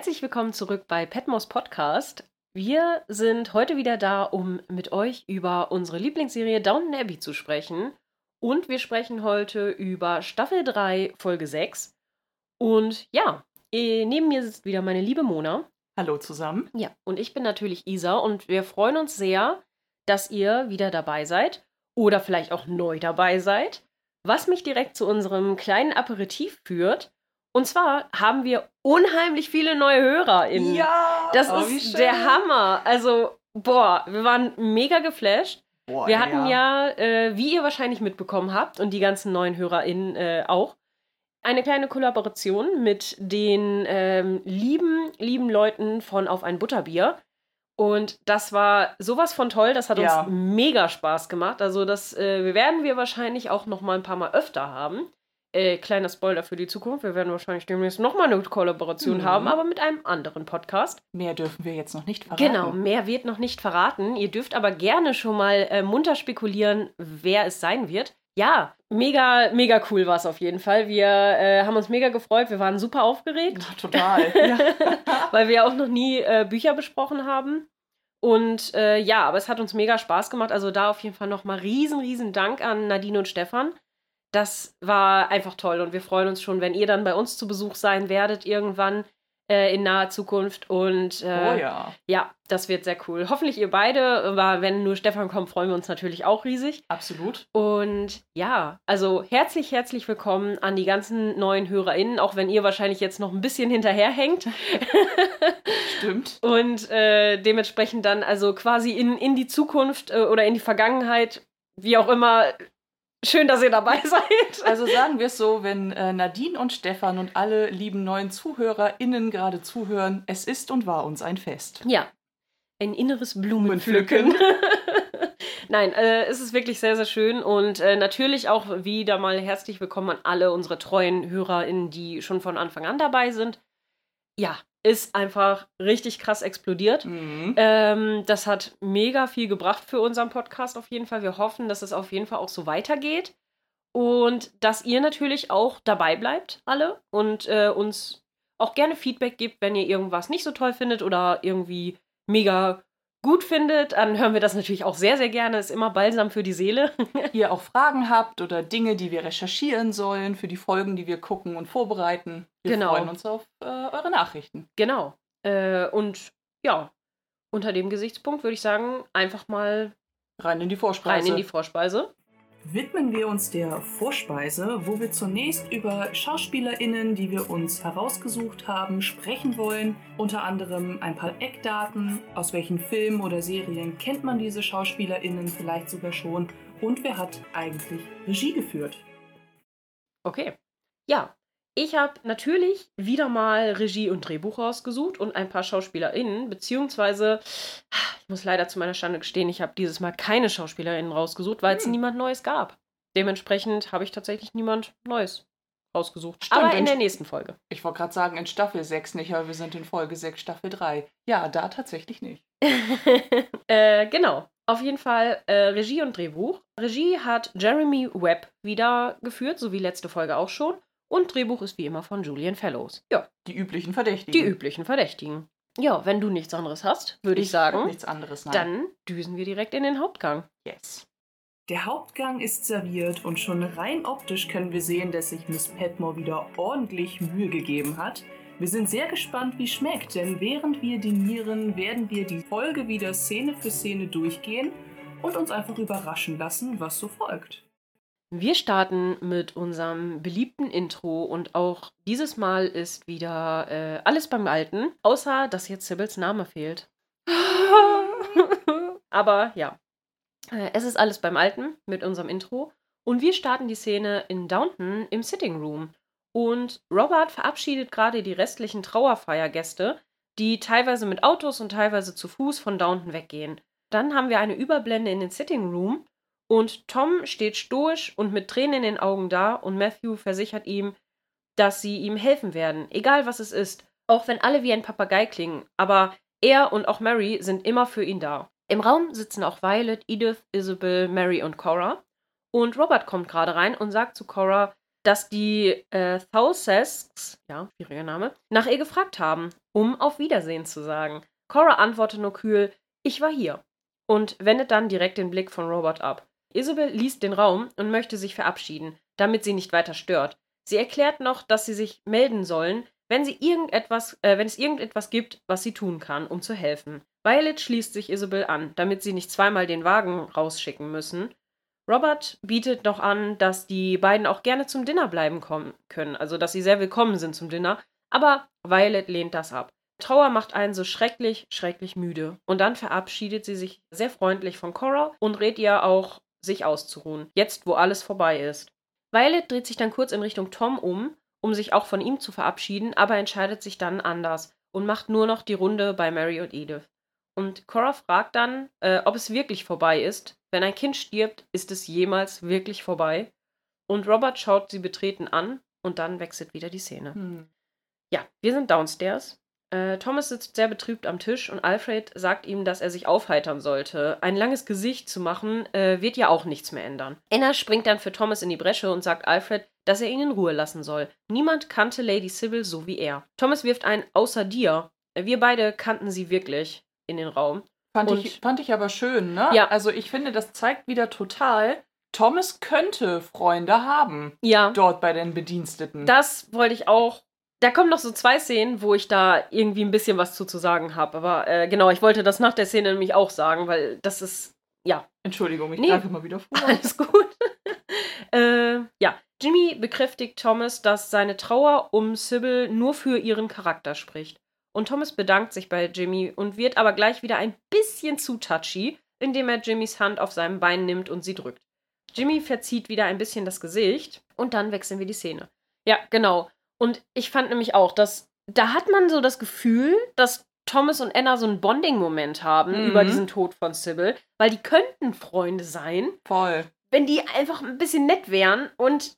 herzlich willkommen zurück bei Petmos Podcast. Wir sind heute wieder da, um mit euch über unsere Lieblingsserie Downton Abbey zu sprechen. Und wir sprechen heute über Staffel 3, Folge 6. Und ja, eh, neben mir sitzt wieder meine liebe Mona. Hallo zusammen. Ja, und ich bin natürlich Isa und wir freuen uns sehr, dass ihr wieder dabei seid oder vielleicht auch neu dabei seid. Was mich direkt zu unserem kleinen Aperitif führt. Und zwar haben wir unheimlich viele neue HörerInnen. Ja, Das oh, ist der Hammer. Also, boah, wir waren mega geflasht. Boah, Wir hatten ja, äh, wie ihr wahrscheinlich mitbekommen habt und die ganzen neuen HörerInnen äh, auch, eine kleine Kollaboration mit den ähm, lieben, lieben Leuten von Auf ein Butterbier. Und das war sowas von toll, das hat Ja. uns mega Spaß gemacht. Also das äh, werden wir wahrscheinlich auch noch mal ein paar Mal öfter haben. Äh, kleiner Spoiler für die Zukunft, wir werden wahrscheinlich demnächst noch mal eine Kollaboration Mhm. haben, aber mit einem anderen Podcast. Mehr dürfen wir jetzt noch nicht verraten. Genau, mehr wird noch nicht verraten. Ihr dürft aber gerne schon mal äh, munter spekulieren, wer es sein wird. Ja, mega, mega cool war es auf jeden Fall. Wir äh, haben uns mega gefreut. Wir waren super aufgeregt, Ja, total. weil wir ja auch noch nie äh, Bücher besprochen haben. Und äh, ja, aber es hat uns mega Spaß gemacht. Also da auf jeden Fall nochmal riesen, riesen Dank an Nadine und Stefan. Das war einfach toll und wir freuen uns schon, wenn ihr dann bei uns zu Besuch sein werdet irgendwann äh, in naher Zukunft. Und äh, oh ja, ja, das wird sehr cool. Hoffentlich ihr beide, aber wenn nur Stefan kommt, freuen wir uns natürlich auch riesig. absolut. Und ja, also herzlich, herzlich willkommen an die ganzen neuen HörerInnen, auch wenn ihr wahrscheinlich jetzt noch ein bisschen hinterherhängt. Stimmt. Und äh, dementsprechend dann also quasi in, in die Zukunft äh, oder in die Vergangenheit, wie auch immer. Schön, dass ihr dabei seid. Also sagen wir es so, wenn äh, Nadine und Stefan und alle lieben neuen ZuhörerInnen gerade zuhören, es ist und war uns ein Fest. Ja, ein inneres Blumenpflücken. Nein, äh, es ist wirklich sehr, sehr schön und äh, natürlich auch wieder mal herzlich willkommen an alle unsere treuen HörerInnen, die schon von Anfang an dabei sind. Ja, ist einfach richtig krass explodiert. Mhm. Ähm, das hat mega viel gebracht für unseren Podcast auf jeden Fall. Wir hoffen, dass es auf jeden Fall auch so weitergeht und dass ihr natürlich auch dabei bleibt, alle, und äh, uns auch gerne Feedback gibt, wenn ihr irgendwas nicht so toll findet oder irgendwie mega gut findet. Dann hören wir das natürlich auch sehr, sehr gerne. Ist immer balsam für die Seele. Ihr auch Fragen habt oder Dinge, die wir recherchieren sollen für die Folgen, die wir gucken und vorbereiten. Wir Genau. freuen uns auf äh, eure Nachrichten. genau. Äh, und ja, unter dem Gesichtspunkt würde ich sagen, einfach mal Rein in die Vorspeise. rein in die Vorspeise. Widmen wir uns der Vorspeise, wo wir zunächst über SchauspielerInnen, die wir uns herausgesucht haben, sprechen wollen. Unter anderem ein paar Eckdaten, aus welchen Filmen oder Serien kennt man diese SchauspielerInnen vielleicht sogar schon und wer hat eigentlich Regie geführt. Okay. Ja, ich habe natürlich wieder mal Regie und Drehbuch rausgesucht und ein paar SchauspielerInnen, beziehungsweise, ich muss leider zu meiner Schande gestehen, ich habe dieses Mal keine SchauspielerInnen rausgesucht, weil es Hm. niemand Neues gab. Dementsprechend habe ich tatsächlich niemand Neues rausgesucht. Stimmt, Aber in und- der nächsten Folge. Ich wollte gerade sagen, in Staffel 6 nicht, aber wir sind in Folge 6, Staffel 3. Ja, da tatsächlich nicht. äh, genau. Auf jeden Fall äh, Regie und Drehbuch. Regie hat Jeremy Webb wieder geführt, so wie letzte Folge auch schon. Und Drehbuch ist wie immer von Julian Fellows. Ja, Die üblichen Verdächtigen. die üblichen Verdächtigen. Ja, wenn du nichts anderes hast, würde ich, hab sagen, Nichts anderes, nein. dann düsen wir direkt in den Hauptgang. yes. Der Hauptgang ist serviert und schon rein optisch können wir sehen, dass sich Miss Petmore wieder ordentlich Mühe gegeben hat. Wir sind sehr gespannt, wie es schmeckt, denn während wir dinieren, werden wir die Folge wieder Szene für Szene durchgehen und uns einfach überraschen lassen, was so folgt. Wir starten mit unserem beliebten Intro und auch dieses Mal ist wieder äh, alles beim Alten, außer dass jetzt Sibyls Name fehlt. Aber ja, äh, es ist alles beim Alten mit unserem Intro und wir starten die Szene in Downton im Sitting Room. Und Robert verabschiedet gerade die restlichen Trauerfeiergäste, die teilweise mit Autos und teilweise zu Fuß von Downton weggehen. Dann haben wir eine Überblende in den Sitting Room und Tom steht stoisch und mit Tränen in den Augen da und Matthew versichert ihm, dass sie ihm helfen werden, egal was es ist, auch wenn alle wie ein Papagei klingen, aber er und auch Mary sind immer für ihn da. Im Raum sitzen auch Violet, Edith, Isabel, Mary und Cora und Robert kommt gerade rein und sagt zu Cora, dass die äh, Thousesks, ja, schwieriger Name, nach ihr gefragt haben, um auf Wiedersehen zu sagen. Cora antwortet nur kühl, ich war hier und wendet dann direkt den Blick von Robert ab. Isabel liest den Raum und möchte sich verabschieden, damit sie nicht weiter stört. Sie erklärt noch, dass sie sich melden sollen, wenn, sie irgendetwas, äh, wenn es irgendetwas gibt, was sie tun kann, um zu helfen. Violet schließt sich Isabel an, damit sie nicht zweimal den Wagen rausschicken müssen. Robert bietet noch an, dass die beiden auch gerne zum Dinner bleiben kommen können, also dass sie sehr willkommen sind zum Dinner, aber Violet lehnt das ab. Trauer macht einen so schrecklich, schrecklich müde. Und dann verabschiedet sie sich sehr freundlich von Cora und rät ihr auch, sich auszuruhen, jetzt wo alles vorbei ist. Violet dreht sich dann kurz in Richtung Tom um, um sich auch von ihm zu verabschieden, aber entscheidet sich dann anders und macht nur noch die Runde bei Mary und Edith. Und Cora fragt dann, äh, ob es wirklich vorbei ist. Wenn ein Kind stirbt, ist es jemals wirklich vorbei? Und Robert schaut sie betreten an und dann wechselt wieder die Szene. Hm. Ja, wir sind downstairs. Äh, Thomas sitzt sehr betrübt am Tisch und Alfred sagt ihm, dass er sich aufheitern sollte. Ein langes Gesicht zu machen, äh, wird ja auch nichts mehr ändern. Anna springt dann für Thomas in die Bresche und sagt Alfred, dass er ihn in Ruhe lassen soll. Niemand kannte Lady Sybil so wie er. Thomas wirft ein Außer dir. Wir beide kannten sie wirklich in den Raum. Fand, Und- ich, fand ich aber schön, ne? Ja. Also ich finde, das zeigt wieder total, Thomas könnte Freunde haben. Ja, Dort bei den Bediensteten. das wollte ich auch. Da kommen noch so zwei Szenen, wo ich da irgendwie ein bisschen was zu, zu sagen habe. Aber äh, genau, ich wollte das nach der Szene nämlich auch sagen, weil das ist, ja, Entschuldigung, ich Nee. greife mal wieder vor. Alles gut. äh, ja, Jimmy bekräftigt Thomas, dass seine Trauer um Sybil nur für ihren Charakter spricht. Und Thomas bedankt sich bei Jimmy und wird aber gleich wieder ein bisschen zu touchy, indem er Jimmys Hand auf seinem Bein nimmt und sie drückt. Jimmy verzieht wieder ein bisschen das Gesicht und dann wechseln wir die Szene. Ja, genau. Und ich fand nämlich auch, dass da hat man so das Gefühl, dass Thomas und Anna so einen Bonding-Moment haben Mhm. über diesen Tod von Sybil, weil die könnten Freunde sein, Voll. wenn die einfach ein bisschen nett wären. Und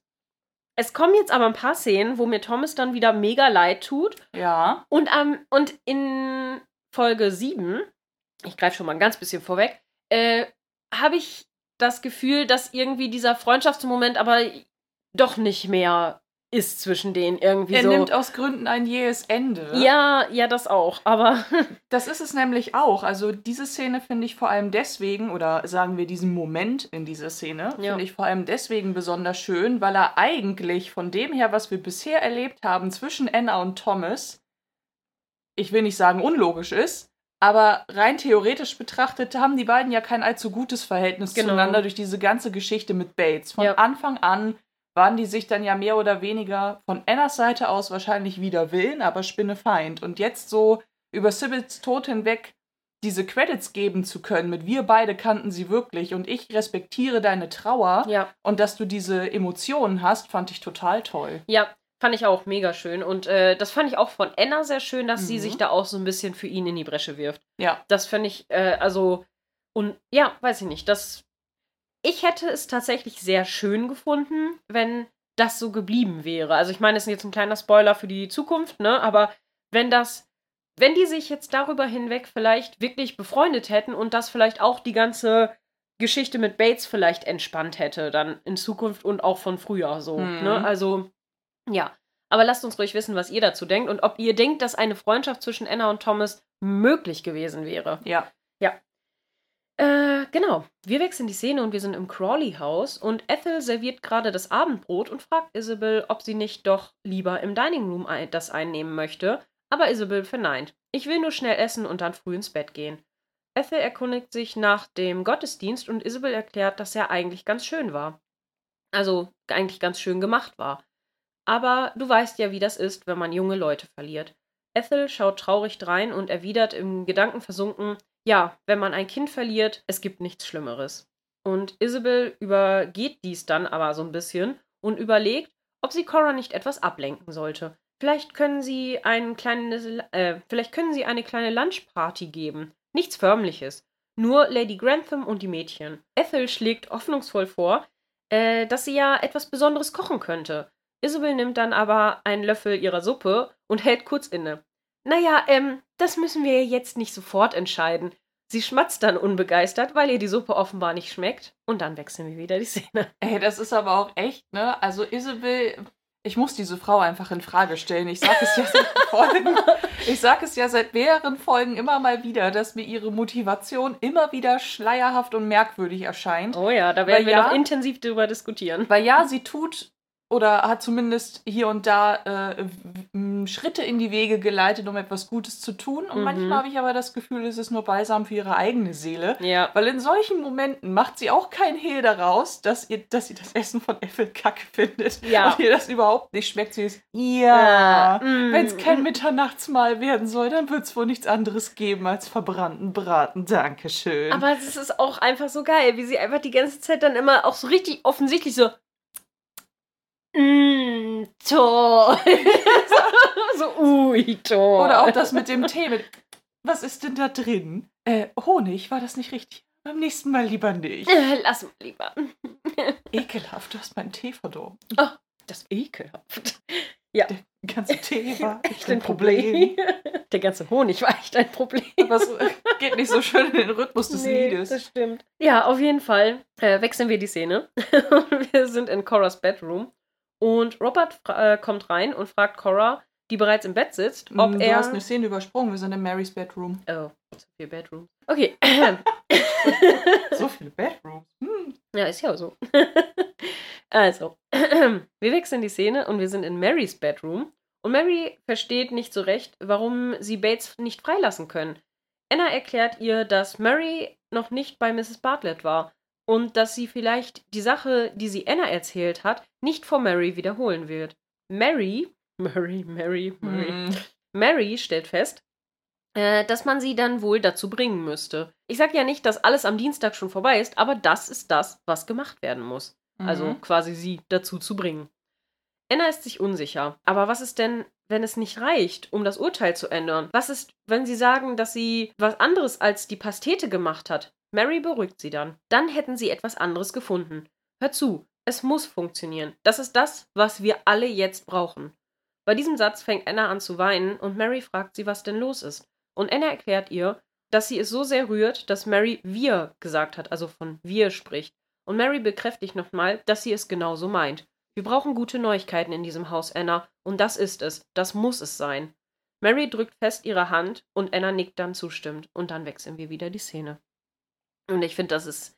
es kommen jetzt aber ein paar Szenen, wo mir Thomas dann wieder mega leid tut. Ja. Und, ähm, und in Folge 7, ich greife schon mal ein ganz bisschen vorweg, äh, habe ich das Gefühl, dass irgendwie dieser Freundschaftsmoment aber doch nicht mehr ist zwischen denen irgendwie Er so. nimmt aus Gründen ein jähes Ende. ja, ja, das auch. Aber Das ist es nämlich auch. Also diese Szene finde ich vor allem deswegen, oder sagen wir diesen Moment in dieser Szene, Ja. finde ich vor allem deswegen besonders schön, weil er eigentlich von dem her, was wir bisher erlebt haben zwischen Anna und Thomas, ich will nicht sagen unlogisch ist, aber rein theoretisch betrachtet haben die beiden ja kein allzu gutes Verhältnis Genau. zueinander durch diese ganze Geschichte mit Bates. Von Ja. Anfang an waren die sich dann ja mehr oder weniger von Annas Seite aus wahrscheinlich wieder Willen, aber Spinnefeind. Und jetzt so über Sibyls Tod hinweg diese Credits geben zu können mit wir beide kannten sie wirklich und ich respektiere deine Trauer ja, und dass du diese Emotionen hast, fand ich total toll. ja, fand ich auch mega schön. Und äh, das fand ich auch von Anna sehr schön, dass sie Mhm. sich da auch so ein bisschen für ihn in die Bresche wirft. Ja, Das finde ich, äh, also, und ja, weiß ich nicht, das. Ich hätte es tatsächlich sehr schön gefunden, wenn das so geblieben wäre. Also, ich meine, das ist jetzt ein kleiner Spoiler für die Zukunft, ne? Aber wenn das, wenn die sich jetzt darüber hinweg vielleicht wirklich befreundet hätten und das vielleicht auch die ganze Geschichte mit Bates vielleicht entspannt hätte, dann in Zukunft und auch von früher so, Mhm. ne? Also, ja. Aber lasst uns ruhig wissen, was ihr dazu denkt und ob ihr denkt, dass eine Freundschaft zwischen Anna und Thomas möglich gewesen wäre. ja. Äh, genau. Wir wechseln die Szene und wir sind im Crawley-Haus und Ethel serviert gerade das Abendbrot und fragt Isabel, ob sie nicht doch lieber im Dining Room ein das einnehmen möchte, aber Isabel verneint. Ich will nur schnell essen und dann früh ins Bett gehen. Ethel erkundigt sich nach dem Gottesdienst und Isabel erklärt, dass er eigentlich ganz schön war. Also eigentlich ganz schön gemacht war. Aber du weißt ja, wie das ist, wenn man junge Leute verliert. Ethel schaut traurig drein und erwidert im Gedanken versunken, ja, wenn man ein Kind verliert, es gibt nichts Schlimmeres. Und Isabel übergeht dies dann aber so ein bisschen und überlegt, ob sie Cora nicht etwas ablenken sollte. Vielleicht können sie ein kleines, äh, vielleicht können sie eine kleine Lunchparty geben. Nichts Förmliches. Nur Lady Grantham und die Mädchen. Ethel schlägt hoffnungsvoll vor, äh, dass sie ja etwas Besonderes kochen könnte. Isabel nimmt dann aber einen Löffel ihrer Suppe und hält kurz inne. Naja, ähm, das müssen wir jetzt nicht sofort entscheiden. Sie schmatzt dann unbegeistert, weil ihr die Suppe offenbar nicht schmeckt. Und dann wechseln wir wieder die Szene. Ey, das ist aber auch echt, ne? Also Isabel, ich muss diese Frau einfach in Frage stellen. Ich sage es ja seit Folgen. Ich sage es ja seit mehreren Folgen immer mal wieder, dass mir ihre Motivation immer wieder schleierhaft und merkwürdig erscheint. Oh ja, da werden Weil wir ja- noch intensiv drüber diskutieren. Weil ja, sie tut oder hat zumindest hier und da äh, Schritte in die Wege geleitet, um etwas Gutes zu tun. Und Mhm. manchmal habe ich aber das Gefühl, es ist nur Balsam für ihre eigene Seele. Ja. Weil in solchen Momenten macht sie auch kein Hehl daraus, dass, ihr, dass sie das Essen von Äffel kacke findet. Ja. Und ihr das überhaupt nicht schmeckt. Sie ist, ja, mm, wenn es kein mm. Mitternachtsmahl werden soll, dann wird es wohl nichts anderes geben als verbrannten Braten. Dankeschön. Aber es ist auch einfach so geil, wie sie einfach die ganze Zeit dann immer auch so richtig offensichtlich so. Mm, toll. so, ui, toll. Oder auch das mit dem Tee. Mit, was ist denn da drin? Äh, Honig, war das nicht richtig? Beim nächsten Mal lieber nicht. Äh, Lass mal lieber. Ekelhaft, du hast meinen Tee verdorben. Das ist ekelhaft. Der ganze Tee war echt ein Problem. Der ganze Honig war echt ein Problem. Aber es geht nicht so schön in den Rhythmus des Nee, Liedes. das stimmt. Ja, auf jeden Fall äh, wechseln wir die Szene. wir sind in Coras Bedroom und Robert äh, kommt rein und fragt Cora, die bereits im Bett sitzt, ob Mm, du er. hast eine Szene übersprungen, wir sind in Marys Bedroom. Oh, so viel Bedroom. Okay. So viele Bedrooms. Hm. ja, ist ja so. also, wir wechseln die Szene und wir sind in Marys Bedroom. Und Mary versteht nicht so recht, warum sie Bates nicht freilassen können. Anna erklärt ihr, dass Mary noch nicht bei Mrs. Bartlett war und dass sie vielleicht die Sache, die sie Anna erzählt hat, nicht vor Mary wiederholen wird. Mary, Mary, Mary, Mary, Hm. Mary stellt fest, äh, dass man sie dann wohl dazu bringen müsste. Ich sage ja nicht, dass alles am Dienstag schon vorbei ist, aber das ist das, was gemacht werden muss. Also Mhm. quasi sie dazu zu bringen. Anna ist sich unsicher. Aber was ist denn, wenn es nicht reicht, um das Urteil zu ändern? Was ist, wenn sie sagen, dass sie was anderes als die Pastete gemacht hat? Mary beruhigt sie dann. Dann hätten sie etwas anderes gefunden. Hör zu, es muss funktionieren. Das ist das, was wir alle jetzt brauchen. Bei diesem Satz fängt Anna an zu weinen und Mary fragt sie, was denn los ist. Und Anna erklärt ihr, dass sie es so sehr rührt, dass Mary wir gesagt hat, also von wir spricht. Und Mary bekräftigt nochmal, dass sie es genauso meint. Wir brauchen gute Neuigkeiten in diesem Haus, Anna, und das ist es. Das muss es sein. Mary drückt fest ihre Hand und Anna nickt dann zustimmend. Und dann wechseln wir wieder die Szene. Und ich finde, das ist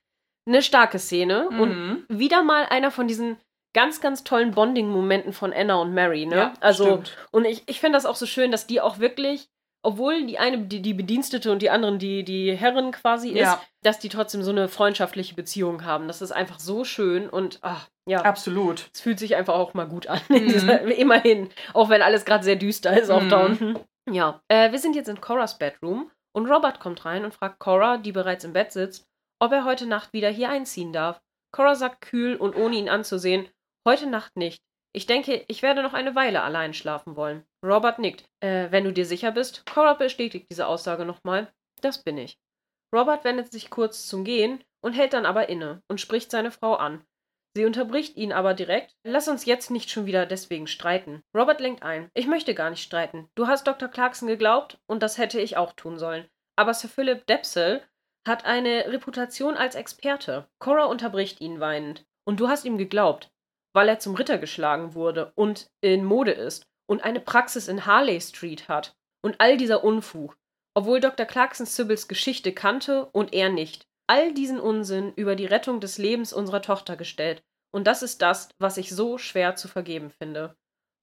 eine starke Szene und Mhm. wieder mal einer von diesen ganz, ganz tollen Bonding-Momenten von Anna und Mary, ne? Ja, also, stimmt. und ich, ich finde das auch so schön, dass die auch wirklich, obwohl die eine die, die Bedienstete und die anderen die, die Herrin quasi ist, Ja. dass die trotzdem so eine freundschaftliche Beziehung haben. Das ist einfach so schön und ach, ja. Absolut. Es fühlt sich einfach auch mal gut an. Mhm. Immerhin. Auch wenn alles gerade sehr düster ist, auch da Mhm. unten. Ja. Äh, wir sind jetzt in Coras Bedroom und Robert kommt rein und fragt Cora, die bereits im Bett sitzt, ob er heute Nacht wieder hier einziehen darf. Cora sagt kühl und ohne ihn anzusehen, heute Nacht nicht. Ich denke, ich werde noch eine Weile allein schlafen wollen. Robert nickt. Äh, wenn du dir sicher bist, Cora bestätigt diese Aussage nochmal. Das bin ich. Robert wendet sich kurz zum Gehen und hält dann aber inne und spricht seine Frau an. Sie unterbricht ihn aber direkt. Lass uns jetzt nicht schon wieder deswegen streiten. Robert lenkt ein. Ich möchte gar nicht streiten. Du hast Dr. Clarkson geglaubt und das hätte ich auch tun sollen. Aber Sir Philip Depsel hat eine Reputation als Experte. Cora unterbricht ihn weinend. Und du hast ihm geglaubt, weil er zum Ritter geschlagen wurde und in Mode ist und eine Praxis in Harley Street hat. Und all dieser Unfug. Obwohl Dr. Clarkson Sybils Geschichte kannte und er nicht all diesen Unsinn über die Rettung des Lebens unserer Tochter gestellt. Und das ist das, was ich so schwer zu vergeben finde.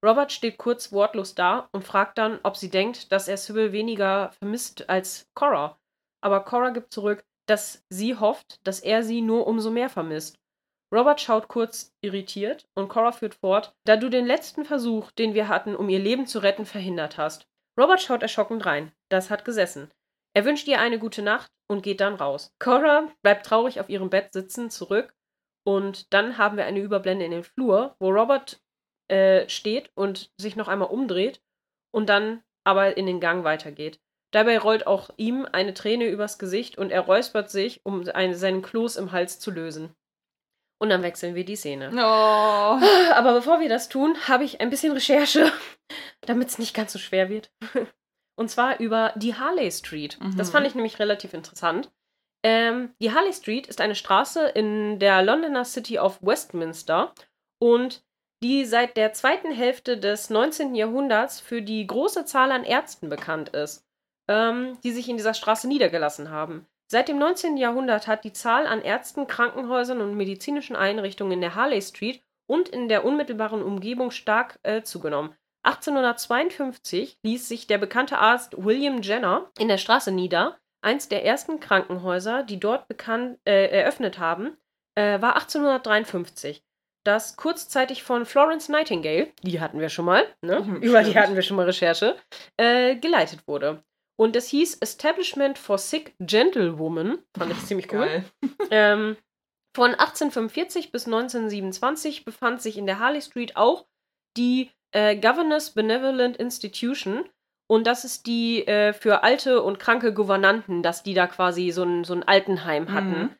Robert steht kurz wortlos da und fragt dann, ob sie denkt, dass er Sybil weniger vermisst als Cora. Aber Cora gibt zurück, dass sie hofft, dass er sie nur umso mehr vermisst. Robert schaut kurz irritiert und Cora führt fort, da du den letzten Versuch, den wir hatten, um ihr Leben zu retten, verhindert hast. Robert schaut erschrocken rein. Das hat gesessen. Er wünscht ihr eine gute Nacht und geht dann raus. Cora bleibt traurig auf ihrem Bett sitzen, zurück. Und dann haben wir eine Überblende in den Flur, wo Robert äh, steht und sich noch einmal umdreht und dann aber in den Gang weitergeht. Dabei rollt auch ihm eine Träne übers Gesicht und er räuspert sich, um eine, seinen Kloß im Hals zu lösen. Und dann wechseln wir die Szene. Oh. Aber bevor wir das tun, habe ich ein bisschen Recherche, damit es nicht ganz so schwer wird. Und zwar über die Harley Street. Das Mhm. fand ich nämlich relativ interessant. Ähm, die Harley Street ist eine Straße in der Londoner City of Westminster und die seit der zweiten Hälfte des 19. Jahrhunderts für die große Zahl an Ärzten bekannt ist, ähm, die sich in dieser Straße niedergelassen haben. Seit dem 19. Jahrhundert hat die Zahl an Ärzten, Krankenhäusern und medizinischen Einrichtungen in der Harley Street und in der unmittelbaren Umgebung stark äh, zugenommen. 1852 ließ sich der bekannte Arzt William Jenner in der Straße nieder. Eins der ersten Krankenhäuser, die dort bekannt, äh, eröffnet haben, äh, war 1853. Das kurzzeitig von Florence Nightingale, die hatten wir schon mal, ne? Mhm, über die hatten wir schon mal Recherche, äh, geleitet wurde. Und es hieß Establishment for Sick Gentlewomen. Fand ich ziemlich cool. Ähm, von 1845 bis 1927 befand sich in der Harley Street auch die äh, Governors Benevolent Institution. Und das ist die äh, für alte und kranke Gouvernanten, dass die da quasi so ein, so ein Altenheim hatten. Mhm.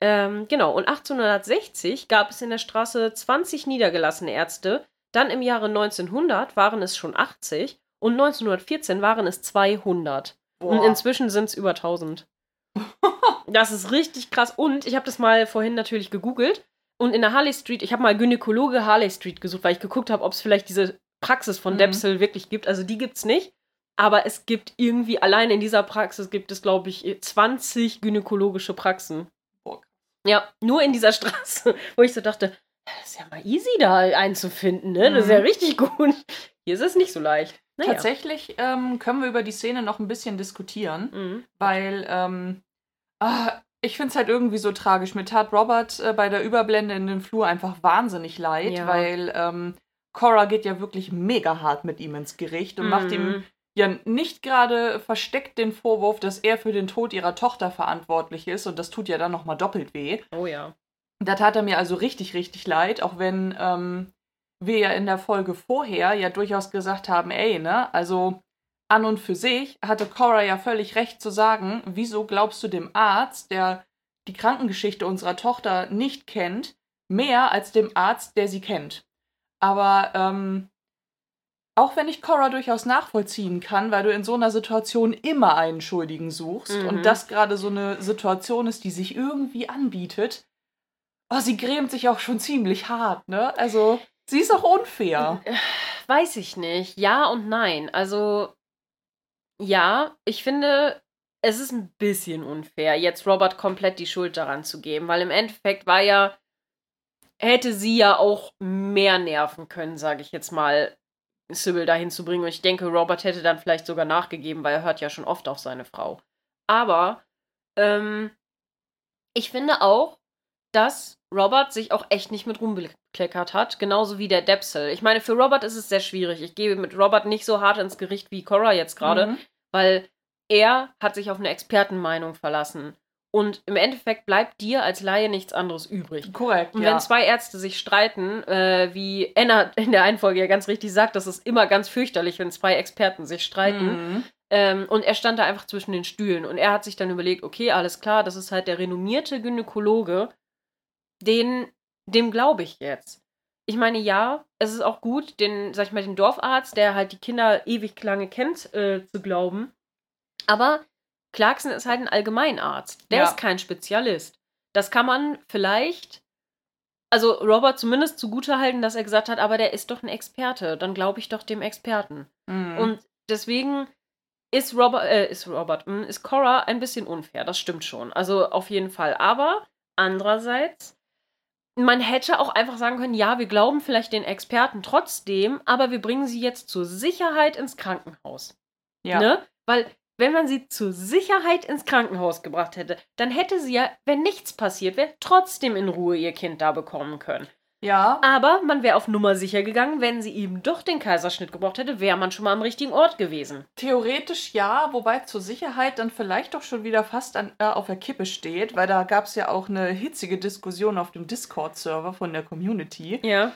Ähm, genau, und 1860 gab es in der Straße 20 niedergelassene Ärzte. Dann im Jahre 1900 waren es schon 80 und 1914 waren es 200. Und Boah. inzwischen sind es über 1000. Das ist richtig krass. Und ich habe das mal vorhin natürlich gegoogelt. Und in der Harley Street, ich habe mal Gynäkologe Harley Street gesucht, weil ich geguckt habe, ob es vielleicht diese Praxis von Mhm. Depsel wirklich gibt. Also die gibt es nicht. Aber es gibt irgendwie, allein in dieser Praxis gibt es, glaube ich, 20 gynäkologische Praxen. Boah. Ja, nur in dieser Straße, wo ich so dachte, das ist ja mal easy da einzufinden, ne? Das ist ja Mhm. richtig gut. Hier ist es nicht so leicht. Naja. Tatsächlich ähm, können wir über die Szene noch ein bisschen diskutieren, Mhm. weil ähm, ah, ich finde es halt irgendwie so tragisch. Mir tat Robert äh, bei der Überblende in den Flur einfach wahnsinnig leid, Ja. weil ähm, Cora geht ja wirklich mega hart mit ihm ins Gericht und macht ihm Mhm. ja nicht gerade versteckt den Vorwurf, dass er für den Tod ihrer Tochter verantwortlich ist und das tut ja dann nochmal doppelt weh. Oh ja. Da tat er mir also richtig, richtig leid, auch wenn ähm, wir ja in der Folge vorher ja durchaus gesagt haben, ey, ne, also an und für sich hatte Cora ja völlig recht zu sagen, wieso glaubst du dem Arzt, der die Krankengeschichte unserer Tochter nicht kennt, mehr als dem Arzt, der sie kennt. Aber ähm, auch wenn ich Cora durchaus nachvollziehen kann, weil du in so einer Situation immer einen Schuldigen suchst Mhm. und das gerade so eine Situation ist, die sich irgendwie anbietet, oh, sie grämt sich auch schon ziemlich hart, ne? Also, sie ist auch unfair. Weiß ich nicht. Ja und nein. Also, ja, ich finde, es ist ein bisschen unfair, jetzt Robert komplett die Schuld daran zu geben, weil im Endeffekt war ja, hätte sie ja auch mehr nerven können, sage ich jetzt mal, Sybil dahin zu bringen. Und ich denke, Robert hätte dann vielleicht sogar nachgegeben, weil er hört ja schon oft auf seine Frau. Aber ähm, ich finde auch, dass Robert sich auch echt nicht mit Ruhm bekleckert hat, genauso wie der Depsel. Ich meine, für Robert ist es sehr schwierig. Ich gehe mit Robert nicht so hart ins Gericht wie Cora jetzt gerade, Mhm. weil er hat sich auf eine Expertenmeinung verlassen. Und im Endeffekt bleibt dir als Laie nichts anderes übrig. Korrekt, Und ja. wenn zwei Ärzte sich streiten, äh, wie Anna in der einen Folge ja ganz richtig sagt, das ist immer ganz fürchterlich, wenn zwei Experten sich streiten. Mhm. Ähm, und er stand da einfach zwischen den Stühlen. Und er hat sich dann überlegt, okay, alles klar, das ist halt der renommierte Gynäkologe. Den, dem glaube ich jetzt. Ich meine, ja, es ist auch gut, den, sag ich mal, den Dorfarzt, der halt die Kinder ewig lange kennt, äh, zu glauben. Aber Clarkson ist halt ein Allgemeinarzt. Der Ja. ist kein Spezialist. Das kann man vielleicht, also Robert zumindest zugutehalten, dass er gesagt hat, aber der ist doch ein Experte. Dann glaube ich doch dem Experten. Mhm. Und deswegen ist Robert, äh, ist Robert, hm, ist Cora ein bisschen unfair, das stimmt schon. Also auf jeden Fall. Aber andererseits, man hätte auch einfach sagen können, ja, wir glauben vielleicht den Experten trotzdem, aber wir bringen sie jetzt zur Sicherheit ins Krankenhaus. ja. Ne? Weil, wenn man sie zur Sicherheit ins Krankenhaus gebracht hätte, dann hätte sie ja, wenn nichts passiert wäre, trotzdem in Ruhe ihr Kind da bekommen können. Ja. Aber man wäre auf Nummer sicher gegangen, wenn sie eben doch den Kaiserschnitt gebraucht hätte, wäre man schon mal am richtigen Ort gewesen. Theoretisch ja, wobei zur Sicherheit dann vielleicht doch schon wieder fast an, äh, auf der Kippe steht, weil da gab es ja auch eine hitzige Diskussion auf dem Discord-Server von der Community. Ja.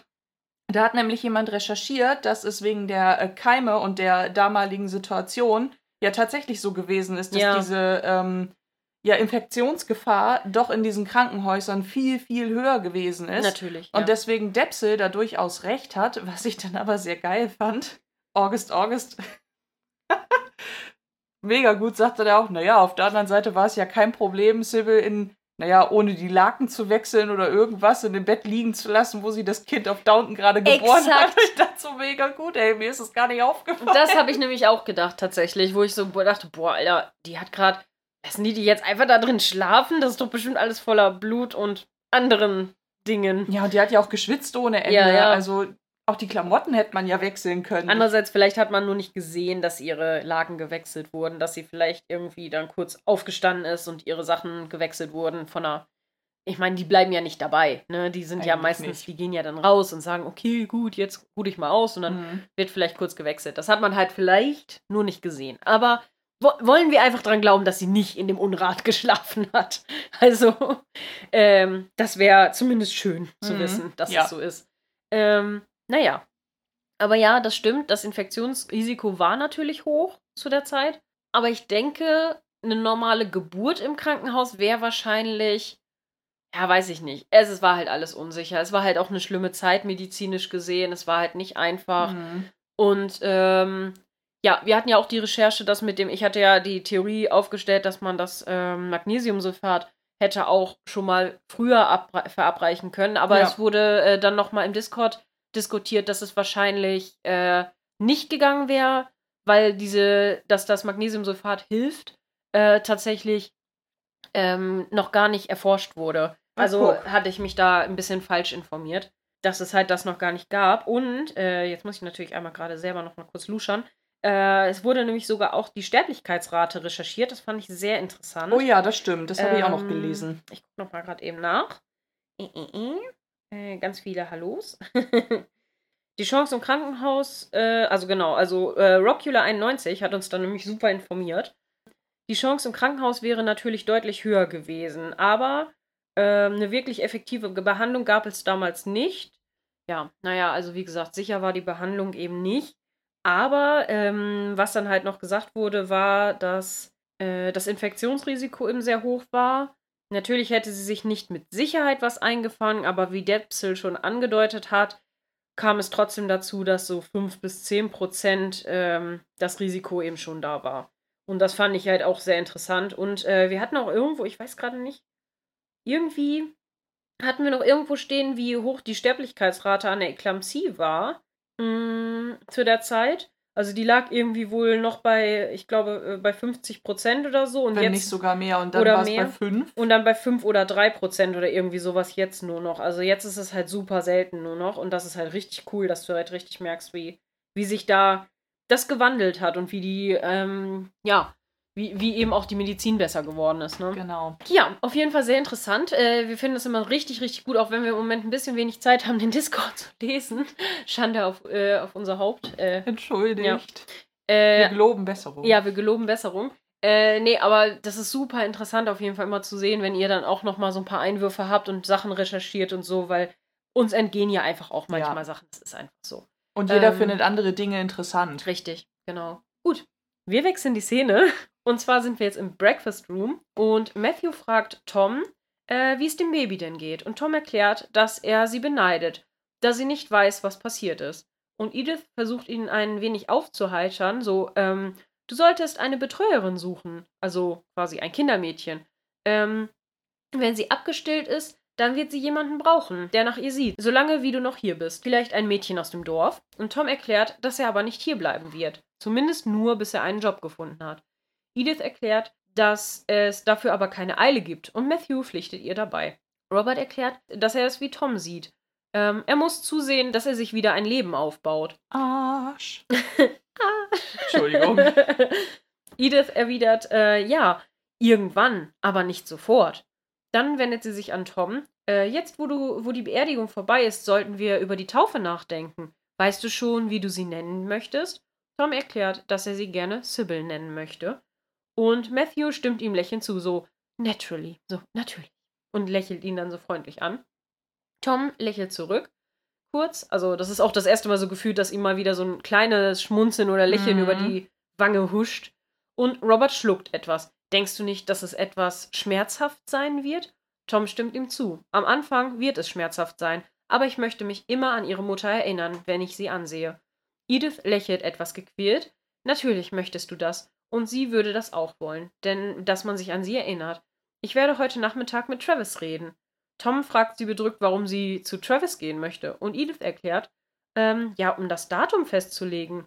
Da hat nämlich jemand recherchiert, dass es wegen der äh, Keime und der damaligen Situation ja tatsächlich so gewesen ist, dass Ja. diese ähm, ja, Infektionsgefahr doch in diesen Krankenhäusern viel, viel höher gewesen ist. Natürlich. Und ja. deswegen Depsel da durchaus recht hat, was ich dann aber sehr geil fand. August, August. Mega gut, sagte er auch. Naja, auf der anderen Seite war es ja kein Problem, Sybil in, naja, ohne die Laken zu wechseln oder irgendwas in dem Bett liegen zu lassen, wo sie das Kind auf Downton gerade geboren Exakt. hat. Ich dachte so mega gut, ey, mir ist es gar nicht aufgefallen. Das habe ich nämlich auch gedacht, tatsächlich, wo ich so dachte, boah, Alter, die hat gerade. Lassen die die jetzt einfach da drin schlafen? Das ist doch bestimmt alles voller Blut und anderen Dingen. Ja, und die hat ja auch geschwitzt ohne Ende. Ja, ja. Also auch die Klamotten hätte man ja wechseln können. Andererseits, vielleicht hat man nur nicht gesehen, dass ihre Laken gewechselt wurden, dass sie vielleicht irgendwie dann kurz aufgestanden ist und ihre Sachen gewechselt wurden von einer. Ich meine, die bleiben ja nicht dabei, ne? Die sind ja Eigentlich meistens, nicht. die gehen ja dann raus und sagen, okay, gut, jetzt ruh dich mal aus und dann Mhm. wird vielleicht kurz gewechselt. Das hat man halt vielleicht nur nicht gesehen. Aber wollen wir einfach dran glauben, dass sie nicht in dem Unrat geschlafen hat. Also, ähm, das wäre zumindest schön zu Mhm. wissen, dass Ja. es so ist. Ähm, naja. Aber ja, das stimmt. Das Infektionsrisiko war natürlich hoch zu der Zeit. Aber ich denke, eine normale Geburt im Krankenhaus wäre wahrscheinlich. Ja, weiß ich nicht. Es, es war halt alles unsicher. Es war halt auch eine schlimme Zeit medizinisch gesehen. Es war halt nicht einfach. Mhm. Und ähm, ja, wir hatten ja auch die Recherche, dass mit dem, ich hatte ja die Theorie aufgestellt, dass man das ähm, Magnesiumsulfat hätte auch schon mal früher abre- verabreichen können, aber Ja. es wurde äh, dann nochmal im Discord diskutiert, dass es wahrscheinlich äh, nicht gegangen wäre, weil diese, dass das Magnesiumsulfat hilft, äh, tatsächlich ähm, noch gar nicht erforscht wurde. Ach, Also guck. hatte ich mich da ein bisschen falsch informiert, dass es halt das noch gar nicht gab. Und äh, jetzt muss ich natürlich einmal gerade selber noch mal kurz luschern. Äh, es wurde nämlich sogar auch die Sterblichkeitsrate recherchiert. Das fand ich sehr interessant. Oh ja, das stimmt. Das habe ich auch noch Ähm, gelesen. Ich gucke noch mal gerade eben nach. Äh, äh, äh. Äh, ganz viele Hallos. Die Chance im Krankenhaus, äh, also genau, also äh, Rockula91 hat uns dann nämlich super informiert. Die Chance im Krankenhaus wäre natürlich deutlich höher gewesen, aber ähm, eine wirklich effektive Behandlung gab es damals nicht. Ja, naja, also wie gesagt, sicher war die Behandlung eben nicht. Aber ähm, was dann halt noch gesagt wurde, war, dass äh, das Infektionsrisiko eben sehr hoch war. Natürlich hätte sie sich nicht mit Sicherheit was eingefangen, aber wie Depsel schon angedeutet hat, kam es trotzdem dazu, dass so 5 bis 10 Prozent ähm, das Risiko eben schon da war. Und das fand ich halt auch sehr interessant. Und äh, wir hatten auch irgendwo, ich weiß gerade nicht, irgendwie hatten wir noch irgendwo stehen, wie hoch die Sterblichkeitsrate an der Eklampsie war mh, zu der Zeit. Also die lag irgendwie wohl noch bei, ich glaube, äh, bei 50 Prozent oder so. Und Wenn jetzt nicht sogar mehr. Und dann war es bei mehr. fünf. und dann bei 5 oder 3 Prozent oder irgendwie sowas jetzt nur noch. Also jetzt ist es halt super selten nur noch. Und das ist halt richtig cool, dass du halt richtig merkst, wie, wie sich da das gewandelt hat und wie die, ähm, ja, wie, wie eben auch die Medizin besser geworden ist. Ne? Genau. Ja, auf jeden Fall sehr interessant. Äh, wir finden es immer richtig, richtig gut, auch wenn wir im Moment ein bisschen wenig Zeit haben, den Discord zu lesen. Schande auf, äh, auf unser Haupt. Äh, Entschuldigt. äh, Wir geloben Besserung. ja, wir geloben Besserung. Äh, nee, aber das ist super interessant auf jeden Fall immer zu sehen, wenn ihr dann auch noch mal so ein paar Einwürfe habt und Sachen recherchiert und so, weil uns entgehen ja einfach auch manchmal Ja. Sachen. Das ist einfach so. Und jeder Ähm, findet andere Dinge interessant. Richtig, genau. Gut, wir wechseln die Szene. Und zwar sind wir jetzt im Breakfast Room und Matthew fragt Tom, äh, wie es dem Baby denn geht. Und Tom erklärt, dass er sie beneidet, da sie nicht weiß, was passiert ist. Und Edith versucht ihn ein wenig aufzuheitern, so, ähm, du solltest eine Betreuerin suchen, also quasi ein Kindermädchen. Ähm, wenn sie abgestillt ist, dann wird sie jemanden brauchen, der nach ihr sieht, solange wie du noch hier bist. Vielleicht ein Mädchen aus dem Dorf. Und Tom erklärt, dass er aber nicht hierbleiben wird. Zumindest nur, bis er einen Job gefunden hat. Edith erklärt, dass es dafür aber keine Eile gibt und Matthew pflichtet ihr dabei. Robert erklärt, dass er es wie Tom sieht. Ähm, er muss zusehen, dass er sich wieder ein Leben aufbaut. Arsch. Ah. Entschuldigung. Edith erwidert, äh, ja, irgendwann, aber nicht sofort. Dann wendet sie sich an Tom. Äh, jetzt, wo, du, wo die Beerdigung vorbei ist, sollten wir über die Taufe nachdenken. Weißt du schon, wie du sie nennen möchtest? Tom erklärt, dass er sie gerne Sybil nennen möchte. Und Matthew stimmt ihm lächelnd zu, so naturally, so natürlich. Und lächelt ihn dann so freundlich an. Tom lächelt zurück. Kurz, also das ist auch das erste Mal so gefühlt, dass ihm mal wieder so ein kleines Schmunzeln oder Lächeln Mhm. über die Wange huscht. Und Robert schluckt etwas. Denkst du nicht, dass es etwas schmerzhaft sein wird? Tom stimmt ihm zu. Am Anfang wird es schmerzhaft sein, aber ich möchte mich immer an ihre Mutter erinnern, wenn ich sie ansehe. Edith lächelt etwas gequält. Natürlich möchtest du das. Und sie würde das auch wollen, denn dass man sich an sie erinnert. Ich werde heute Nachmittag mit Travis reden. Tom fragt sie bedrückt, warum sie zu Travis gehen möchte. Und Edith erklärt, ähm, ja, um das Datum festzulegen.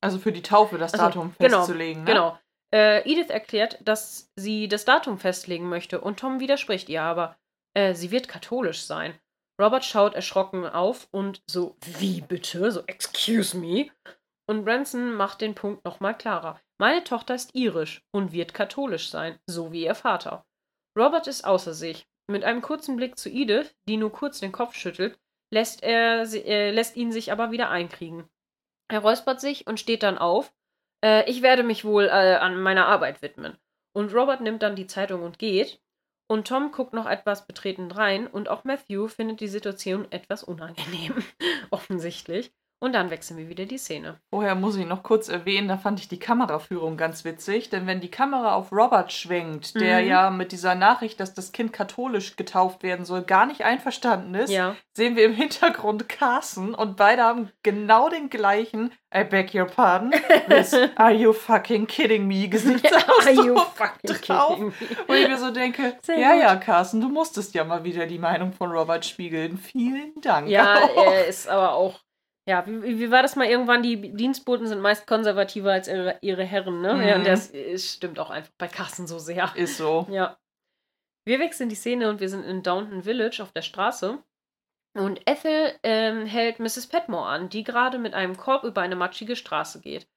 Also für die Taufe das Also, Datum genau, festzulegen. Ne? Genau. Äh, Edith erklärt, dass sie das Datum festlegen möchte und Tom widerspricht ihr aber. Äh, sie wird katholisch sein. Robert schaut erschrocken auf und so, wie bitte? So, excuse me? Und Branson macht den Punkt nochmal klarer. Meine Tochter ist irisch und wird katholisch sein, so wie ihr Vater. Robert ist außer sich. Mit einem kurzen Blick zu Edith, die nur kurz den Kopf schüttelt, lässt, er, äh, lässt ihn sich aber wieder einkriegen. Er räuspert sich und steht dann auf. Äh, ich werde mich wohl äh, an meiner Arbeit widmen. Und Robert nimmt dann die Zeitung und geht. Und Tom guckt noch etwas betreten rein und auch Matthew findet die Situation etwas unangenehm. Offensichtlich. Und dann wechseln wir wieder die Szene. Vorher muss ich noch kurz erwähnen, da fand ich die Kameraführung ganz witzig, denn wenn die Kamera auf Robert schwenkt, der Mhm. ja mit dieser Nachricht, dass das Kind katholisch getauft werden soll, gar nicht einverstanden ist, Ja. sehen wir im Hintergrund Carson und beide haben genau den gleichen I beg your pardon, this Are you fucking kidding me Gesichtsausdruck drauf. Wo ich mir so denke, Sehr ja, gut. ja, Carson, du musstest ja mal wieder die Meinung von Robert spiegeln. Vielen Dank. Ja, auch. er ist aber auch. Ja, wie, wie war das mal irgendwann? Die Dienstboten sind meist konservativer als ihre, ihre Herren, ne? Ja, Mhm. und das ist, stimmt auch einfach bei Carsten so sehr. Ist so. Ja. Wir wechseln die Szene und wir sind in Downton Village auf der Straße. Und Ethel ähm, hält Mrs. Petmore an, die gerade mit einem Korb über eine matschige Straße geht.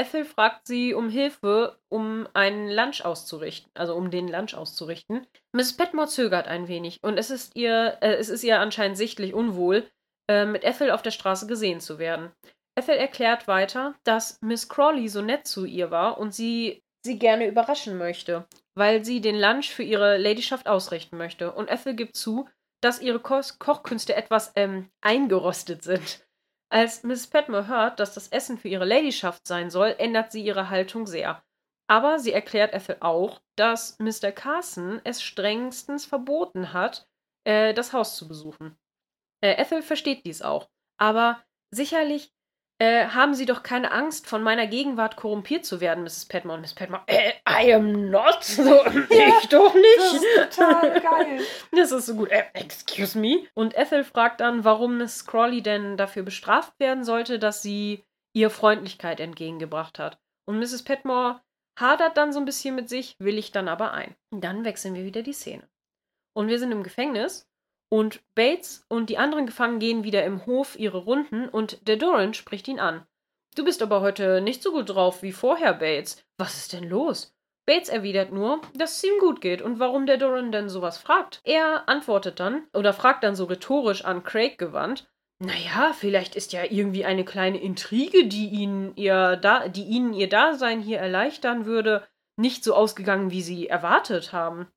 Ethel fragt sie um Hilfe, um einen Lunch auszurichten, also um den Lunch auszurichten. Mrs. Petmore zögert ein wenig und es ist ihr, äh, es ist ihr anscheinend sichtlich unwohl, äh, mit Ethel auf der Straße gesehen zu werden. Ethel erklärt weiter, dass Miss Crawley so nett zu ihr war und sie sie gerne überraschen möchte, weil sie den Lunch für ihre Ladyschaft ausrichten möchte. Und Ethel gibt zu, dass ihre Ko Kochkünste etwas ähm, eingerostet sind. Als Miss Petmore hört, dass das Essen für ihre Ladyschaft sein soll, ändert sie ihre Haltung sehr. Aber sie erklärt Ethel auch, dass Mr. Carson es strengstens verboten hat, äh, das Haus zu besuchen. Äh, Ethel versteht dies auch. Aber sicherlich äh, haben Sie doch keine Angst, von meiner Gegenwart korrumpiert zu werden, Mrs. Petmore. Und Miss Petmore, äh, I am not. So, ich doch Das nicht. ist total geil. Das ist so gut. Äh, excuse me. Und Ethel fragt dann, warum Miss Crawley denn dafür bestraft werden sollte, dass sie ihr Freundlichkeit entgegengebracht hat. Und Mrs. Petmore hadert dann so ein bisschen mit sich, willigt dann aber ein. Dann wechseln wir wieder die Szene. Und wir sind im Gefängnis und Bates und die anderen Gefangenen gehen wieder im Hof ihre Runden und der Doran spricht ihn an. Du bist aber heute nicht so gut drauf wie vorher, Bates. Was ist denn los? Bates erwidert nur, dass es ihm gut geht und warum der Doran denn sowas fragt. Er antwortet dann oder fragt dann so rhetorisch an Craig gewandt, naja, vielleicht ist ja irgendwie eine kleine Intrige, die ihnen ihr da, die ihnen ihr Dasein hier erleichtern würde, nicht so ausgegangen, wie sie erwartet haben.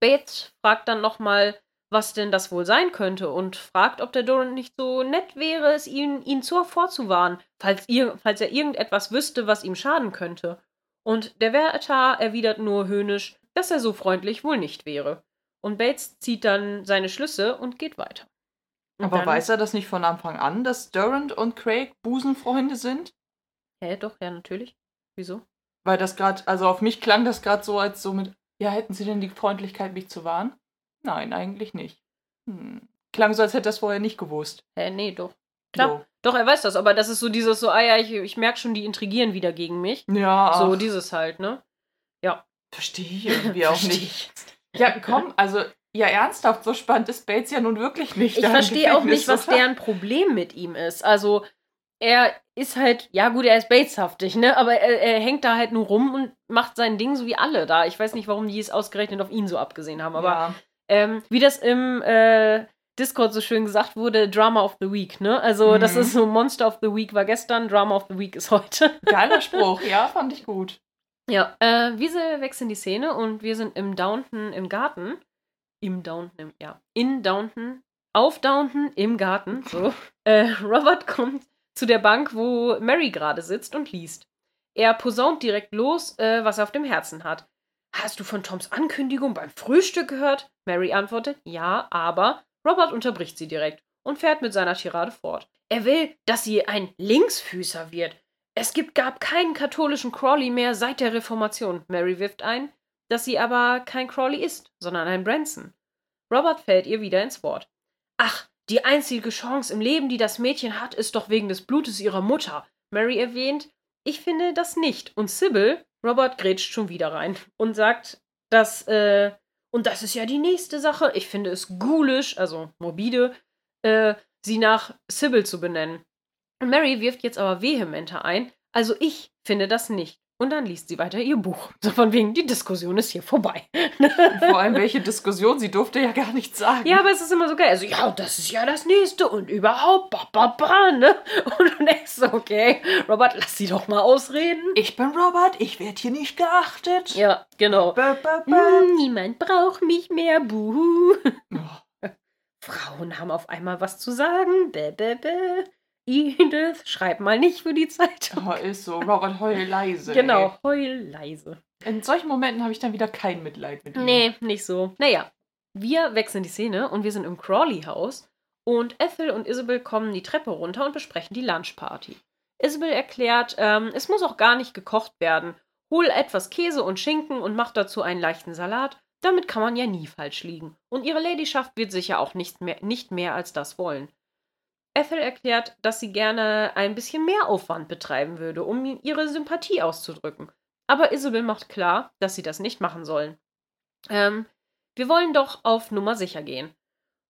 Bates fragt dann nochmal, was denn das wohl sein könnte und fragt, ob der Doran nicht so nett wäre, es ihn, ihn zuvor vorzuwarnen, falls, ihr, falls er irgendetwas wüsste, was ihm schaden könnte. Und der Wärter erwidert nur höhnisch, dass er so freundlich wohl nicht wäre. Und Bates zieht dann seine Schlüsse und geht weiter. Und Aber weiß er das nicht von Anfang an, dass Durant und Craig Busenfreunde sind? Hä, doch, ja, natürlich. Wieso? Weil das gerade, also auf mich klang das gerade so, als so mit, ja, hätten sie denn die Freundlichkeit, mich zu warnen? Nein, eigentlich nicht. Hm. Klang so, als hätte er es vorher nicht gewusst. Hä, nee, doch. Klar. So. Doch, er weiß das, aber das ist so dieses so, ah ja, ich, ich merke schon, die intrigieren wieder gegen mich. Ja, So dieses halt, ne? verstehe ich irgendwie auch nicht. Ja, komm, also, ja, ernsthaft, so spannend ist Bates ja nun wirklich nicht. Ich verstehe auch nicht, was oder? deren Problem mit ihm ist. Also, er ist halt, ja gut, er ist Bateshaftig, ne? Aber er, er hängt da halt nur rum und macht sein Ding so wie alle da. Ich weiß nicht, warum die es ausgerechnet auf ihn so abgesehen haben, aber ja. Ähm, wie das im äh, Discord so schön gesagt wurde, Drama of the Week, ne? Also, das Mhm. ist so Monster of the Week war gestern, Drama of the Week ist heute. Geiler Spruch, ja, fand ich gut. Ja, äh, wir wechseln die Szene und wir sind im Downton im Garten. Im Downton, ja. In Downton, auf Downton, im Garten, so. äh, Robert kommt zu der Bank, wo Mary gerade sitzt und liest. Er posaunt direkt los, äh, was er auf dem Herzen hat. Hast du von Toms Ankündigung beim Frühstück gehört? Mary antwortet, ja, aber Robert unterbricht sie direkt und fährt mit seiner Tirade fort. Er will, dass sie ein Linksfüßer wird. Es gibt, gab keinen katholischen Crawley mehr seit der Reformation. Mary wirft ein, dass sie aber kein Crawley ist, sondern ein Branson. Robert fällt ihr wieder ins Wort. Ach, die einzige Chance im Leben, die das Mädchen hat, ist doch wegen des Blutes ihrer Mutter. Mary erwähnt, ich finde das nicht. Und Sybil, Robert grätscht schon wieder rein und sagt, dass, äh, und das ist ja die nächste Sache. Ich finde es ghoulisch, also morbide, äh, sie nach Sybil zu benennen. Mary wirft jetzt aber vehementer ein, also ich finde das nicht. Und dann liest sie weiter ihr Buch. So von wegen, die Diskussion ist hier vorbei. Vor allem, welche Diskussion? Sie durfte ja gar nichts sagen. Ja, aber es ist immer so geil. Also, ja, das ist ja das nächste und überhaupt, ba, ba, ba, ne? Und du denkst so, okay, Robert, lass sie doch mal ausreden. Ich bin Robert, ich werde hier nicht geachtet. Ja, genau. Ba, ba, ba. Hm, niemand braucht mich mehr, buhu. Oh. Frauen haben auf einmal was zu sagen. Bäh, bäh, bäh. Edith, schreib mal nicht für die Zeitung. Oh, ist so. Robert, heul leise. Genau, Ey. heul leise. In solchen Momenten habe ich dann wieder kein Mitleid mit ihm. Nee, nicht so. Naja, wir wechseln die Szene und wir sind im Crawley-Haus und Ethel und Isabel kommen die Treppe runter und besprechen die Lunchparty. Isabel erklärt, ähm, es muss auch gar nicht gekocht werden. Hol etwas Käse und Schinken und mach dazu einen leichten Salat. Damit kann man ja nie falsch liegen. Und ihre Ladyschaft wird sicher auch nicht mehr, nicht mehr als das wollen. Ethel erklärt, dass sie gerne ein bisschen mehr Aufwand betreiben würde, um ihre Sympathie auszudrücken. Aber Isabel macht klar, dass sie das nicht machen sollen. Ähm, wir wollen doch auf Nummer sicher gehen.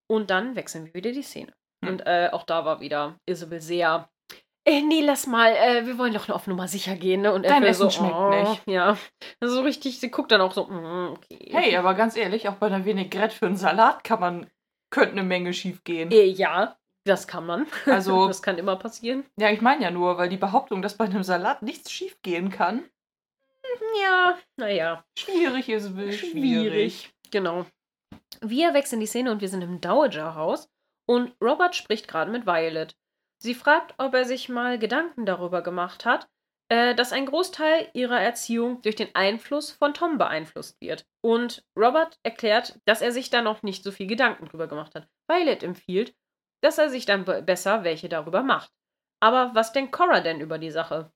Und dann wechseln wir wieder die Szene. Hm. Und äh, auch da war wieder Isabel sehr. Äh, nee, lass mal, äh, wir wollen doch nur auf Nummer sicher gehen, ne? Und Dein Ethel Essen so, schmeckt oh, nicht. Ja. So richtig, sie guckt dann auch so, mm, okay. Hey, aber ganz ehrlich, auch bei einer Vinaigrette für einen Salat kann man, könnte eine Menge schief gehen. Äh, ja, das kann man. Also- das kann immer passieren. Ja, ich meine ja nur, weil die Behauptung, dass bei einem Salat nichts schief gehen kann, Ja, naja. schwierig ist, schwierig. Genau. Wir wechseln die Szene und wir sind im Dowager-Haus und Robert spricht gerade mit Violet. Sie fragt, ob er sich mal Gedanken darüber gemacht hat, äh, dass ein Großteil ihrer Erziehung durch den Einfluss von Tom beeinflusst wird. Und Robert erklärt, dass er sich da noch nicht so viel Gedanken drüber gemacht hat. Violet empfiehlt, dass er sich dann be- besser welche darüber macht. Aber was denkt Cora denn über die Sache?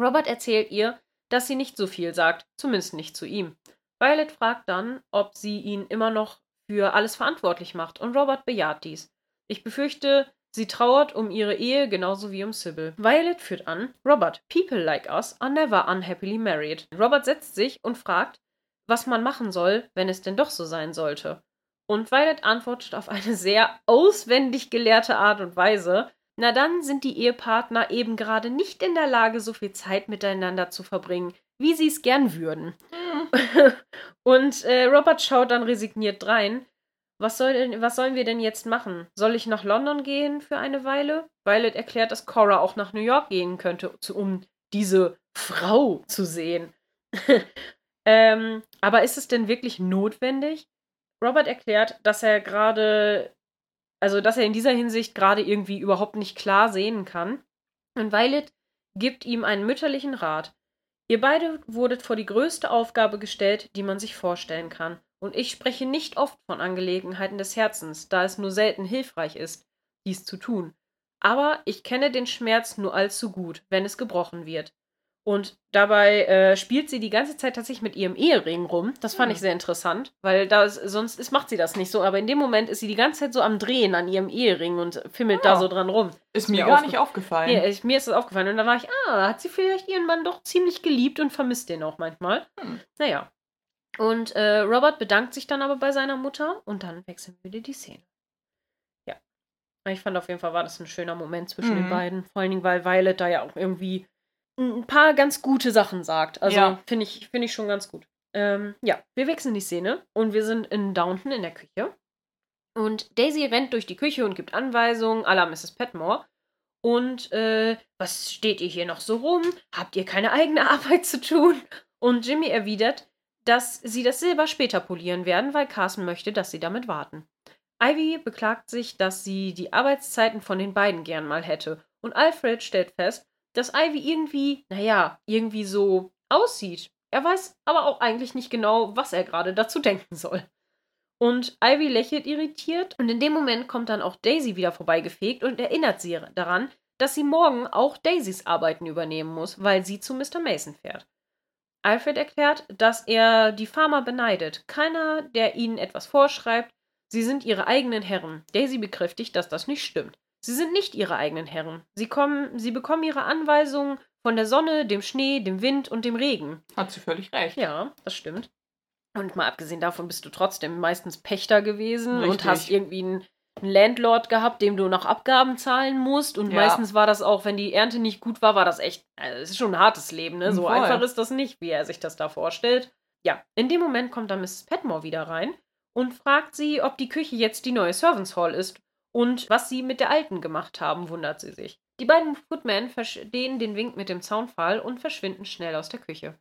Robert erzählt ihr, dass sie nicht so viel sagt, zumindest nicht zu ihm. Violet fragt dann, ob sie ihn immer noch für alles verantwortlich macht, und Robert bejaht dies. Ich befürchte, sie trauert um ihre Ehe genauso wie um Sybil. Violet führt an, Robert, people like us are never unhappily married. Robert setzt sich und fragt, was man machen soll, wenn es denn doch so sein sollte. Und Violet antwortet auf eine sehr auswendig gelehrte Art und Weise, na dann sind die Ehepartner eben gerade nicht in der Lage, so viel Zeit miteinander zu verbringen, wie sie es gern würden. Und äh, Robert schaut dann resigniert drein. Was, soll denn, was sollen wir denn jetzt machen? Soll ich nach London gehen für eine Weile? Violet erklärt, dass Cora auch nach New York gehen könnte, um diese Frau zu sehen. ähm, aber ist es denn wirklich notwendig? Robert erklärt, dass er gerade, also dass er in dieser Hinsicht gerade irgendwie überhaupt nicht klar sehen kann. Und Violet gibt ihm einen mütterlichen Rat. Ihr beide wurdet vor die größte Aufgabe gestellt, die man sich vorstellen kann. Und ich spreche nicht oft von Angelegenheiten des Herzens, da es nur selten hilfreich ist, dies zu tun. Aber ich kenne den Schmerz nur allzu gut, wenn es gebrochen wird. Und dabei äh, spielt sie die ganze Zeit tatsächlich mit ihrem Ehering rum. Das fand Hm. ich sehr interessant, weil da ist- sonst ist, macht sie das nicht so. Aber in dem Moment ist sie die ganze Zeit so am Drehen an ihrem Ehering und fimmelt Ja. da so dran rum. Ist mir mir gar nicht aufgefallen. Nee, ich, mir ist das aufgefallen. Und da war ich, ah, hat sie vielleicht ihren Mann doch ziemlich geliebt und vermisst den auch manchmal. Hm. Naja. Und äh, Robert bedankt sich dann aber bei seiner Mutter und dann wechseln wir wieder die Szene. Ja. Ich fand auf jeden Fall, war das ein schöner Moment zwischen den Mhm. beiden. Vor allen Dingen, weil Violet da ja auch irgendwie ein paar ganz gute Sachen sagt. Also Ja. finde ich, finde ich schon ganz gut. Ähm, ja, wir wechseln die Szene und wir sind in Downton in der Küche. Und Daisy rennt durch die Küche und gibt Anweisungen la Mrs. Petmore. Und äh, was steht ihr hier noch so rum? Habt ihr keine eigene Arbeit zu tun? Und Jimmy erwidert, dass sie das Silber später polieren werden, weil Carson möchte, dass sie damit warten. Ivy beklagt sich, dass sie die Arbeitszeiten von den beiden gern mal hätte. Und Alfred stellt fest, dass Ivy irgendwie, naja, irgendwie so aussieht. Er weiß aber auch eigentlich nicht genau, was er gerade dazu denken soll. Und Ivy lächelt irritiert und in dem Moment kommt dann auch Daisy wieder vorbeigefegt und erinnert sie daran, dass sie morgen auch Daisys Arbeiten übernehmen muss, weil sie zu Mr. Mason fährt. Alfred erklärt, dass er die Farmer beneidet. Keiner, der ihnen etwas vorschreibt, sie sind ihre eigenen Herren. Daisy bekräftigt, dass das nicht stimmt. Sie sind nicht ihre eigenen Herren. Sie, kommen, sie bekommen ihre Anweisungen von der Sonne, dem Schnee, dem Wind und dem Regen. Hat sie völlig recht. Ja, das stimmt. Und mal abgesehen davon bist du trotzdem meistens Pächter gewesen und Richtig. hast irgendwie einen, einen Landlord gehabt, dem du noch Abgaben zahlen musst. Und Ja. meistens war das auch, wenn die Ernte nicht gut war, war das echt, also es ist schon ein hartes Leben, ne? So Voll. einfach ist das nicht, wie er sich das da vorstellt. Ja, in dem Moment kommt dann Mrs. Petmore wieder rein und fragt sie, ob die Küche jetzt die neue Servants Hall ist. Und was sie mit der alten gemacht haben, wundert sie sich. Die beiden Footmen verstehen den Wink mit dem Zaunfall und verschwinden schnell aus der Küche.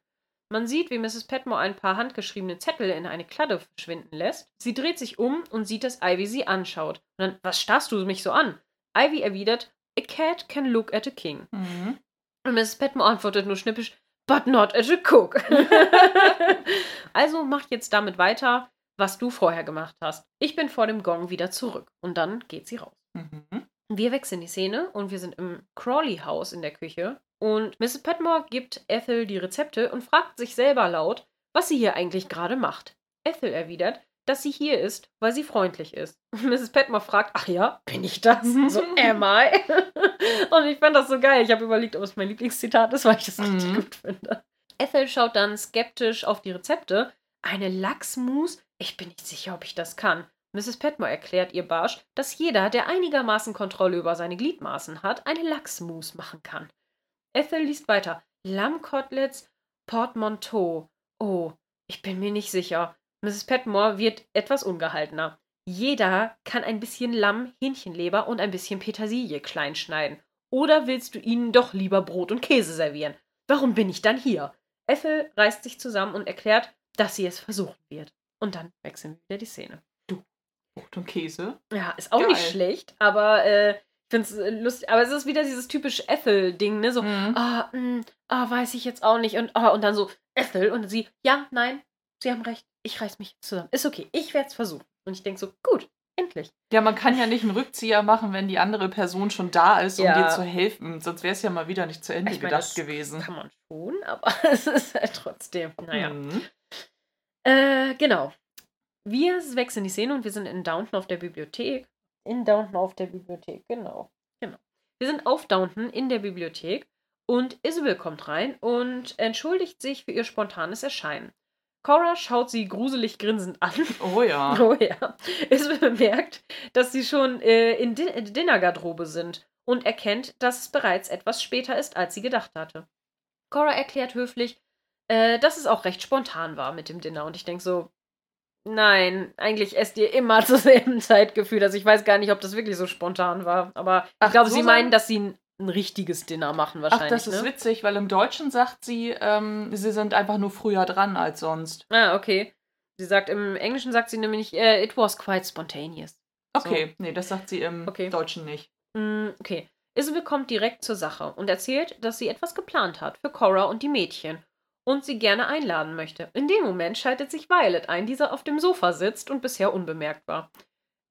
Man sieht, wie Mrs. Petmore ein paar handgeschriebene Zettel in eine Kladde verschwinden lässt. Sie dreht sich um und sieht, dass Ivy sie anschaut. Und dann, was starrst du mich so an? Ivy erwidert, A cat can look at a king. Mhm. Und Mrs. Petmore antwortet nur schnippisch, but not at a cook. also mach jetzt damit weiter, was du vorher gemacht hast. Ich bin vor dem Gong wieder zurück. Und dann geht sie raus. Mhm. Wir wechseln die Szene und wir sind im Crawley-Haus in der Küche. Und Mrs. Petmore gibt Ethel die Rezepte und fragt sich selber laut, was sie hier eigentlich gerade macht. Ethel erwidert, dass sie hier ist, weil sie freundlich ist. Mrs. Petmore fragt, ach ja, bin ich das? So, am I? und ich fand das so geil. Ich habe überlegt, ob es mein Lieblingszitat ist, weil ich das richtig Mhm. gut finde. Ethel schaut dann skeptisch auf die Rezepte. Eine Lachsmus? Ich bin nicht sicher, ob ich das kann. Mrs. Petmore erklärt ihr barsch, dass jeder, der einigermaßen Kontrolle über seine Gliedmaßen hat, eine Lachsmus machen kann. Ethel liest weiter. Lammkoteletts, Portmanteau. Oh, ich bin mir nicht sicher. Mrs. Petmore wird etwas ungehaltener. Jeder kann ein bisschen Lamm, Hähnchenleber und ein bisschen Petersilie klein schneiden. Oder willst du ihnen doch lieber Brot und Käse servieren? Warum bin ich dann hier? Ethel reißt sich zusammen und erklärt, dass sie es versuchen wird. Und dann wechseln wir wieder die Szene. Brot und Käse. Ja, ist auch Geil. nicht schlecht, aber äh, ich finde es lustig. Aber es ist wieder dieses typisch Ethel-Ding, ne? So, Mhm. ah, mh, ah, weiß ich jetzt auch nicht. Und, ah, und dann so, Ethel. Und sie, ja, nein, sie haben recht. Ich reiß mich jetzt zusammen. Ist okay, ich werde es versuchen. Und ich denke so, gut, endlich. Ja, man kann ja nicht einen Rückzieher machen, wenn die andere Person schon da ist, um Ja. dir zu helfen. Sonst wäre es ja mal wieder nicht zu Ende Ich meine, gedacht das gewesen. Kann man schon, aber es ist halt trotzdem. Naja. Mhm. Äh, genau. Wir wechseln die Szene und wir sind in Downton auf der Bibliothek. In Downton auf der Bibliothek, genau. Genau. Wir sind auf Downton in der Bibliothek und Isabel kommt rein und entschuldigt sich für ihr spontanes Erscheinen. Cora schaut sie gruselig grinsend an. Oh ja. Oh ja. Isabel bemerkt, dass sie schon äh, in Din in der Dinnergarderobe sind und erkennt, dass es bereits etwas später ist, als sie gedacht hatte. Cora erklärt höflich, äh, dass es auch recht spontan war mit dem Dinner. Und ich denke so, nein, eigentlich esst ihr immer zur selben Zeitgefühl. Also ich weiß gar nicht, ob das wirklich so spontan war. Aber ich Ach, glaube, so sie meinen, dass sie ein, ein richtiges Dinner machen Ach, wahrscheinlich. das ist ne? witzig, weil im Deutschen sagt sie, ähm, sie sind einfach nur früher dran als sonst. Ah, okay. Sie sagt, im Englischen sagt sie nämlich, äh, it was quite spontaneous. Okay, nee, das sagt sie im Okay. Deutschen nicht. Mm, Okay. Isabel kommt direkt zur Sache und erzählt, dass sie etwas geplant hat für Cora und die Mädchen und sie gerne einladen möchte. In dem Moment schaltet sich Violet ein, die auf dem Sofa sitzt und bisher unbemerkt war.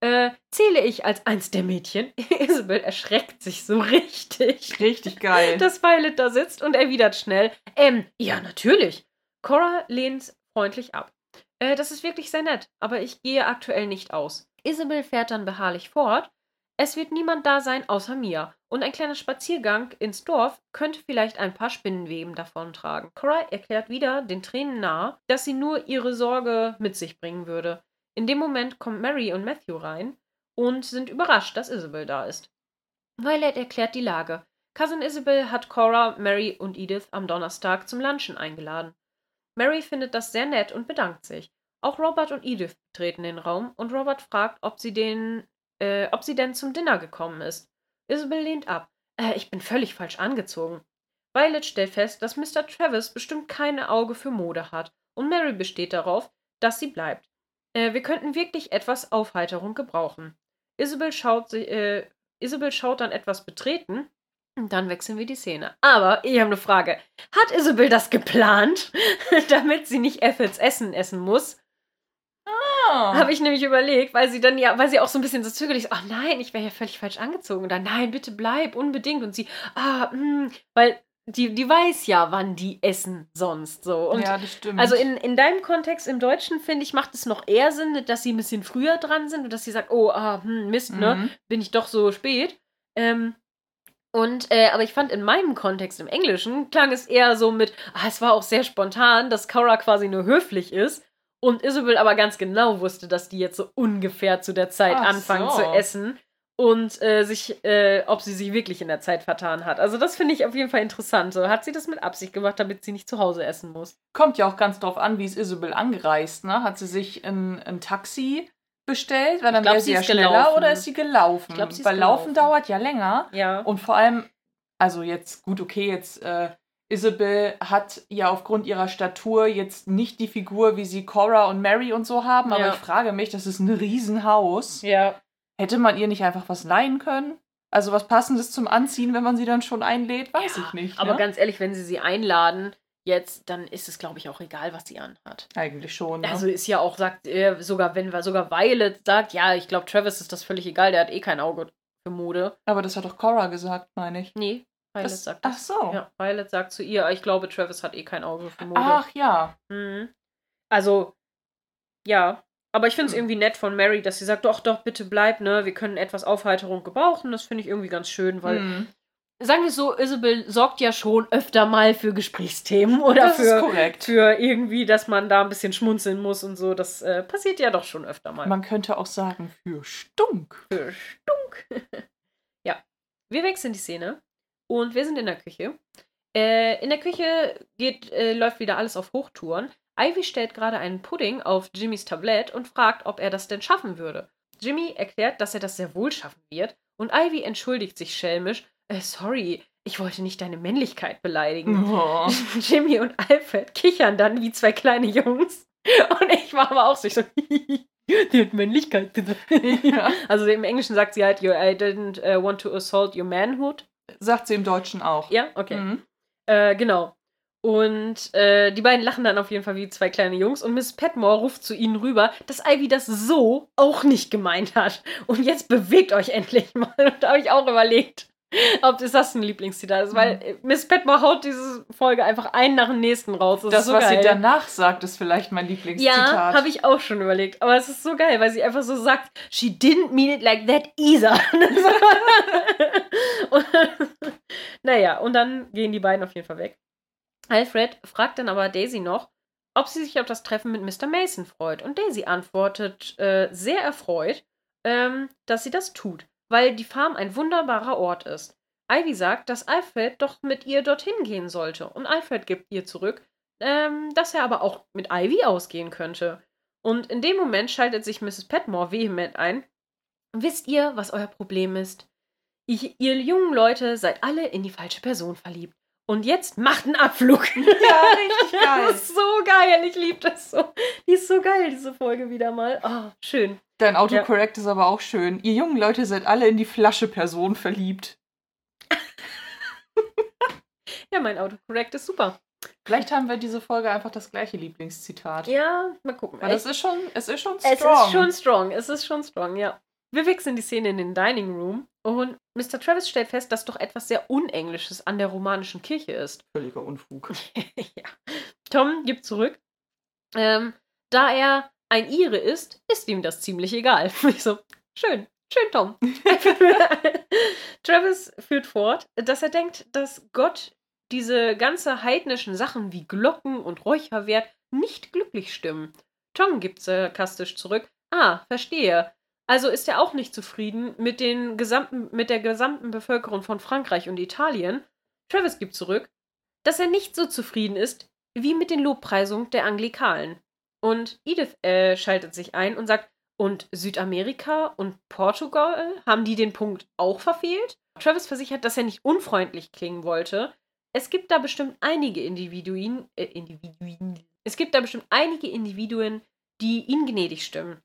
Äh, zähle ich als eins der Mädchen? Isabel erschreckt sich so richtig, Richtig geil. dass Violet da sitzt und erwidert schnell, ähm, ja, natürlich. Cora lehnt freundlich ab. Äh, das ist wirklich sehr nett, aber ich gehe aktuell nicht aus. Isabel fährt dann beharrlich fort. Es wird niemand da sein außer mir. Und ein kleiner Spaziergang ins Dorf könnte vielleicht ein paar Spinnenweben davontragen. Cora erklärt wieder den Tränen nahe, dass sie nur ihre Sorge mit sich bringen würde. In dem Moment kommt Mary und Matthew rein und sind überrascht, dass Isabel da ist. Violet erklärt die Lage. Cousin Isabel hat Cora, Mary und Edith am Donnerstag zum Lunchen eingeladen. Mary findet das sehr nett und bedankt sich. Auch Robert und Edith betreten den Raum und Robert fragt, ob sie den, äh, ob sie denn zum Dinner gekommen ist. Isabel lehnt ab. Äh, ich bin völlig falsch angezogen. Violet stellt fest, dass Mr. Travis bestimmt kein Auge für Mode hat und Mary besteht darauf, dass sie bleibt. Äh, wir könnten wirklich etwas Aufheiterung gebrauchen. Isabel schaut, äh, Isabel schaut dann etwas betreten und dann wechseln wir die Szene. Aber ich habe eine Frage. Hat Isabel das geplant, damit sie nicht Ethels Essen essen muss? Ah. Habe ich nämlich überlegt, weil sie dann ja, weil sie auch so ein bisschen so zögerlich ist, ach nein, ich wäre ja völlig falsch angezogen. Oder nein, bitte bleib, unbedingt. Und sie, ah, hm, weil die, die weiß ja, wann die essen sonst so. Und ja, das stimmt. also in, in deinem Kontext im Deutschen, finde ich, macht es noch eher Sinn, dass sie ein bisschen früher dran sind und dass sie sagt, oh, ah, hm, Mist, ne, Mhm. bin ich doch so spät. Ähm, und, äh, aber ich fand in meinem Kontext im Englischen klang es eher so mit, ah, es war auch sehr spontan, dass Cora quasi nur höflich ist und Isabel aber ganz genau wusste, dass die jetzt so ungefähr zu der Zeit Ach anfangen so. zu essen und äh, sich, äh, ob sie sich wirklich in der Zeit vertan hat. Also das finde ich auf jeden Fall interessant. So, hat sie das mit Absicht gemacht, damit sie nicht zu Hause essen muss? Kommt ja auch ganz drauf an, wie ist Isabel angereist, ne? Hat sie sich ein, ein Taxi bestellt, weil dann glaub, wäre sie ja schneller gelaufen. oder ist sie gelaufen? Ich glaub, sie weil Laufen gelaufen. dauert ja länger. Ja. Und vor allem, also jetzt, gut, okay, jetzt äh, Isabel hat ja aufgrund ihrer Statur jetzt nicht die Figur, wie sie Cora und Mary und so haben, aber Ja. ich frage mich, das ist ein Riesenhaus. Ja. Hätte man ihr nicht einfach was leihen können? Also was Passendes zum Anziehen, wenn man sie dann schon einlädt? Weiß Ja, ich nicht. Aber ne? ganz ehrlich, wenn sie sie einladen, jetzt, dann ist es, glaube ich, auch egal, was sie anhat. Eigentlich schon. Ne? Also ist ja auch, sagt er, sogar wenn sogar Violet sagt, ja, ich glaube, Travis ist das völlig egal, der hat eh kein Auge für Mode. aber das hat doch Cora gesagt, meine ich. Nee, Violet Das- sagt ach das. so. Ja, Violet sagt zu ihr, ich glaube, Travis hat eh kein Auge für Mode. Ach ja. Mhm. Also, ja. Aber ich finde es Hm. irgendwie nett von Mary, dass sie sagt, doch, doch, bitte bleib, ne? Wir können etwas Aufheiterung gebrauchen. Das finde ich irgendwie ganz schön, weil, Hm. sagen wir so, Isabel sorgt ja schon öfter mal für Gesprächsthemen oder das für, für irgendwie, dass man da ein bisschen schmunzeln muss und so. Das äh, passiert ja doch schon öfter mal. Man könnte auch sagen, für Stunk. Für Stunk. ja. Wir wechseln die Szene und wir sind in der Küche. Äh, in der Küche geht, äh, läuft wieder alles auf Hochtouren. Ivy stellt gerade einen Pudding auf Jimmys Tablett und fragt, ob er das denn schaffen würde. Jimmy erklärt, dass er das sehr wohl schaffen wird und Ivy entschuldigt sich schelmisch. Äh, sorry, ich wollte nicht deine Männlichkeit beleidigen. Oh. Jimmy und Alfred kichern dann wie zwei kleine Jungs. Und ich war aber auch so, die hat Männlichkeit gesagt. Ja. Also im Englischen sagt sie halt, "You- I didn't uh, want to assault your manhood. Sagt sie im Deutschen auch. Ja, okay. Mhm. Äh, genau. Und äh, die beiden lachen dann auf jeden Fall wie zwei kleine Jungs und Miss Petmore ruft zu ihnen rüber, dass Ivy das so auch nicht gemeint hat. Und jetzt bewegt euch endlich mal. Und da habe ich auch überlegt, ob das, das ein Lieblingszitat ist, weil äh, Miss Petmore haut diese Folge einfach einen nach dem nächsten raus. Das, ist so was geil. sie danach sagt, ist vielleicht mein Ja, Lieblingszitat. habe ich auch schon überlegt. Aber es ist so geil, weil sie einfach so sagt, she didn't mean it like that either. und, naja, und dann gehen die beiden auf jeden Fall weg. Alfred fragt dann aber Daisy noch, ob sie sich auf das Treffen mit Mr. Mason freut. Und Daisy antwortet äh, sehr erfreut, ähm, dass sie das tut, weil die Farm ein wunderbarer Ort ist. Ivy sagt, dass Alfred doch mit ihr dorthin gehen sollte. Und Alfred gibt ihr zurück, ähm, dass er aber auch mit Ivy ausgehen könnte. Und in dem Moment schaltet sich Mrs. Petmore vehement ein. Wisst ihr, was euer Problem ist? Ich, ihr jungen Leute seid alle in die falsche Person verliebt. Und jetzt macht einen Abflug. Ja, richtig geil. Das ist so geil. Ich liebe das so. Die ist so geil, diese Folge wieder mal. Oh, schön. Dein Autocorrect ist aber auch schön. Ihr jungen Leute seid alle in die Flasche-Person verliebt. Ja, mein Autocorrect ist super. Vielleicht haben wir diese Folge einfach das gleiche Lieblingszitat. Ja, mal gucken. Weil das ist schon, es ist schon strong. Es ist schon strong, es ist schon strong, ja. Wir wechseln die Szene in den Dining Room und Mr. Travis stellt fest, dass doch etwas sehr Unenglisches an der romanischen Kirche ist. Völliger Unfug. ja. Tom gibt zurück. Ähm, da er ein Ire ist, ist ihm das ziemlich egal. Ich so, schön, schön, Tom. Travis führt fort, dass er denkt, dass Gott diese ganze heidnischen Sachen wie Glocken und Räucherwert nicht glücklich stimmen. Tom gibt sarkastisch zurück. Ah, verstehe. Also ist er auch nicht zufrieden mit, den gesamten, mit der gesamten Bevölkerung von Frankreich und Italien. Travis gibt zurück, dass er nicht so zufrieden ist wie mit den Lobpreisungen der Anglikalen. Und Edith äh, schaltet sich ein und sagt, und Südamerika und Portugal, haben die den Punkt auch verfehlt? Travis versichert, dass er nicht unfreundlich klingen wollte. Es gibt da bestimmt einige Individuen, äh, Individuen. Es gibt da bestimmt einige Individuen, die ihn gnädig stimmen.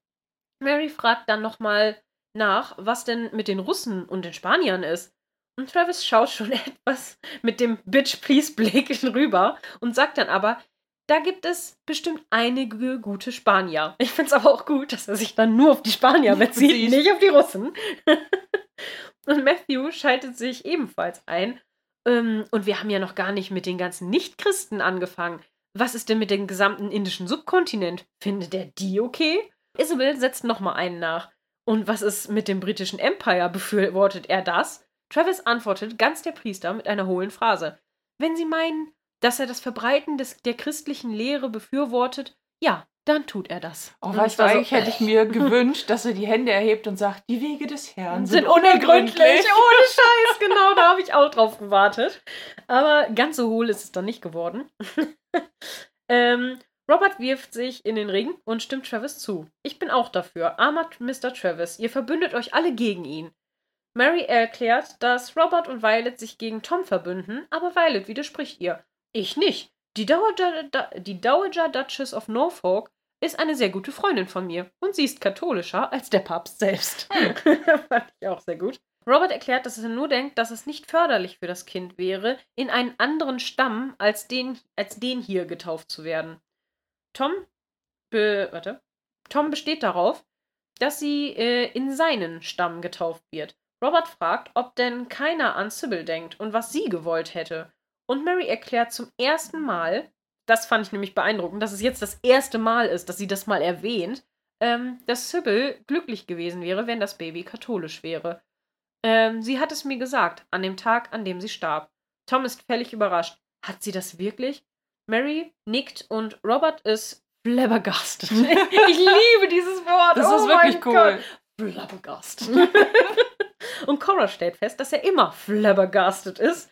Mary fragt dann nochmal nach, was denn mit den Russen und den Spaniern ist. Und Travis schaut schon etwas mit dem Bitch-Please-Blick rüber und sagt dann aber, da gibt es bestimmt einige gute Spanier. Ich finde es aber auch gut, dass er sich dann nur auf die Spanier bezieht, nicht auf die Russen. und Matthew schaltet sich ebenfalls ein. Ähm, und wir haben ja noch gar nicht mit den ganzen Nicht-Christen angefangen. Was ist denn mit dem gesamten indischen Subkontinent? Findet er die okay? Isabel setzt nochmal einen nach. Und was ist mit dem britischen Empire? Befürwortet er das? Travis antwortet ganz der Priester mit einer hohlen Phrase. Wenn Sie meinen, dass er das Verbreiten des, der christlichen Lehre befürwortet, ja, dann tut er das. Oh, weißt du, war so, eigentlich hätte ich mir gewünscht, dass er die Hände erhebt und sagt, die Wege des Herrn sind sind, unergründlich. unergründlich. Ohne Scheiß, genau, da habe ich auch drauf gewartet. Aber ganz so hohl ist es dann nicht geworden. ähm, Robert wirft sich in den Ring und stimmt Travis zu. Ich bin auch dafür. Armer Mr. Travis, ihr verbündet euch alle gegen ihn. Mary erklärt, dass Robert und Violet sich gegen Tom verbünden, aber Violet widerspricht ihr. Ich nicht. Die Dowager, die Dowager Duchess of Norfolk ist eine sehr gute Freundin von mir und sie ist katholischer als der Papst selbst. Fand ich auch sehr gut. Robert erklärt, dass er nur denkt, dass es nicht förderlich für das Kind wäre, in einen anderen Stamm als den, als den hier getauft zu werden. Tom, be, warte, Tom besteht darauf, dass sie äh, in seinen Stamm getauft wird. Robert fragt, ob denn keiner an Sybil denkt und was sie gewollt hätte. Und Mary erklärt zum ersten Mal, das fand ich nämlich beeindruckend, dass es jetzt das erste Mal ist, dass sie das mal erwähnt, ähm, dass Sybil glücklich gewesen wäre, wenn das Baby katholisch wäre. Ähm, sie hat es mir gesagt, an dem Tag, an dem sie starb. Tom ist völlig überrascht. Hat sie das wirklich? Mary nickt und Robert ist flabbergasted. ich liebe dieses Wort. Das oh ist wirklich cool. Gott. Flabbergasted. und Cora stellt fest, dass er immer flabbergasted ist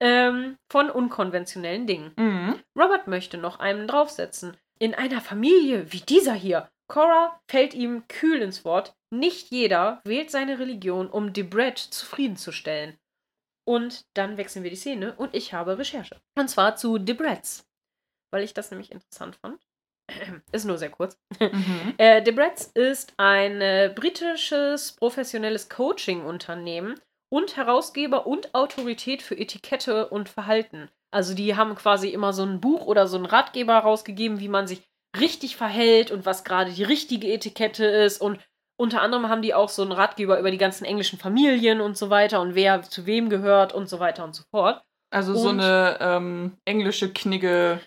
ähm, von unkonventionellen Dingen. Mhm. Robert möchte noch einen draufsetzen. In einer Familie wie dieser hier. Cora fällt ihm kühl ins Wort. Nicht jeder wählt seine Religion, um Debret zufriedenzustellen. Und dann wechseln wir die Szene und ich habe Recherche. Und zwar zu Debrets. Weil ich das nämlich interessant fand. Ist nur sehr kurz. Mhm. Äh, Debrets ist ein äh, britisches professionelles Coaching-Unternehmen und Herausgeber und Autorität für Etikette und Verhalten. Also die haben quasi immer so ein Buch oder so einen Ratgeber rausgegeben, wie man sich richtig verhält und was gerade die richtige Etikette ist. Und unter anderem haben die auch so einen Ratgeber über die ganzen englischen Familien und so weiter und wer zu wem gehört und so weiter und so fort. Also so Und- eine ähm, englische Knigge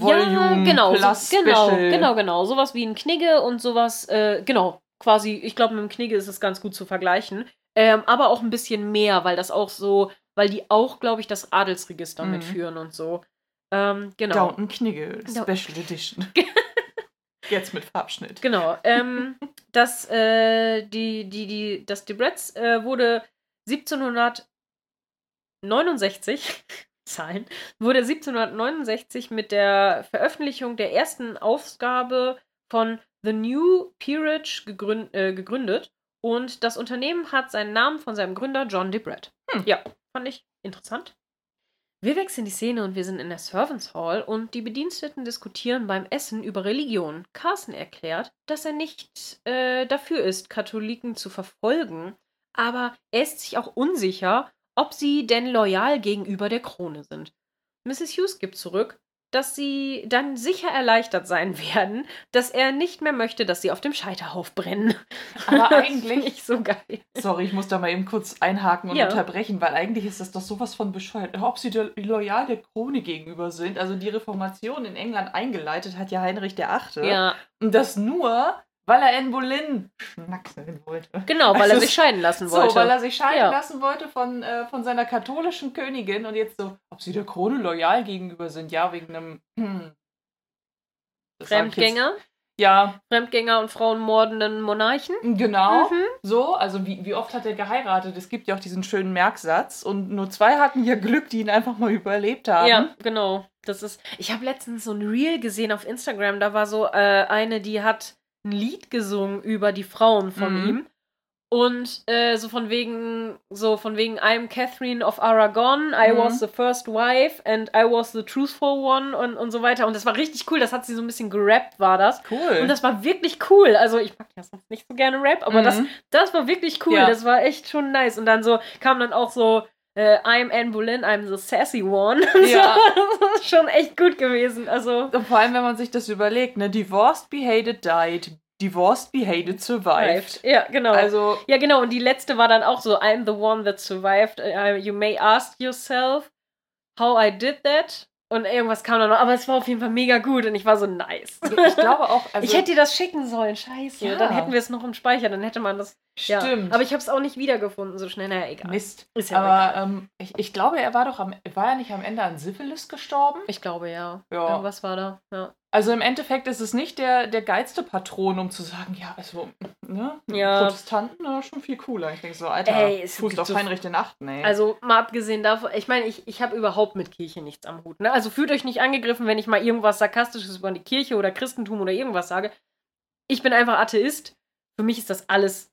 ja, Volume genau, Plus so, genau, Special. genau, genau. Sowas wie ein Knigge und sowas, äh, genau, quasi, ich glaube, mit dem Knigge ist es ganz gut zu vergleichen. Ähm, aber auch ein bisschen mehr, weil das auch so, weil die auch, glaube ich, das Adelsregister Mhm. mitführen und so. Ähm, genau. Downton Knigge Special Edition. Jetzt mit Farbschnitt. Genau. Ähm, das, äh, die, die, die, das Debrets äh, wurde 1769, Zahlen, wurde 1769 mit der Veröffentlichung der ersten Ausgabe von The New Peerage gegründ, äh, gegründet. Und das Unternehmen hat seinen Namen von seinem Gründer John Debret. Hm. Ja, fand ich interessant. Wir wechseln die Szene und wir sind in der Servants Hall und die Bediensteten diskutieren beim Essen über Religion. Carson erklärt, dass er nicht äh, dafür ist, Katholiken zu verfolgen, aber er ist sich auch unsicher, ob sie denn loyal gegenüber der Krone sind. Mrs. Hughes gibt zurück, dass sie dann sicher erleichtert sein werden, dass er nicht mehr möchte, dass sie auf dem Scheiterhaufen brennen. Aber eigentlich- ich so geil. Sorry, ich muss da mal eben kurz einhaken und Ja. unterbrechen, weil eigentlich ist das doch sowas von bescheuert. Ob sie der, loyal der Krone gegenüber sind. Also die Reformation in England eingeleitet hat ja Heinrich der Achte. Ja, Und das nur, weil er Anne Boleyn schnackseln wollte. genau, weil Also er sich scheiden lassen wollte. So, weil er sich scheiden Ja. lassen wollte von, äh, von seiner katholischen Königin und jetzt so, ob sie der Krone loyal gegenüber sind, ja, wegen einem hm, Fremdgänger, ja, Fremdgänger und frauenmordenden Monarchen. genau. Mhm. So, also wie, wie oft hat er geheiratet? Es gibt ja auch diesen schönen Merksatz und nur zwei hatten ja Glück, die ihn einfach mal überlebt haben. Ja, genau. Das ist. Ich habe letztens so ein Reel gesehen auf Instagram. Da war so äh, eine, die hat ein Lied gesungen über die Frauen von Mhm. ihm. Und äh, so von wegen, so von wegen, I'm Catherine of Aragon, I Mhm. was the first wife and I was the truthful one und, und so weiter. Und das war richtig cool. Das hat sie so ein bisschen gerappt, war das. Cool. Und das war wirklich cool. Also ich mag ja sonst nicht so gerne Rap, aber das, Mhm. das war wirklich cool. Ja. Das war echt schon nice. Und dann so kam dann auch so, äh, I'm Anne Boleyn, I'm the sassy one. Ja. das ist schon echt gut gewesen. Also, Und vor allem, wenn man sich das überlegt, ne? Divorced, behated, died. Divorced, behated, survived. ja, genau. Also, ja, genau. Und die letzte war dann auch so, I'm the one that survived. Uh, you may ask yourself how I did that. Und irgendwas kam dann noch, aber es war auf jeden Fall mega gut und ich war so nice. ich glaube auch, also, ich hätte dir das schicken sollen, scheiße. Ja. Dann hätten wir es noch im Speicher, dann hätte man das. Ja. stimmt. Aber ich habe es auch nicht wiedergefunden, so schnell. Naja, egal. Mist. Ist ja Aber ähm, ich, ich glaube, er war doch am, war er nicht am Ende an Syphilis gestorben? Ich glaube ja. Ja. Irgendwas war da. Ja. Also im Endeffekt ist es nicht der, der geilste Patron, um zu sagen, ja, also, ne? Ja. Protestanten, na, schon viel cooler. Ich denke so, Alter, Ey, Fuß auf so- Heinrich den Achten, ey. Also mal abgesehen davon, ich meine, ich, ich habe überhaupt mit Kirche nichts am Hut. Ne? Also fühlt euch nicht angegriffen, wenn ich mal irgendwas Sarkastisches über die Kirche oder Christentum oder irgendwas sage. Ich bin einfach Atheist. Für mich ist das alles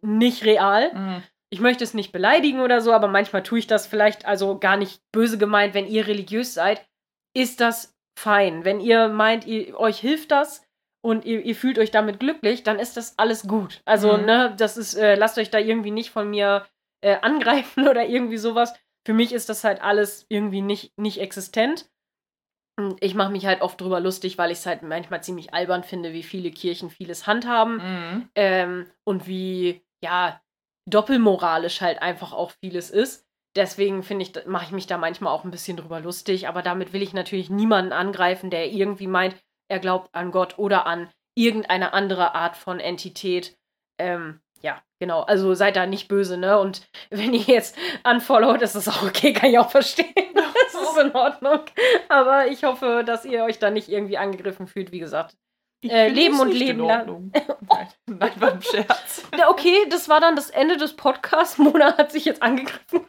nicht real. Mhm. Ich möchte es nicht beleidigen oder so, aber manchmal tue ich das vielleicht also gar nicht böse gemeint, wenn ihr religiös seid, ist das fein. Wenn ihr meint, ihr, euch hilft das und ihr, ihr fühlt euch damit glücklich, dann ist das alles gut. Also, Mhm. ne, das ist, äh, lasst euch da irgendwie nicht von mir äh, angreifen oder irgendwie sowas. Für mich ist das halt alles irgendwie nicht, nicht existent. Und Ich mache mich halt oft drüber lustig, weil ich es halt manchmal ziemlich albern finde, wie viele Kirchen vieles handhaben Mhm. ähm, und wie, ja, doppelmoralisch halt einfach auch vieles ist. Deswegen finde ich, mache ich mich da manchmal auch ein bisschen drüber lustig, aber damit will ich natürlich niemanden angreifen, der irgendwie meint, er glaubt an Gott oder an irgendeine andere Art von Entität. Ähm, ja, genau. Also seid da nicht böse, ne? Und wenn ihr jetzt unfollowt, ist das auch okay, kann ich auch verstehen. das ist in Ordnung. Aber ich hoffe, dass ihr euch da nicht irgendwie angegriffen fühlt, wie gesagt. Äh, leben und leben la- Ordnung. Nein, war ein Scherz. Ja, okay, das war dann das Ende des Podcasts. Mona hat sich jetzt angegriffen.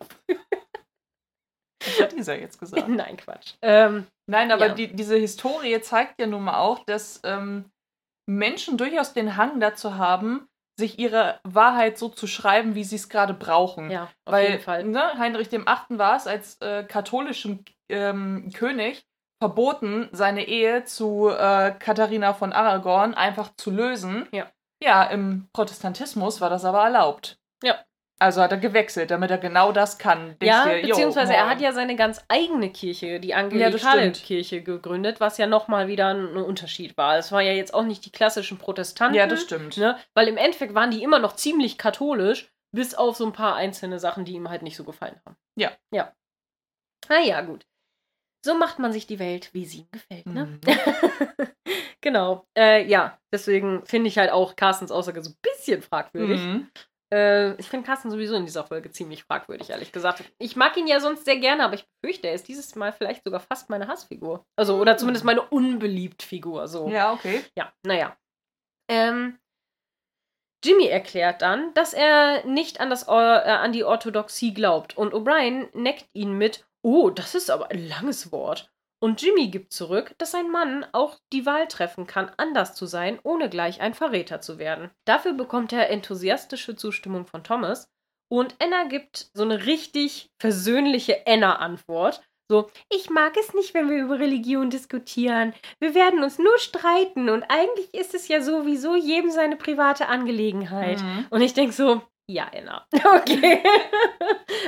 Was hat dieser jetzt gesagt? Nein, Quatsch. Ähm, Nein, aber Ja. die, diese Historie zeigt ja nun mal auch, dass ähm, Menschen durchaus den Hang dazu haben, sich ihre Wahrheit so zu schreiben, wie sie es gerade brauchen. ja, auf Weil jeden Fall. Ne, Heinrich dem Achten war es als äh, katholischem ähm, König verboten, seine Ehe zu äh, Katharina von Aragon einfach zu lösen. Ja. Ja, im Protestantismus war das aber erlaubt. Ja. Also hat er gewechselt, damit er genau das kann. Denkst Ja, dir, beziehungsweise er hat ja seine ganz eigene Kirche, die Ja, angelikale stimmt. Kirche, gegründet, was ja nochmal wieder ein Unterschied war. Es war ja jetzt auch nicht die klassischen Protestanten. Ja, das stimmt. Ne? Weil im Endeffekt waren die immer noch ziemlich katholisch, bis auf so ein paar einzelne Sachen, die ihm halt nicht so gefallen haben. Ja. Ja. Naja, gut. So macht man sich die Welt, wie sie ihm gefällt, ne? Mhm. genau. Äh, ja, deswegen finde ich halt auch Carstens Aussage so ein bisschen fragwürdig. Mhm. Äh, ich finde Carsten sowieso in dieser Folge ziemlich fragwürdig, ehrlich gesagt. Ich mag ihn ja sonst sehr gerne, aber ich befürchte, er ist dieses Mal vielleicht sogar fast meine Hassfigur. Also, oder zumindest meine unbeliebt Figur. So. Ja, okay. Ja, naja. Ähm, Jimmy erklärt dann, dass er nicht an, das, äh, an die Orthodoxie glaubt und O'Brien neckt ihn mit, oh, das ist aber ein langes Wort. Und Jimmy gibt zurück, dass ein Mann auch die Wahl treffen kann, anders zu sein, ohne gleich ein Verräter zu werden. Dafür bekommt er enthusiastische Zustimmung von Thomas und Anna gibt so eine richtig versöhnliche Anna-Antwort. So, ich mag es nicht, wenn wir über Religion diskutieren. Wir werden uns nur streiten und eigentlich ist es ja sowieso jedem seine private Angelegenheit. Mhm. Und ich denke so, ja, Anna. Okay.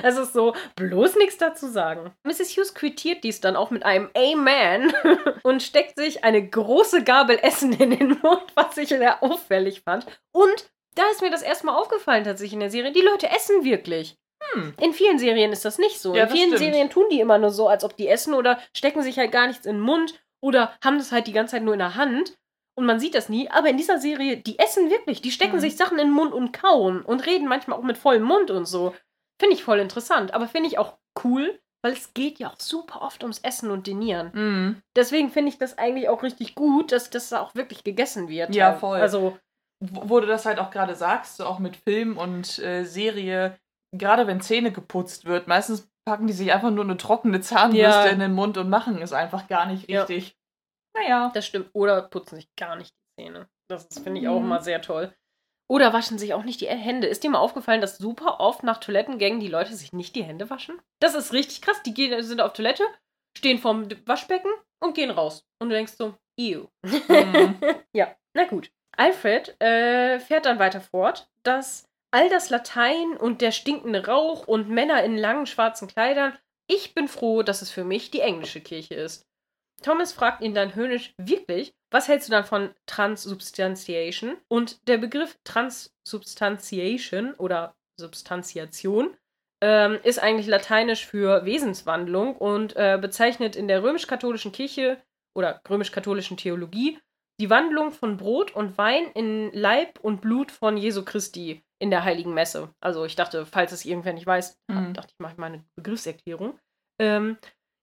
Es ist so, bloß nichts dazu sagen. Mrs. Hughes quittiert dies dann auch mit einem Amen und steckt sich eine große Gabel Essen in den Mund, was ich sehr auffällig fand. Und da ist mir das erstmal aufgefallen tatsächlich in der Serie, die Leute essen wirklich. Hm. In vielen Serien ist das nicht so. Ja, in vielen stimmt. Serien tun die immer nur so, als ob die essen oder stecken sich halt gar nichts in den Mund oder haben das halt die ganze Zeit nur in der Hand und man sieht das nie. Aber in dieser Serie, die essen wirklich. Die stecken Mhm. sich Sachen in den Mund und kauen und reden manchmal auch mit vollem Mund und so. Finde ich voll interessant, aber finde ich auch cool, weil es geht ja auch super oft ums Essen und Dinieren. Mhm. Deswegen finde ich das eigentlich auch richtig gut, dass das auch wirklich gegessen wird. Ja, voll. Also, Wo du das halt auch gerade sagst, so auch mit Film und äh, Serie, gerade wenn Zähne geputzt wird, meistens packen die sich einfach nur eine trockene Zahnbürste Ja. in den Mund und machen es einfach gar nicht Ja. Naja. Das stimmt. Oder putzen sich gar nicht die Zähne. Das finde ich auch Mhm. immer sehr toll. Oder waschen sich auch nicht die Hände. Ist dir mal aufgefallen, dass super oft nach Toilettengängen die Leute sich nicht die Hände waschen? Das ist richtig krass. Die gehen, sind auf Toilette, stehen vorm Waschbecken und gehen raus. Und du denkst so, ew. Mhm. ja, na gut. Alfred äh, fährt dann weiter fort, dass all das Latein und der stinkende Rauch und Männer in langen schwarzen Kleidern. Ich bin froh, dass es für mich die englische Kirche ist. Thomas fragt ihn dann höhnisch, wirklich? Was hältst du dann von Transsubstantiation? Und der Begriff Transsubstantiation oder Substantiation ähm, ist eigentlich lateinisch für Wesenswandlung und äh, bezeichnet in der römisch-katholischen Kirche oder römisch-katholischen Theologie die Wandlung von Brot und Wein in Leib und Blut von Jesu Christi in der Heiligen Messe. Also ich dachte, falls es irgendwer nicht weiß, mhm. dachte ich, mache ich mal eine Begriffserklärung. Ähm,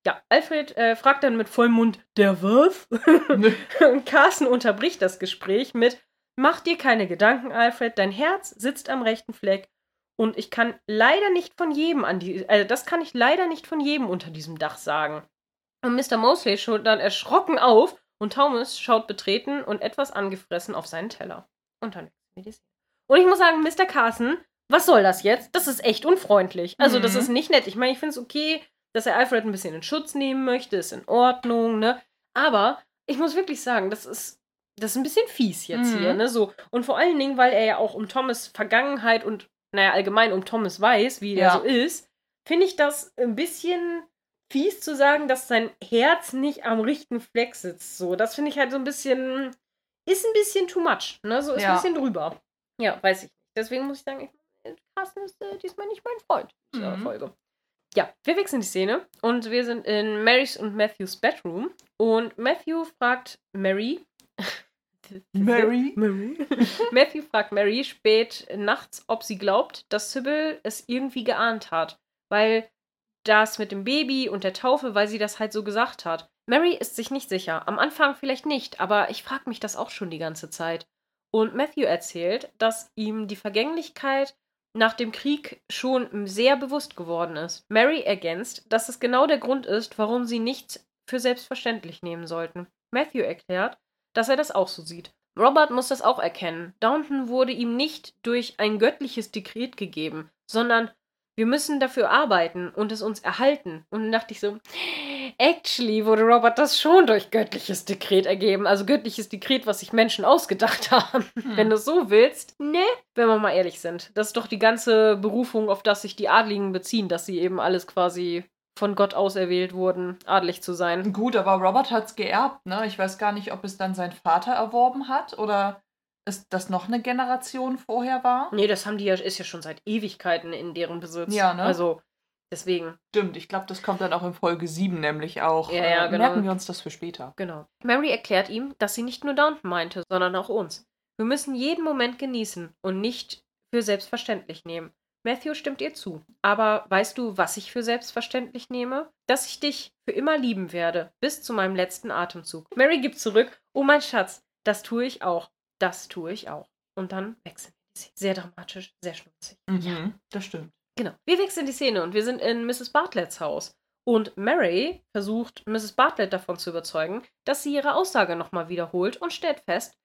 ja, Alfred äh, fragt dann mit vollem Mund, der was? und Carsten unterbricht das Gespräch mit, mach dir keine Gedanken, Alfred, dein Herz sitzt am rechten Fleck und ich kann leider nicht von jedem an die, also das kann ich leider nicht von jedem unter diesem Dach sagen. Und Mr. Mosley schaut dann erschrocken auf und Thomas schaut betreten und etwas angefressen auf seinen Teller. Und dann Und ich muss sagen, Mr. Carson, was soll das jetzt? Das ist echt unfreundlich. Also, mhm. das ist nicht nett. Ich meine, ich finde es okay, dass er Alfred ein bisschen in Schutz nehmen möchte, ist in Ordnung, ne? Aber ich muss wirklich sagen, das ist, das ist ein bisschen fies jetzt mhm. hier, ne? So. Und vor allen Dingen, weil er ja auch um Thomas Vergangenheit und, naja, allgemein um Thomas weiß, wie ja. er so ist, finde ich das ein bisschen fies zu sagen, dass sein Herz nicht am richtigen Fleck sitzt. So, das finde ich halt so ein bisschen, ist ein bisschen too much, ne? So ist ja. ein bisschen drüber. Ja, weiß ich nicht. Deswegen muss ich sagen, ich, Carsten ist äh, diesmal nicht mein Freund in dieser mhm. Folge. Ja, wir wechseln die Szene und wir sind in Marys und Matthews Bedroom und Matthew fragt Mary. Mary? Mary. Matthew fragt Mary spät nachts, ob sie glaubt, dass Sybil es irgendwie geahnt hat, weil das mit dem Baby und der Taufe, weil sie das halt so gesagt hat. Mary ist sich nicht sicher. Am Anfang vielleicht nicht, aber ich frage mich das auch schon die ganze Zeit. Und Matthew erzählt, dass ihm die Vergänglichkeit nach dem Krieg schon sehr bewusst geworden ist. Mary ergänzt, dass es genau der Grund ist, warum sie nichts für selbstverständlich nehmen sollten. Matthew erklärt, dass er das auch so sieht. Robert muss das auch erkennen. Downton wurde ihm nicht durch ein göttliches Dekret gegeben, sondern wir müssen dafür arbeiten und es uns erhalten. Und dann dachte ich so, actually wurde Robert das schon durch göttliches Dekret ergeben. Also göttliches Dekret, was sich Menschen ausgedacht haben. Hm. Wenn du es so willst, ne, wenn wir mal ehrlich sind. Das ist doch die ganze Berufung, auf das sich die Adligen beziehen, dass sie eben alles quasi von Gott auserwählt wurden, adlig zu sein. Gut, aber Robert hat es geerbt, ne? Ich weiß gar nicht, ob es dann sein Vater erworben hat oder ist das noch eine Generation vorher war? Nee, das haben die ja, ist ja schon seit Ewigkeiten in deren Besitz. Ja, ne? Also, deswegen. Stimmt, ich glaube, das kommt dann auch in Folge 7 nämlich auch. Ja, ja, äh, genau. Merken wir uns das für später. Genau. Mary erklärt ihm, dass sie nicht nur Downton meinte, sondern auch uns. Wir müssen jeden Moment genießen und nicht für selbstverständlich nehmen. Matthew stimmt ihr zu. Aber weißt du, was ich für selbstverständlich nehme? Dass ich dich für immer lieben werde, bis zu meinem letzten Atemzug. Mary gibt zurück, oh mein Schatz, das tue ich auch. Das tue ich auch. Und dann wechseln Szene. Sehr dramatisch, sehr schmutzig. Mhm, ja, das stimmt. Genau. Wir wechseln die Szene und wir sind in Mrs. Bartletts Haus. Und Mary versucht, Mrs. Bartlett davon zu überzeugen, dass sie ihre Aussage nochmal wiederholt und stellt fest,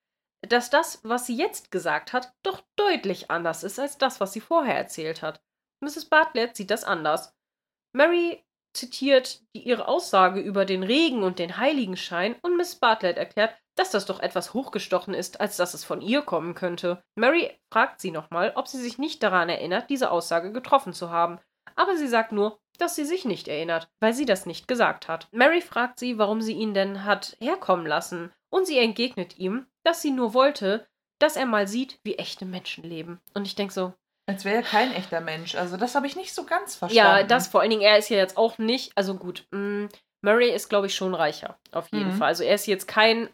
dass das, was sie jetzt gesagt hat, doch deutlich anders ist als das, was sie vorher erzählt hat. Mrs. Bartlett sieht das anders. Mary zitiert ihre Aussage über den Regen und den Heiligenschein und Miss Bartlett erklärt, dass das doch etwas hochgestochen ist, als dass es von ihr kommen könnte. Mary fragt sie nochmal, ob sie sich nicht daran erinnert, diese Aussage getroffen zu haben. Aber sie sagt nur, dass sie sich nicht erinnert, weil sie das nicht gesagt hat. Mary fragt sie, warum sie ihn denn hat herkommen lassen, und sie entgegnet ihm, dass sie nur wollte, dass er mal sieht, wie echte Menschen leben. Und ich denke so, als wäre er kein echter Mensch. Also das habe ich nicht so ganz verstanden. Ja, das vor allen Dingen, er ist ja jetzt auch nicht, also gut, mh, mm, Murray ist, glaube ich, schon reicher, auf jeden mhm. Fall. Also er ist jetzt kein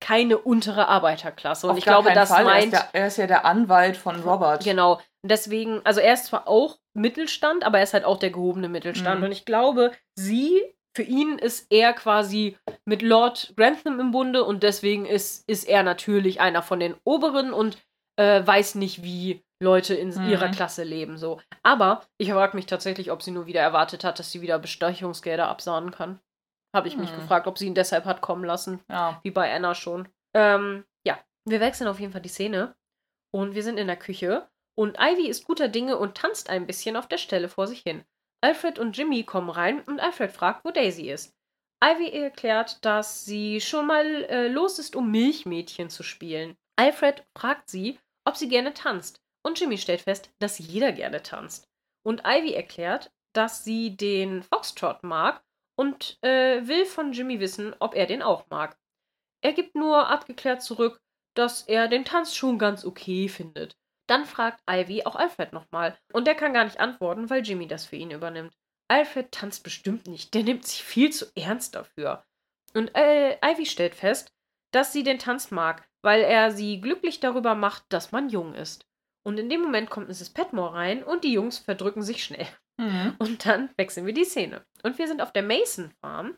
keine untere Arbeiterklasse. Und Auf ich glaube, das Fall. meint. Er ist, der, er ist, ja der Anwalt von Robert. Genau. Deswegen, also er ist zwar auch Mittelstand, aber er ist halt auch der gehobene Mittelstand. Mhm. Und ich glaube, sie, für ihn ist er quasi mit Lord Grantham im Bunde und deswegen ist, ist er natürlich einer von den Oberen und äh, weiß nicht, wie Leute in mhm. ihrer Klasse leben. So. Aber ich frage mich tatsächlich, ob sie nur wieder erwartet hat, dass sie wieder Bestechungsgelder absahnen kann. Habe ich hm. mich gefragt, ob sie ihn deshalb hat kommen lassen. Ja. Wie bei Anna schon. Ähm, ja, wir wechseln auf jeden Fall die Szene. Und wir sind in der Küche. Und Ivy ist guter Dinge und tanzt ein bisschen auf der Stelle vor sich hin. Alfred und Jimmy kommen rein und Alfred fragt, wo Daisy ist. Ivy erklärt, dass sie schon mal äh, los ist, um Milchmädchen zu spielen. Alfred fragt sie, ob sie gerne tanzt. und Jimmy stellt fest, dass jeder gerne tanzt. Und Ivy erklärt, dass sie den Foxtrot mag und äh, will von Jimmy wissen, ob er den auch mag. Er gibt nur abgeklärt zurück, dass er den Tanz schon ganz okay findet. Dann fragt Ivy auch Alfred nochmal und der kann gar nicht antworten, weil Jimmy das für ihn übernimmt. Alfred tanzt bestimmt nicht, der nimmt sich viel zu ernst dafür. Und äh, Ivy stellt fest, dass sie den Tanz mag, weil er sie glücklich darüber macht, dass man jung ist. Und in dem Moment kommt Mrs. Petmore rein und die Jungs verdrücken sich schnell. Mhm. Und dann wechseln wir die Szene. Und wir sind auf der Mason Farm.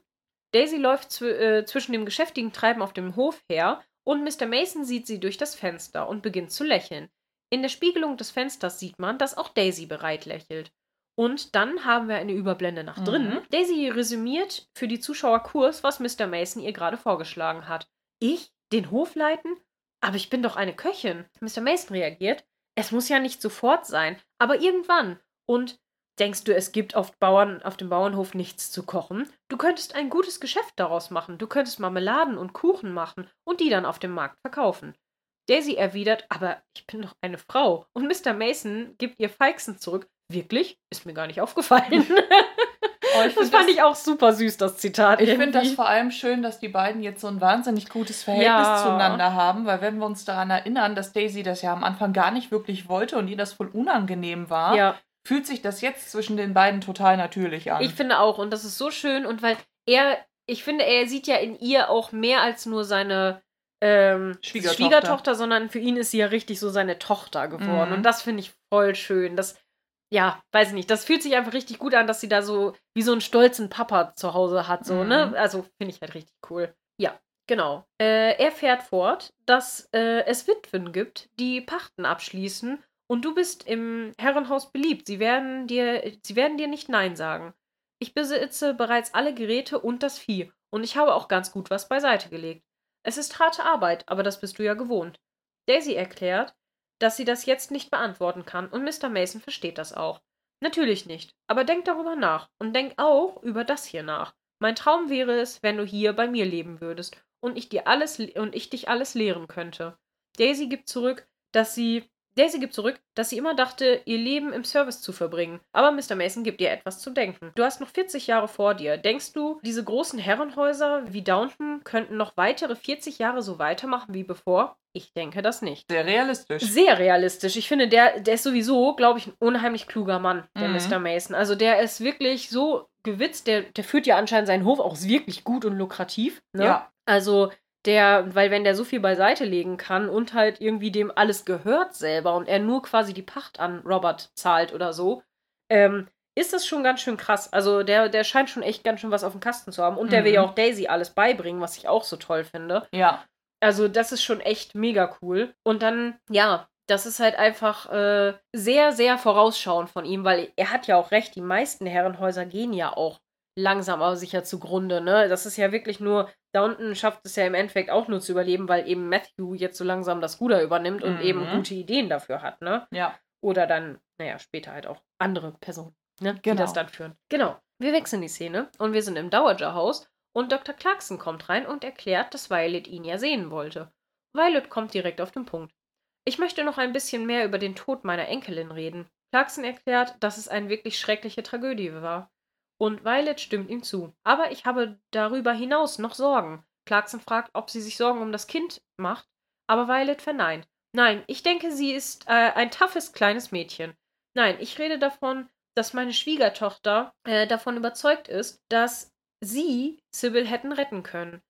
Daisy läuft zw äh, zwischen dem geschäftigen Treiben auf dem Hof her und Mr. Mason sieht sie durch das Fenster und beginnt zu lächeln. In der Spiegelung des Fensters sieht man, dass auch Daisy bereit lächelt. Und dann haben wir eine Überblende nach drinnen. Mhm. Daisy resümiert für die Zuschauer Kurs, was Mr. Mason ihr gerade vorgeschlagen hat. Ich? Den Hof leiten? Aber ich bin doch eine Köchin. Mr. Mason reagiert. Es muss ja nicht sofort sein, aber irgendwann. Und denkst du, es gibt auf, Bauern, auf dem Bauernhof nichts zu kochen? Du könntest ein gutes Geschäft daraus machen. Du könntest Marmeladen und Kuchen machen und die dann auf dem Markt verkaufen. Daisy erwidert, aber ich bin doch eine Frau. Und Mr. Mason gibt ihr Feixen zurück. Wirklich? Ist mir gar nicht aufgefallen. Oh, ich das fand ich auch super süß, das Zitat. Ich finde das vor allem schön, dass die beiden jetzt so ein wahnsinnig gutes Verhältnis Ja. zueinander haben, weil wenn wir uns daran erinnern, dass Daisy das ja am Anfang gar nicht wirklich wollte und ihr das voll unangenehm war, Ja, fühlt sich das jetzt zwischen den beiden total natürlich an. ich finde auch. Und das ist so schön. Und weil er, ich finde, er sieht ja in ihr auch mehr als nur seine ähm, Schwiegertochter. Schwiegertochter, sondern für ihn ist sie ja richtig so seine Tochter geworden. Mhm. Und das finde ich voll schön. Das, ja, weiß ich nicht. Das fühlt sich einfach richtig gut an, dass sie da so wie so einen stolzen Papa zu Hause hat. So, Mhm. ne? Also finde ich halt richtig cool. Ja, genau. Äh, er fährt fort, dass äh, es Witwen gibt, die Pachten abschließen. Und du bist im Herrenhaus beliebt. Sie werden dir, sie werden dir nicht Nein sagen. Ich besitze bereits alle Geräte und das Vieh. Und ich habe auch ganz gut was beiseite gelegt. Es ist harte Arbeit, aber das bist du ja gewohnt. Daisy erklärt, dass sie das jetzt nicht beantworten kann und Mr. Mason versteht das auch. Natürlich nicht, aber denk darüber nach und denk auch über das hier nach. Mein Traum wäre es, wenn du hier bei mir leben würdest und ich dir alles und ich dich alles lehren könnte. Daisy gibt zurück, dass sie Daisy gibt zurück, dass sie immer dachte, ihr Leben im Service zu verbringen. Aber Mr. Mason gibt ihr etwas zu denken. Du hast noch 40 Jahre vor dir. Denkst du, diese großen Herrenhäuser wie Downton könnten noch weitere 40 Jahre so weitermachen wie bevor? Ich denke das nicht. Sehr realistisch. Sehr realistisch. Ich finde, der, der ist sowieso, glaube ich, ein unheimlich kluger Mann, der Mhm. Mr. Mason. Also der ist wirklich so gewitzt, der, der führt ja anscheinend seinen Hof auch wirklich gut und lukrativ. Ne? Ja. Also der, weil wenn der so viel beiseite legen kann und halt irgendwie dem alles gehört selber und er nur quasi die Pacht an Robert zahlt oder so, ähm, ist das schon ganz schön krass. Also der, der scheint schon echt ganz schön was auf dem Kasten zu haben. Und der will Mhm. ja auch Daisy alles beibringen, was ich auch so toll finde. Ja. Also, das ist schon echt mega cool. Und dann, ja, das ist halt einfach äh, sehr, sehr vorausschauend von ihm, weil er hat ja auch recht, die meisten Herrenhäuser gehen ja auch langsam aber sicher zugrunde, ne? Das ist ja wirklich nur, Downton schafft es ja im Endeffekt auch nur zu überleben, weil eben Matthew jetzt so langsam das Ruder übernimmt und Mhm. eben gute Ideen dafür hat, ne? Ja. Oder dann, naja, später halt auch andere Personen, ne? Die Genau. das dann führen. Genau. Wir wechseln die Szene und wir sind im Dowager-Haus und Dr. Clarkson kommt rein und erklärt, dass Violet ihn ja sehen wollte. Violet kommt direkt auf den Punkt. Ich möchte noch ein bisschen mehr über den Tod meiner Enkelin reden. Clarkson erklärt, dass es eine wirklich schreckliche Tragödie war. Und Violet stimmt ihm zu. Aber ich habe darüber hinaus noch Sorgen. Clarkson fragt, ob sie sich Sorgen um das Kind macht, aber Violet verneint. Nein, ich denke, sie ist äh, ein toughes kleines Mädchen. Nein, ich rede davon, dass meine Schwiegertochter äh, davon überzeugt ist, dass sie Sybil hätten retten können,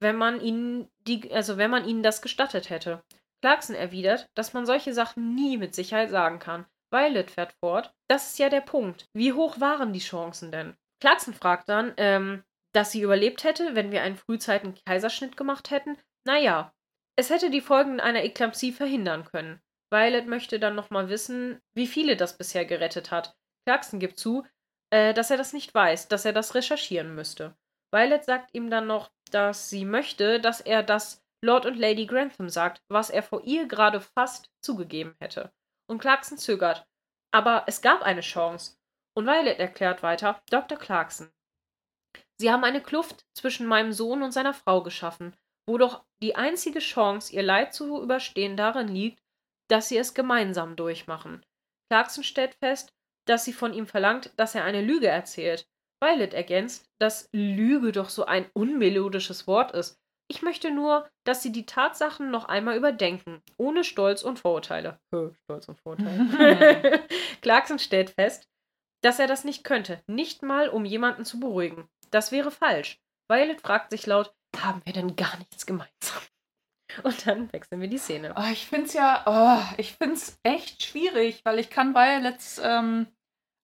wenn man ihnen die, also wenn man ihnen das gestattet hätte. Clarkson erwidert, dass man solche Sachen nie mit Sicherheit sagen kann. Violet fährt fort, das ist ja der Punkt. Wie hoch waren die Chancen denn? Clarkson fragt dann, ähm, dass sie überlebt hätte, wenn wir einen frühzeitigen Kaiserschnitt gemacht hätten. Naja, es hätte die Folgen einer Eklampsie verhindern können. Violet möchte dann nochmal wissen, wie viele das bisher gerettet hat. Clarkson gibt zu, äh, dass er das nicht weiß, dass er das recherchieren müsste. Violet sagt ihm dann noch, dass sie möchte, dass er das Lord und Lady Grantham sagt, was er vor ihr gerade fast zugegeben hätte. Und Clarkson zögert. Aber es gab eine Chance. Und Violet erklärt weiter, Dr. Clarkson. Sie haben eine Kluft zwischen meinem Sohn und seiner Frau geschaffen, wo doch die einzige Chance, ihr Leid zu überstehen, darin liegt, dass sie es gemeinsam durchmachen. Clarkson stellt fest, dass sie von ihm verlangt, dass er eine Lüge erzählt. Violet ergänzt, dass Lüge doch so ein unmelodisches Wort ist. Ich möchte nur, dass sie die Tatsachen noch einmal überdenken, ohne Stolz und Vorurteile. Stolz und Vorurteile. Clarkson stellt fest, dass er das nicht könnte, nicht mal um jemanden zu beruhigen. Das wäre falsch. Violet fragt sich laut, haben wir denn gar nichts gemeinsam? Und dann wechseln wir die Szene. Oh, ich finde es ja, oh, ich finde es echt schwierig, weil ich kann Violets ähm,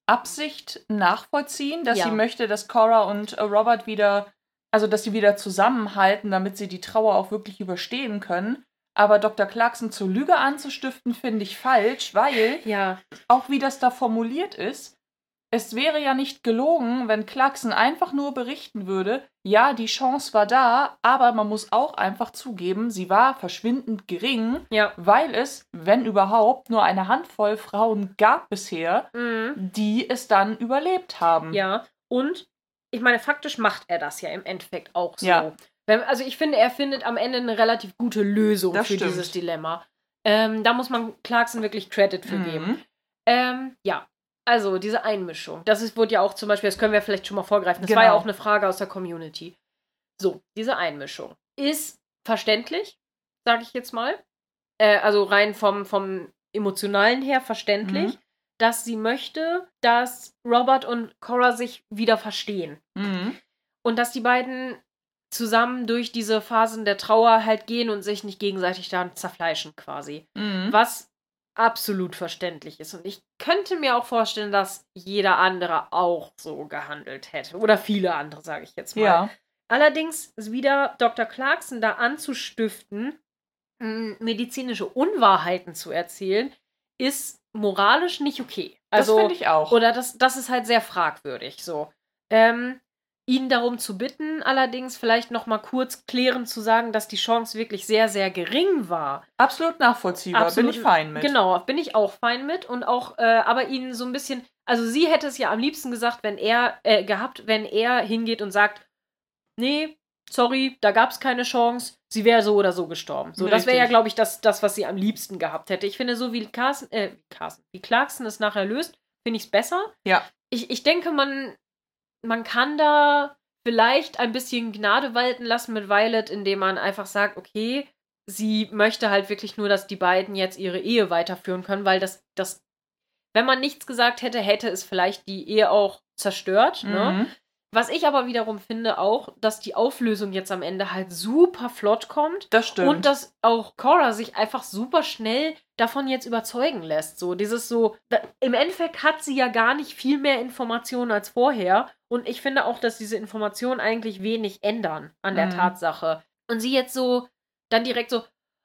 Absicht nachvollziehen, dass Ja. sie möchte, dass Cora und äh, Robert wieder, also dass sie wieder zusammenhalten, damit sie die Trauer auch wirklich überstehen können. Aber Dr. Clarkson zur Lüge anzustiften, finde ich falsch, weil Ja, auch wie das da formuliert ist, es wäre ja nicht gelogen, wenn Clarkson einfach nur berichten würde, ja, die Chance war da, aber man muss auch einfach zugeben, sie war verschwindend gering, ja. weil es, wenn überhaupt, nur eine Handvoll Frauen gab bisher, Mhm. die es dann überlebt haben. Ja, und ich meine, faktisch macht er das ja im Endeffekt auch so. Ja. Wenn, also ich finde, er findet am Ende eine relativ gute Lösung Das für stimmt. dieses Dilemma. Ähm, da muss man Clarkson wirklich Credit für geben. Mhm. Ähm, ja, also diese Einmischung. Das ist, wurde ja auch zum Beispiel, das können wir vielleicht schon mal vorgreifen. Das Genau. war ja auch eine Frage aus der Community. So, diese Einmischung ist verständlich, sage ich jetzt mal. Äh, also rein vom, vom Emotionalen her verständlich, Mhm. Dass sie möchte, dass Robert und Cora sich wieder verstehen. Mhm. Und dass die beiden zusammen durch diese Phasen der Trauer halt gehen und sich nicht gegenseitig dann zerfleischen quasi. Mhm. Was absolut verständlich ist. Und ich könnte mir auch vorstellen, dass jeder andere auch so gehandelt hätte. Oder viele andere, sage ich jetzt mal. Ja. Allerdings ist wieder Dr. Clarkson da anzustiften, medizinische Unwahrheiten zu erzählen, ist moralisch nicht okay. Das Also, finde ich auch. oder das, das ist halt sehr fragwürdig so. Ähm, ihn darum zu bitten, allerdings vielleicht noch mal kurz klärend zu sagen, dass die Chance wirklich sehr, sehr gering war. Absolut nachvollziehbar, Absolut. bin ich fein mit. Genau, bin ich auch fein mit und auch, äh, aber ihn so ein bisschen, also sie hätte es ja am liebsten gesagt, wenn er, äh, gehabt, wenn er hingeht und sagt, nee, sorry, da gab es keine Chance, sie wäre so oder so gestorben. So, das wäre ja, glaube ich, das, das, was sie am liebsten gehabt hätte. Ich finde, so wie Carsten, äh, Carsten, wie Clarkson es nachher löst, finde ich es besser. Ja. Ich, ich denke, man, man kann da vielleicht ein bisschen Gnade walten lassen mit Violet, indem man einfach sagt, okay, sie möchte halt wirklich nur, dass die beiden jetzt ihre Ehe weiterführen können, weil das, das, wenn man nichts gesagt hätte, hätte es vielleicht die Ehe auch zerstört. Ne? Was ich aber wiederum finde auch, dass die Auflösung jetzt am Ende halt super flott kommt Das stimmt. und dass auch Cora sich einfach super schnell davon jetzt überzeugen lässt. So, dieses so, da, im Endeffekt hat sie ja gar nicht viel mehr Informationen als vorher. Und ich finde auch, dass diese Informationen eigentlich wenig ändern an der Mhm. Tatsache. Und sie jetzt so, dann direkt so,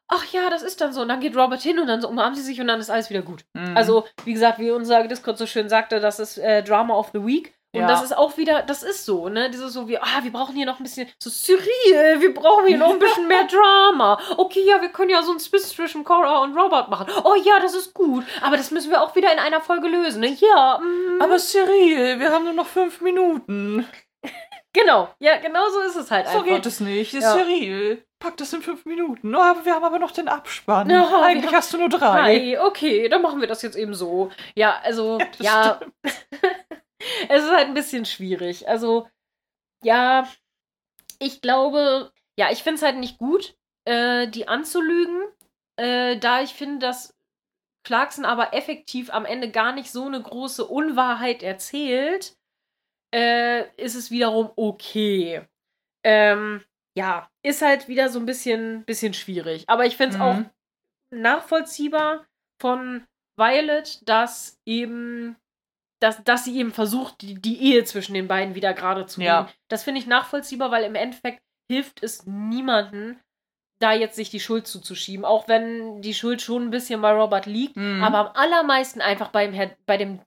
ach ja, das ist dann so. Und dann geht Robert hin und dann so umarmen sie sich und dann ist alles wieder gut. Mhm. Also, wie gesagt, wie unser Discord so schön sagte, das ist äh, Drama of the Week. Und Ja. das ist auch wieder, das ist so, ne? Dieses so wie, ah, wir brauchen hier noch ein bisschen, so Cyril, wir brauchen hier noch ein bisschen mehr Drama. Okay, ja, wir können ja so ein Spitz zwischen Cora und Robert machen. Oh ja, das ist gut. Aber das müssen wir auch wieder in einer Folge lösen, ne? Ja, mm, Aber Cyril, wir haben nur noch fünf Minuten. genau. Ja, genau so ist es halt So einfach. geht es nicht. Ja. Cyril, pack das in fünf Minuten. Oh, wir haben aber noch den Abspann. Ja, wir Eigentlich hast du nur drei. Hi, okay, dann machen wir das jetzt eben so. Ja, also, Ja, ja. es ist halt ein bisschen schwierig. Also, ja, ich glaube, ja, ich finde es halt nicht gut, äh, die anzulügen, äh, da ich finde, dass Clarkson aber effektiv am Ende gar nicht so eine große Unwahrheit erzählt, äh, ist es wiederum okay. Ähm, ja, ist halt wieder so ein bisschen, bisschen schwierig. Aber ich finde es Mhm. auch nachvollziehbar von Violet, dass eben, dass, dass sie eben versucht, die, die Ehe zwischen den beiden wieder gerade zu Ja. bringen. Das finde ich nachvollziehbar, weil im Endeffekt hilft es niemanden, da jetzt sich die Schuld zuzuschieben. Auch wenn die Schuld schon ein bisschen bei Robert liegt, Mhm. aber am allermeisten einfach beim Herr, bei dem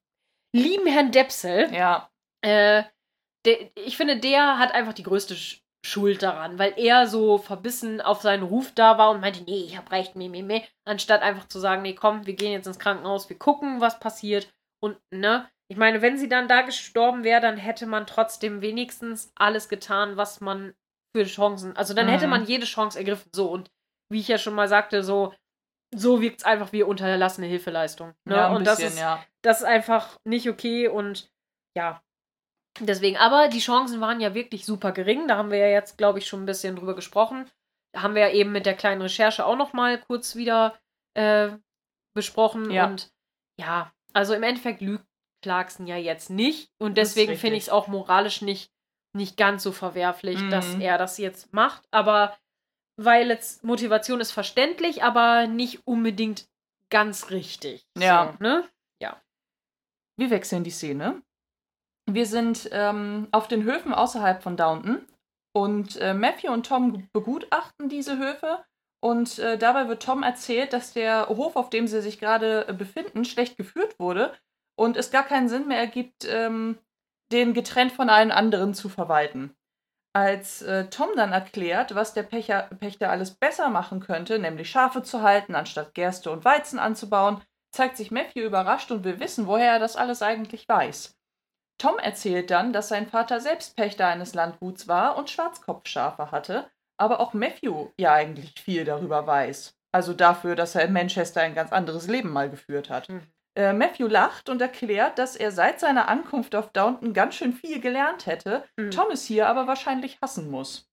lieben Herrn Depsel. Ja. Äh, der, ich finde, der hat einfach die größte Sch Schuld daran, weil er so verbissen auf seinen Ruf da war und meinte, nee, ich hab recht, meh, meh, meh, anstatt einfach zu sagen, nee, komm, wir gehen jetzt ins Krankenhaus, wir gucken, was passiert und, ne, ich meine, wenn sie dann da gestorben wäre, dann hätte man trotzdem wenigstens alles getan, was man für Chancen, also dann hätte Mhm. man jede Chance ergriffen, so und wie ich ja schon mal sagte, so, so wirkt es einfach wie unterlassene Hilfeleistung. Ne? Ja, ein und bisschen, das ist, ja. das ist einfach nicht okay und ja. Deswegen, aber die Chancen waren ja wirklich super gering. Da haben wir ja jetzt, glaube ich, schon ein bisschen drüber gesprochen. Da haben wir ja eben mit der kleinen Recherche auch noch mal kurz wieder äh, besprochen. Ja. Und ja, also im Endeffekt lügt Clarkson ja jetzt nicht. Und deswegen finde ich es auch moralisch nicht, nicht ganz so verwerflich, Mhm. dass er das jetzt macht. Aber weil jetzt Motivation ist verständlich, aber nicht unbedingt ganz richtig. Ja. So, ne? Wir wechseln die Szene. Wir sind ähm, auf den Höfen außerhalb von Downton und äh, Matthew und Tom begutachten diese Höfe und äh, dabei wird Tom erzählt, dass der Hof, auf dem sie sich gerade äh, befinden, schlecht geführt wurde und es gar keinen Sinn mehr ergibt, ähm, den getrennt von allen anderen zu verwalten. Als äh, Tom dann erklärt, was der Pächter, Pächter alles besser machen könnte, nämlich Schafe zu halten, anstatt Gerste und Weizen anzubauen, zeigt sich Matthew überrascht und will wissen, woher er das alles eigentlich weiß. Tom erzählt dann, dass sein Vater selbst Pächter eines Landguts war und Schwarzkopfschafe hatte, aber auch Matthew ja eigentlich viel darüber weiß. Also dafür, dass er in Manchester ein ganz anderes Leben mal geführt hat. Mhm. Äh, Matthew lacht und erklärt, dass er seit seiner Ankunft auf Downton ganz schön viel gelernt hätte, Mhm. Tom es hier aber wahrscheinlich hassen muss.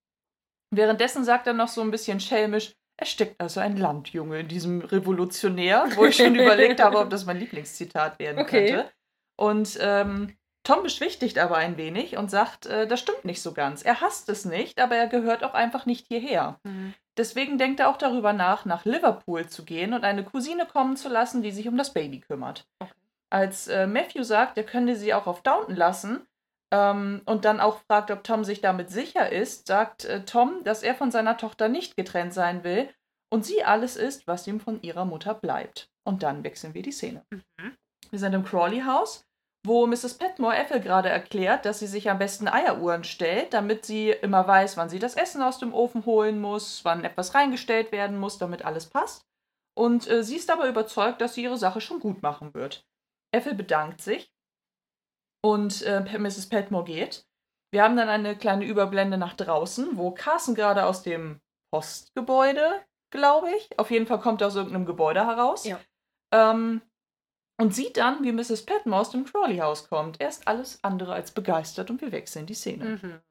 Währenddessen sagt er noch so ein bisschen schelmisch, er steckt also ein Landjunge in diesem Revolutionär, wo ich schon überlegt habe, ob das mein Lieblingszitat werden Okay. könnte. Und ähm, Tom beschwichtigt aber ein wenig und sagt, äh, das stimmt nicht so ganz. Er hasst es nicht, aber er gehört auch einfach nicht hierher. Mhm. Deswegen denkt er auch darüber nach, nach Liverpool zu gehen und eine Cousine kommen zu lassen, die sich um das Baby kümmert. Okay. Als äh, Matthew sagt, er könnte sie auch auf Downton lassen ähm, und dann auch fragt, ob Tom sich damit sicher ist, sagt äh, Tom, dass er von seiner Tochter nicht getrennt sein will und sie alles ist, was ihm von ihrer Mutter bleibt. Und dann wechseln wir die Szene. Mhm. Wir sind im Crawley-Haus, wo Mrs. Petmore Ethel gerade erklärt, dass sie sich am besten Eieruhren stellt, damit sie immer weiß, wann sie das Essen aus dem Ofen holen muss, wann etwas reingestellt werden muss, damit alles passt. Und äh, sie ist aber überzeugt, dass sie ihre Sache schon gut machen wird. Ethel bedankt sich und äh, Mrs. Petmore geht. Wir haben dann eine kleine Überblende nach draußen, wo Carson gerade aus dem Postgebäude, glaube ich, auf jeden Fall kommt er aus irgendeinem Gebäude heraus. Ja. Ähm, und sieht dann, wie Mrs. Petmore aus dem Crawley-Haus kommt. Er ist alles andere als begeistert und wir wechseln die Szene. Mhm.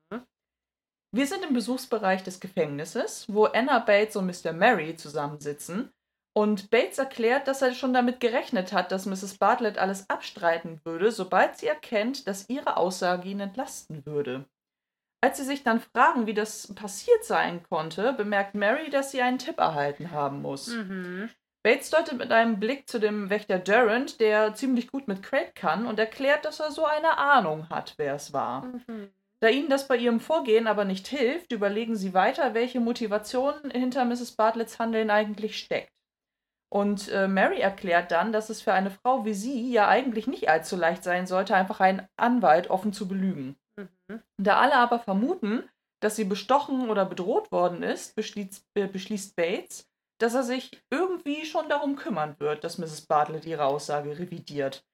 Wir sind im Besuchsbereich des Gefängnisses, wo Anna Bates und Mr. Mary zusammensitzen. Und Bates erklärt, dass er schon damit gerechnet hat, dass Mrs. Bartlett alles abstreiten würde, sobald sie erkennt, dass ihre Aussage ihn entlasten würde. Als sie sich dann fragen, wie das passiert sein konnte, bemerkt Mary, dass sie einen Tipp erhalten haben muss. Mhm. Bates deutet mit einem Blick zu dem Wächter Durant, der ziemlich gut mit Craig kann, und erklärt, dass er so eine Ahnung hat, wer es war. Mhm. Da ihnen das bei ihrem Vorgehen aber nicht hilft, überlegen sie weiter, welche Motivation hinter Mrs. Bartletts Handeln eigentlich steckt. Und äh, Mary erklärt dann, dass es für eine Frau wie sie ja eigentlich nicht allzu leicht sein sollte, einfach einen Anwalt offen zu belügen. Mhm. Da alle aber vermuten, dass sie bestochen oder bedroht worden ist, beschließt, äh, beschließt Bates, dass er sich irgendwie schon darum kümmern wird, dass Mrs. Bartlett ihre Aussage revidiert.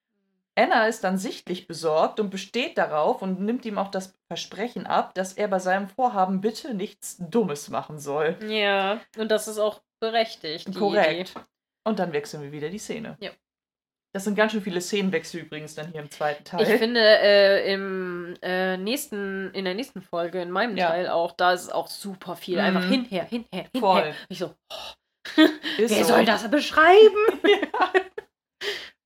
Anna ist dann sichtlich besorgt und besteht darauf und nimmt ihm auch das Versprechen ab, dass er bei seinem Vorhaben bitte nichts Dummes machen soll. Ja, und das ist auch berechtigt. Die Korrekt. Idee. Und dann wechseln wir wieder die Szene. Ja. Das sind ganz schön viele Szenenwechsel übrigens dann hier im zweiten Teil. Ich finde, äh, im äh, nächsten, in der nächsten Folge, in meinem Ja. Teil auch, da ist es auch super viel. Mhm. Einfach hinher, hinher, hinher. Voll. Ich so, oh, Ist wer so. soll das beschreiben?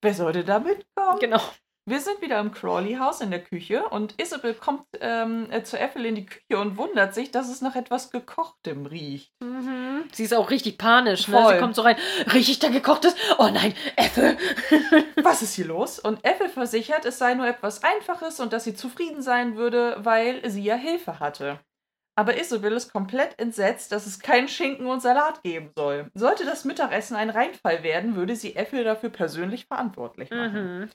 Wer sollte da mitkommen? genau. Wir sind wieder im Crawley-Haus in der Küche und Isabel kommt ähm, äh, zu Ethel in die Küche und wundert sich, dass es nach etwas Gekochtem riecht. Mhm. Sie ist auch richtig panisch. Ne? Sie kommt so rein. Riech ich da gekochtes? Oh nein, Äpfel. Was ist hier los? Und Ethel versichert, es sei nur etwas Einfaches und dass sie zufrieden sein würde, weil sie ja Hilfe hatte. Aber Isabel ist komplett entsetzt, dass es keinen Schinken und Salat geben soll. Sollte das Mittagessen ein Reinfall werden, würde sie Ethel dafür persönlich verantwortlich machen. Mhm.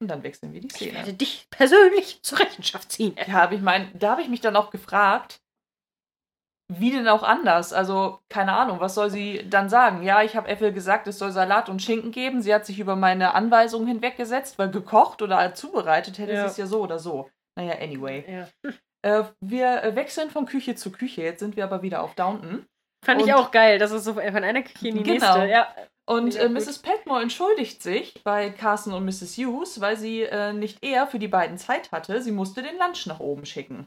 Und dann wechseln wir die Ich werde Szene. dich persönlich zur Rechenschaft ziehen. Ja, ich meine, da habe ich mich dann auch gefragt, wie denn auch anders? Also, keine Ahnung, was soll sie dann sagen? Ja, ich habe Ethel gesagt, es soll Salat und Schinken geben. Sie hat sich über meine Anweisungen hinweggesetzt, weil gekocht oder zubereitet hätte Ja. sie es ja so oder so. Naja, anyway. Ja. Äh, wir äh, wechseln von Küche zu Küche. Jetzt sind wir aber wieder auf Downton. Fand ich Und- auch geil, dass es so von einer Küche in die Genau. nächste. Ja. Und äh. Mrs. Petmore entschuldigt sich bei Carson und Mrs. Hughes, weil sie äh, nicht eher für die beiden Zeit hatte. Sie musste den Lunch nach oben schicken.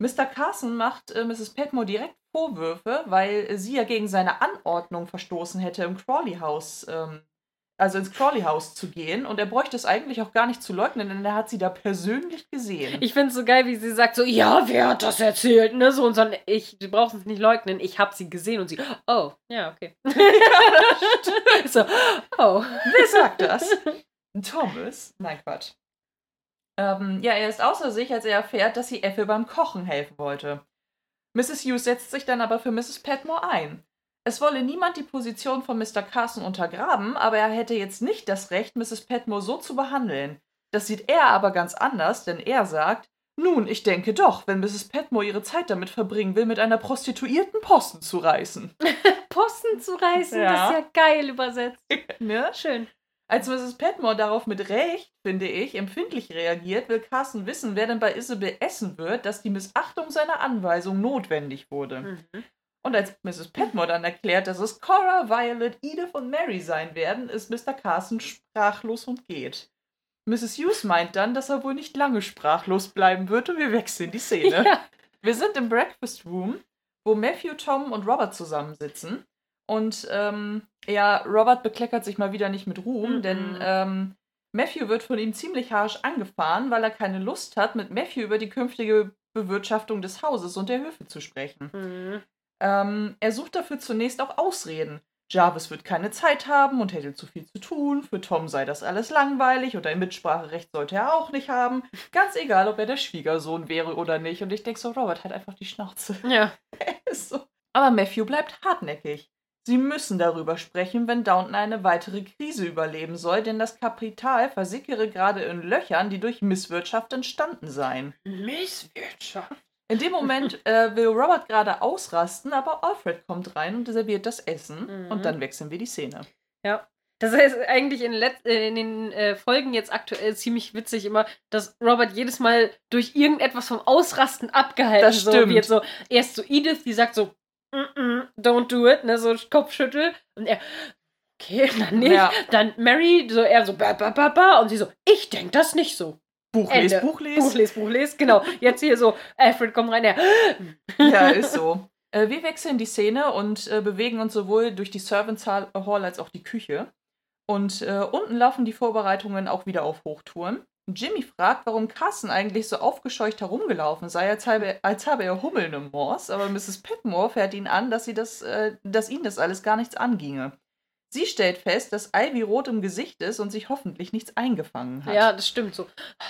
Mr. Carson macht äh, Mrs. Petmore direkt Vorwürfe, weil sie ja gegen seine Anordnung verstoßen hätte, im Crawley House, ähm, also ins Crawley House zu gehen. Und er bräuchte es eigentlich auch gar nicht zu leugnen, denn er hat sie da persönlich gesehen. Ich finde es so geil, wie sie sagt so, ja, wer hat das erzählt, ne? So und so, ich, du brauchst es nicht leugnen, ich habe sie gesehen und sie, oh, ja, okay. so, oh. Wer sagt das? Thomas? Nein, Quatsch. Ähm, ja, er ist außer sich, als er erfährt, dass sie Effie beim Kochen helfen wollte. Mrs. Hughes setzt sich dann aber für Mrs. Petmore ein. Es wolle niemand die Position von Mr. Carson untergraben, aber er hätte jetzt nicht das Recht, Mrs. Petmore so zu behandeln. Das sieht er aber ganz anders, denn er sagt, nun, ich denke doch, wenn Mrs. Petmore ihre Zeit damit verbringen will, mit einer Prostituierten Posten zu reißen. Posten zu reißen, Ja. das ist ja geil übersetzt. ne? Schön. Als Mrs. Petmore darauf mit Recht, finde ich, empfindlich reagiert, will Carson wissen, wer denn bei Isabel essen wird, dass die Missachtung seiner Anweisung notwendig wurde. Mhm. Und als Mrs. Petmore dann erklärt, dass es Cora, Violet, Edith und Mary sein werden, ist Mr. Carson sprachlos und geht. Mrs. Hughes meint dann, dass er wohl nicht lange sprachlos bleiben wird und wir wechseln die Szene. Ja. Wir sind im Breakfast Room, wo Matthew, Tom und Robert zusammensitzen. Und ähm, ja, Robert bekleckert sich mal wieder nicht mit Ruhm, Mhm. denn ähm, Matthew wird von ihm ziemlich harsch angefahren, weil er keine Lust hat, mit Matthew über die künftige Bewirtschaftung des Hauses und der Höfe zu sprechen. Mhm. Ähm, er sucht dafür zunächst auch Ausreden. Jarvis wird keine Zeit haben und hätte zu viel zu tun. Für Tom sei das alles langweilig und ein Mitspracherecht sollte er auch nicht haben. Ganz egal, ob er der Schwiegersohn wäre oder nicht. Und ich denke so, Robert hat einfach die Schnauze. Ja. So. Aber Matthew bleibt hartnäckig. Sie müssen darüber sprechen, wenn Downton eine weitere Krise überleben soll, denn das Kapital versickere gerade in Löchern, die durch Misswirtschaft entstanden seien. Misswirtschaft. In dem Moment äh, will Robert gerade ausrasten, aber Alfred kommt rein und serviert das Essen. Mhm. Und dann wechseln wir die Szene. Ja. Das heißt eigentlich in, Let äh, in den äh, Folgen jetzt aktuell ziemlich witzig immer, dass Robert jedes Mal durch irgendetwas vom Ausrasten abgehalten Das so stimmt. wird. So, erst so Edith, die sagt so, mm -mm, don't do it, ne, so Kopfschüttel. Und er, okay, dann nicht. Ja. Dann Mary, so er so, ba, ba, ba, ba. Und sie so, ich denk das nicht so. Buch Ende. les, Buch les. Buch les, Buch les, genau. Jetzt hier so, Alfred kommt rein, er, Ja, ist so. Äh, wir wechseln die Szene und äh, bewegen uns sowohl durch die Servants Hall als auch die Küche. Und äh, unten laufen die Vorbereitungen auch wieder auf Hochtouren. Jimmy fragt, warum Carson eigentlich so aufgescheucht herumgelaufen sei, als habe, als habe er Hummeln im Moors, aber Mrs. Petmore fährt ihn an, dass, sie das, äh, dass ihn das alles gar nichts anginge. Sie stellt fest, dass Ivy rot im Gesicht ist und sich hoffentlich nichts eingefangen hat. ja, das stimmt so.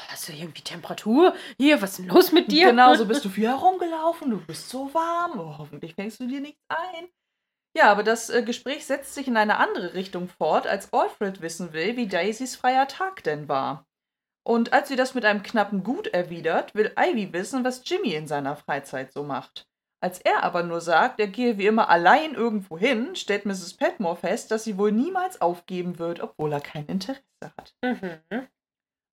Hast du irgendwie Temperatur? Hier, was ist denn los mit dir? Genau, so bist du viel herumgelaufen, du bist so warm, oh, hoffentlich fängst du dir nichts ein. Ja, aber das äh, Gespräch setzt sich in eine andere Richtung fort, als Alfred wissen will, wie Daisys freier Tag denn war. Und als sie das mit einem knappen Gut erwidert, will Ivy wissen, was Jimmy in seiner Freizeit so macht. Als er aber nur sagt, er gehe wie immer allein irgendwo hin, stellt Mrs. Petmore fest, dass sie wohl niemals aufgeben wird, obwohl er kein Interesse hat. Mhm.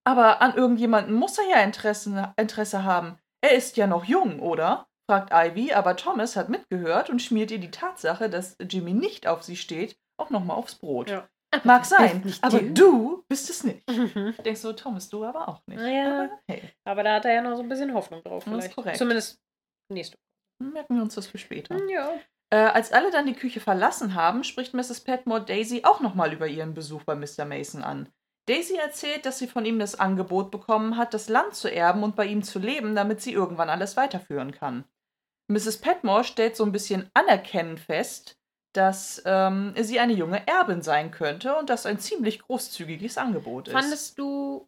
Aber an irgendjemanden muss er ja Interesse, Interesse haben. Er ist ja noch jung, oder? fragt Ivy, aber Thomas hat mitgehört und schmiert ihr die Tatsache, dass Jimmy nicht auf sie steht, auch nochmal aufs Brot. Ja. Mag sein, aber du. du bist es nicht. Mhm. Denkst du, Thomas, du aber auch nicht. Ja. Aber hey, Aber da hat er ja noch so ein bisschen Hoffnung drauf. Das ist Vielleicht. korrekt. Zumindest nächste merken wir uns das für später. Woche. Ja. Äh, als alle dann die Küche verlassen haben, spricht Mrs. Petmore Daisy auch nochmal über ihren Besuch bei Mr. Mason an. Daisy erzählt, dass sie von ihm das Angebot bekommen hat, das Land zu erben und bei ihm zu leben, damit sie irgendwann alles weiterführen kann. Mrs. Petmore stellt so ein bisschen anerkennend fest, dass ähm, sie eine junge Erbin sein könnte und das ein ziemlich großzügiges Angebot ist. Fandest du.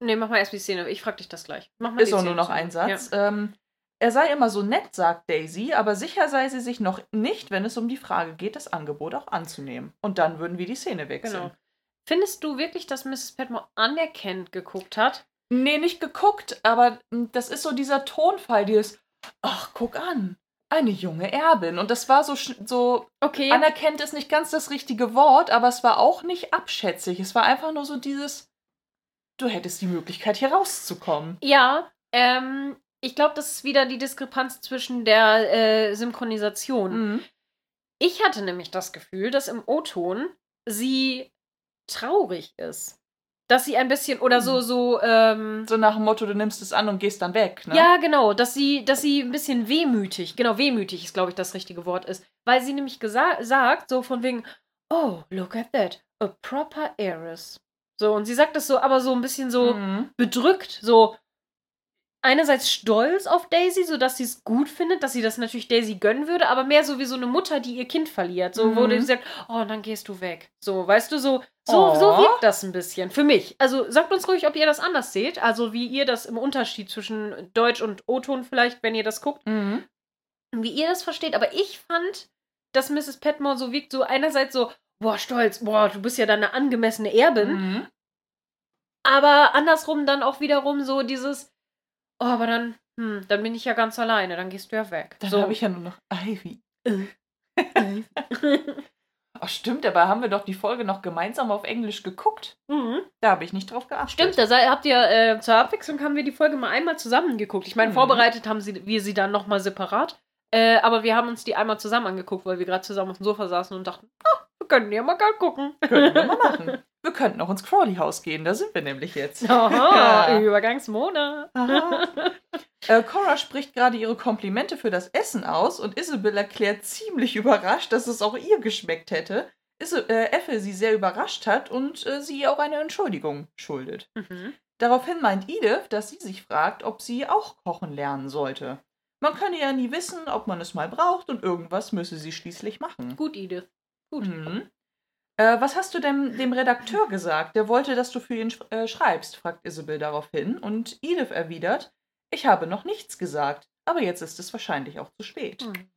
Nee, mach mal erst die Szene. Ich frag dich das gleich. Mach mal ist die auch Szene nur noch ein Satz. Ähm, er sei immer so nett, sagt Daisy, aber sicher sei sie sich noch nicht, wenn es um die Frage geht, das Angebot auch anzunehmen. Und dann würden wir die Szene wechseln. genau. Findest du wirklich, dass Mrs. Petmore anerkennend geguckt hat? Nee, nicht geguckt, aber mm, das ist so dieser Tonfall, dieses, ach, guck an, eine junge Erbin. Und das war so, so Okay. anerkennt ist nicht ganz das richtige Wort, aber es war auch nicht abschätzig. Es war einfach nur so dieses, du hättest die Möglichkeit, hier rauszukommen. Ja, ähm, ich glaube, das ist wieder die Diskrepanz zwischen der äh, Synchronisation. Mhm. Ich hatte nämlich das Gefühl, dass im O-Ton sie traurig ist. Dass sie ein bisschen, oder so, Hm. so, ähm, So nach dem Motto, du nimmst es an und gehst dann weg, ne? Ja, genau, dass sie, dass sie ein bisschen wehmütig, genau, wehmütig ist, glaube ich, das richtige Wort ist. Weil sie nämlich sagt, so von wegen, oh, look at that, a proper heiress. So, und sie sagt das so, aber so ein bisschen so Mhm. bedrückt, so einerseits stolz auf Daisy, so dass sie es gut findet, dass sie das natürlich Daisy gönnen würde, aber mehr so wie so eine Mutter, die ihr Kind verliert, so wo Mhm. die sagt, oh, dann gehst du weg. So, weißt du, so so Oh. so wirkt das ein bisschen für mich. Also sagt uns ruhig, ob ihr das anders seht, also wie ihr das im Unterschied zwischen Deutsch und O-Ton vielleicht, wenn ihr das guckt, Mhm. wie ihr das versteht, aber ich fand, dass Mrs. Petmore so wirkt, so einerseits so, boah, stolz, boah, du bist ja dann eine angemessene Erbin, Mhm. aber andersrum dann auch wiederum so dieses, oh, aber dann, hm, dann bin ich ja ganz alleine, dann gehst du ja weg. Dann so. habe ich ja nur noch Ivy. Äh. Ach, stimmt, dabei haben wir doch die Folge noch gemeinsam auf Englisch geguckt. mhm. Da habe ich nicht drauf geachtet. Stimmt, da sei, habt ihr äh, zur Abwechslung haben wir die Folge mal einmal zusammen geguckt. Ich meine, Mhm. vorbereitet haben sie, wir sie dann nochmal separat. Äh, aber wir haben uns die einmal zusammen angeguckt, weil wir gerade zusammen auf dem Sofa saßen und dachten, ah, wir können ja mal gucken. Können wir mal machen. Wir könnten auch ins Crawley-Haus gehen, da sind wir nämlich jetzt. Aha, Ja. Übergangsmona. Aha. Äh, Cora spricht gerade ihre Komplimente für das Essen aus und Isabel erklärt ziemlich überrascht, dass es auch ihr geschmeckt hätte. Is äh, Effel sie sehr überrascht hat und äh, sie auch eine Entschuldigung schuldet. Mhm. Daraufhin meint Edith, dass sie sich fragt, ob sie auch kochen lernen sollte. Man könne ja nie wissen, ob man es mal braucht und irgendwas müsse sie schließlich machen. Gut, Edith. Gut. Mhm. Äh, was hast du denn dem Redakteur gesagt? Der wollte, dass du für ihn sch äh, schreibst, fragt Isabel daraufhin. Und Edith erwidert, ich habe noch nichts gesagt, aber jetzt ist es wahrscheinlich auch zu spät. Mhm.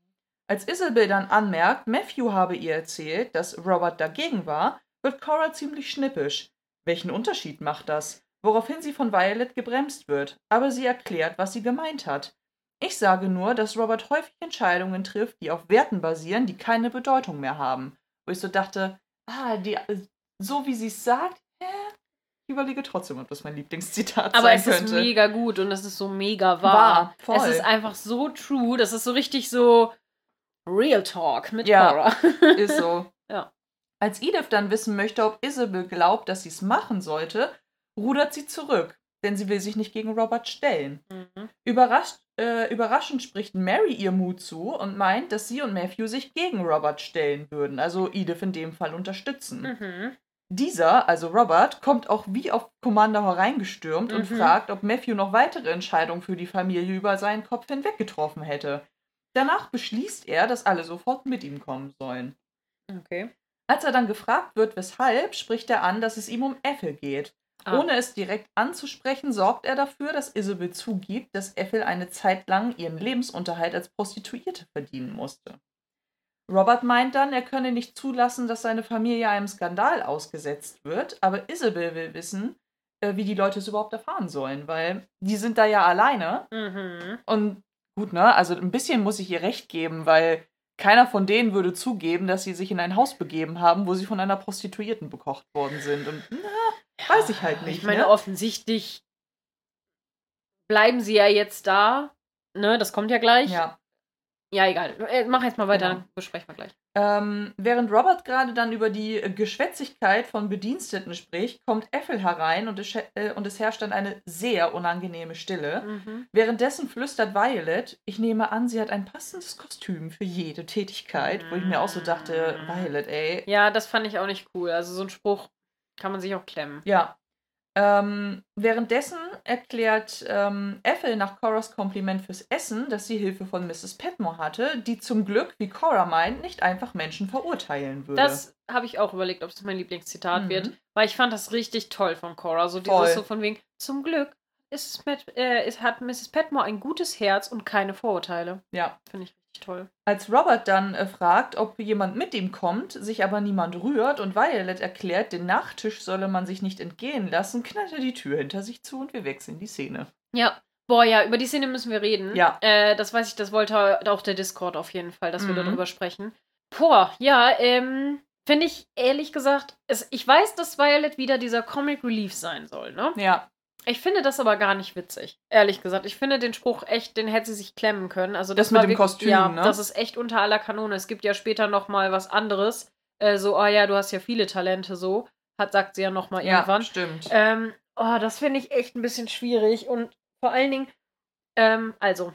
Als Isabel dann anmerkt, Matthew habe ihr erzählt, dass Robert dagegen war, wird Cora ziemlich schnippisch. Welchen Unterschied macht das? Woraufhin sie von Violet gebremst wird, aber sie erklärt, was sie gemeint hat. Ich sage nur, dass Robert häufig Entscheidungen trifft, die auf Werten basieren, die keine Bedeutung mehr haben. Wo ich so dachte, ah, die, so wie sie es sagt, äh, ich überlege trotzdem, ob das mein Lieblingszitat Aber sein es ist mega gut und es ist so mega wahr. Wahr. Es ist einfach so true. Das ist so richtig so Real Talk mit Ja. Cora. Ist so. Ja. Als Edith dann wissen möchte, ob Isabel glaubt, dass sie es machen sollte, rudert sie zurück, denn sie will sich nicht gegen Robert stellen. Mhm. Überrascht, äh, überraschend spricht Mary ihr Mut zu und meint, dass sie und Matthew sich gegen Robert stellen würden, also Edith in dem Fall unterstützen. Mhm. Dieser, also Robert, kommt auch wie auf Kommando hereingestürmt und Mhm. fragt, ob Matthew noch weitere Entscheidungen für die Familie über seinen Kopf hinweg getroffen hätte. Danach beschließt er, dass alle sofort mit ihm kommen sollen. Okay. Als er dann gefragt wird, weshalb, spricht er an, dass es ihm um Ethel geht. Ah. Ohne es direkt anzusprechen, sorgt er dafür, dass Isabel zugibt, dass Ethel eine Zeit lang ihren Lebensunterhalt als Prostituierte verdienen musste. Robert meint dann, er könne nicht zulassen, dass seine Familie einem Skandal ausgesetzt wird, aber Isabel will wissen, äh, wie die Leute es überhaupt erfahren sollen, weil die sind da ja alleine Mhm. und gut, ne? Also ein bisschen muss ich ihr recht geben, weil keiner von denen würde zugeben, dass sie sich in ein Haus begeben haben, wo sie von einer Prostituierten bekocht worden sind. Und na, weiß ich halt nicht. Ich meine, ne? offensichtlich bleiben sie ja jetzt da. Ne, das kommt ja gleich. Ja. Ja, egal. Äh, Mach jetzt mal weiter, Genau. dann besprechen wir gleich. Ähm, während Robert gerade dann über die Geschwätzigkeit von Bediensteten spricht, kommt Ethel herein und es, äh, und es herrscht dann eine sehr unangenehme Stille. Mhm. Währenddessen flüstert Violet, ich nehme an, sie hat ein passendes Kostüm für jede Tätigkeit, wo ich mir auch so dachte, Violet, ey, Ja, das fand ich auch nicht cool. Also so ein Spruch kann man sich auch klemmen. Ja. Ähm, währenddessen erklärt ähm, Ethel nach Coras Kompliment fürs Essen, dass sie Hilfe von Mrs. Petmore hatte, die zum Glück, wie Cora meint, nicht einfach Menschen verurteilen würde. Das habe ich auch überlegt, ob es mein Lieblingszitat Mhm. wird, weil ich fand das richtig toll von Cora. So Voll. dieses so von wegen, zum Glück ist es Pat, äh, hat Mrs. Petmore ein gutes Herz und keine Vorurteile. ja. Finde ich richtig toll. Als Robert dann äh, fragt, ob jemand mit ihm kommt, sich aber niemand rührt und Violet erklärt, den Nachtisch solle man sich nicht entgehen lassen, knallt er die Tür hinter sich zu und wir wechseln die Szene. Ja. Boah, ja, über die Szene müssen wir reden. Ja. Äh, das weiß ich, das wollte auch der Discord auf jeden Fall, dass wir Mhm. darüber sprechen. Boah, ja, ähm, finde ich ehrlich gesagt, es, ich weiß, dass Violet wieder dieser Comic Relief sein soll, ne? Ja. Ich finde das aber gar nicht witzig, ehrlich gesagt. Ich finde den Spruch echt, den hätte sie sich klemmen können. Also das, Das mit dem wirklich- Kostüm, ja, ne? Das ist echt unter aller Kanone. Es gibt ja später noch mal was anderes. Äh, so, oh ja, du hast ja viele Talente, so. Hat, sagt sie ja noch mal irgendwann. stimmt. Ähm, oh, das finde ich echt ein bisschen schwierig. Und vor allen Dingen, ähm, also,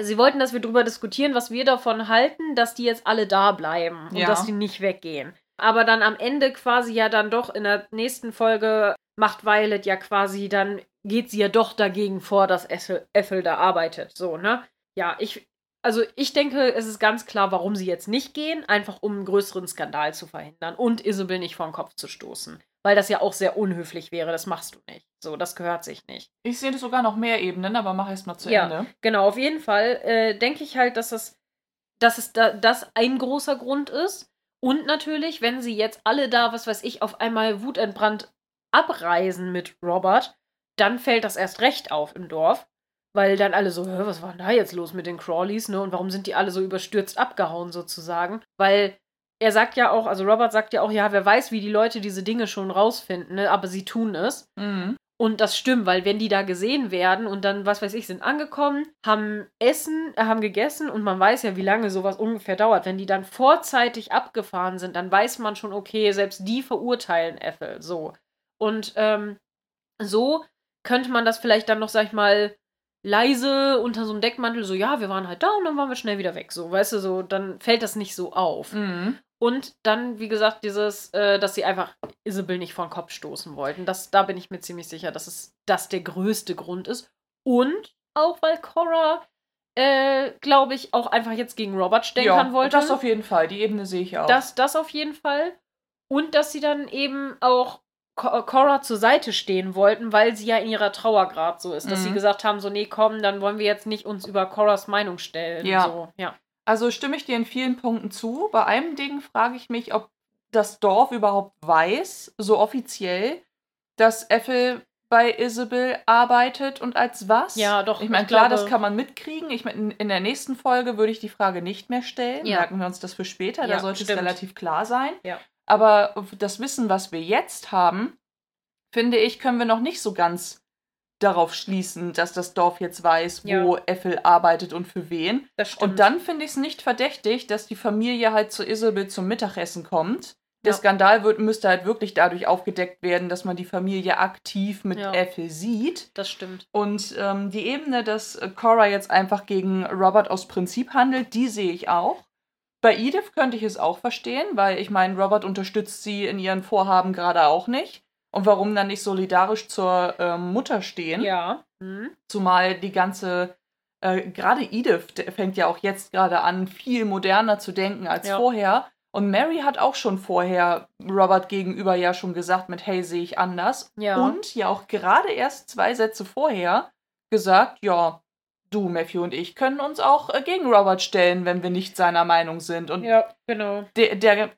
sie wollten, dass wir darüber diskutieren, was wir davon halten, dass die jetzt alle da bleiben und Ja. dass die nicht weggehen. Aber dann am Ende quasi ja dann doch in der nächsten Folge macht Violet ja quasi, dann geht sie ja doch dagegen vor, dass Ethel, da arbeitet. So, ne? Ja, ich, also ich denke, es ist ganz klar, warum sie jetzt nicht gehen, einfach um einen größeren Skandal zu verhindern und Isabel nicht vor den Kopf zu stoßen. Weil das ja auch sehr unhöflich wäre, das machst du nicht. So, das gehört sich nicht. Ich sehe sogar noch mehr Ebenen, aber mach erst mal zu Ja. Ende. Genau, auf jeden Fall äh, denke ich halt, dass es, dass es da, das ein großer Grund ist. Und natürlich, wenn sie jetzt alle da, was weiß ich, auf einmal wutentbrannt abreisen mit Robert, dann fällt das erst recht auf im Dorf. Weil dann alle so, "Hä, was war denn da jetzt los mit den Crawleys, ne? Und warum sind die alle so überstürzt abgehauen sozusagen? Weil er sagt ja auch, also Robert sagt ja auch, ja, wer weiß, wie die Leute diese Dinge schon rausfinden, ne? Aber sie tun es. Mhm. Und das stimmt, weil wenn die da gesehen werden und dann, was weiß ich, sind angekommen, haben Essen, äh, haben gegessen und man weiß ja, wie lange sowas ungefähr dauert. Wenn die dann vorzeitig abgefahren sind, dann weiß man schon, okay, selbst die verurteilen Ethel. So. Und ähm, so könnte man das vielleicht dann noch, sag ich mal, leise unter so einem Deckmantel, so, ja, wir waren halt da und dann waren wir schnell wieder weg. So, weißt du, so, dann fällt das nicht so auf. Mhm. Und dann, wie gesagt, dieses, äh, dass sie einfach Isabel nicht vor den Kopf stoßen wollten. Das, da bin ich mir ziemlich sicher, dass es das der größte Grund ist. Und auch, weil Cora, äh, glaube ich, auch einfach jetzt gegen Robert stänkern ja, wollte. das auf jeden Fall. Die Ebene sehe ich auch. Das, das auf jeden Fall. Und dass sie dann eben auch Cora zur Seite stehen wollten, weil sie ja in ihrer Trauer gerade so ist. Dass Mhm. sie gesagt haben, so, nee, komm, dann wollen wir jetzt nicht uns über Coras Meinung stellen. Ja. So, ja. Also stimme ich dir in vielen Punkten zu. Bei einem Ding frage ich mich, ob das Dorf überhaupt weiß, so offiziell, dass Ethel bei Isabel arbeitet und als was. Ja, doch, Ich meine, klar, glaube- das kann man mitkriegen. Ich meine, in, in der nächsten Folge würde ich die Frage nicht mehr stellen. Ja. Merken wir uns das für später. Ja, da sollte stimmt. es relativ klar sein. Ja. Aber das Wissen, was wir jetzt haben, finde ich, können wir noch nicht so ganz darauf schließen, dass das Dorf jetzt weiß, wo Ethel arbeitet und für wen. Das stimmt. Und dann finde ich es nicht verdächtig, dass die Familie halt zu Isabel zum Mittagessen kommt. Der Ja. Skandal wird, müsste halt wirklich dadurch aufgedeckt werden, dass man die Familie aktiv mit Ja. Ethel sieht. Das stimmt. Und ähm, die Ebene, dass Cora jetzt einfach gegen Robert aus Prinzip handelt, die sehe ich auch. Bei Edith könnte ich es auch verstehen, weil ich meine, Robert unterstützt sie in ihren Vorhaben gerade auch nicht. Und warum dann nicht solidarisch zur ähm, Mutter stehen? Ja. Mhm. Zumal die ganze, äh, gerade Edith fängt ja auch jetzt gerade an, viel moderner zu denken als Ja. vorher. Und Mary hat auch schon vorher Robert gegenüber ja schon gesagt mit Hey, sehe ich anders. Ja. Und ja auch gerade erst zwei Sätze vorher gesagt, ja, du, Matthew und ich können uns auch äh, gegen Robert stellen, wenn wir nicht seiner Meinung sind. Und Ja, genau. der, der,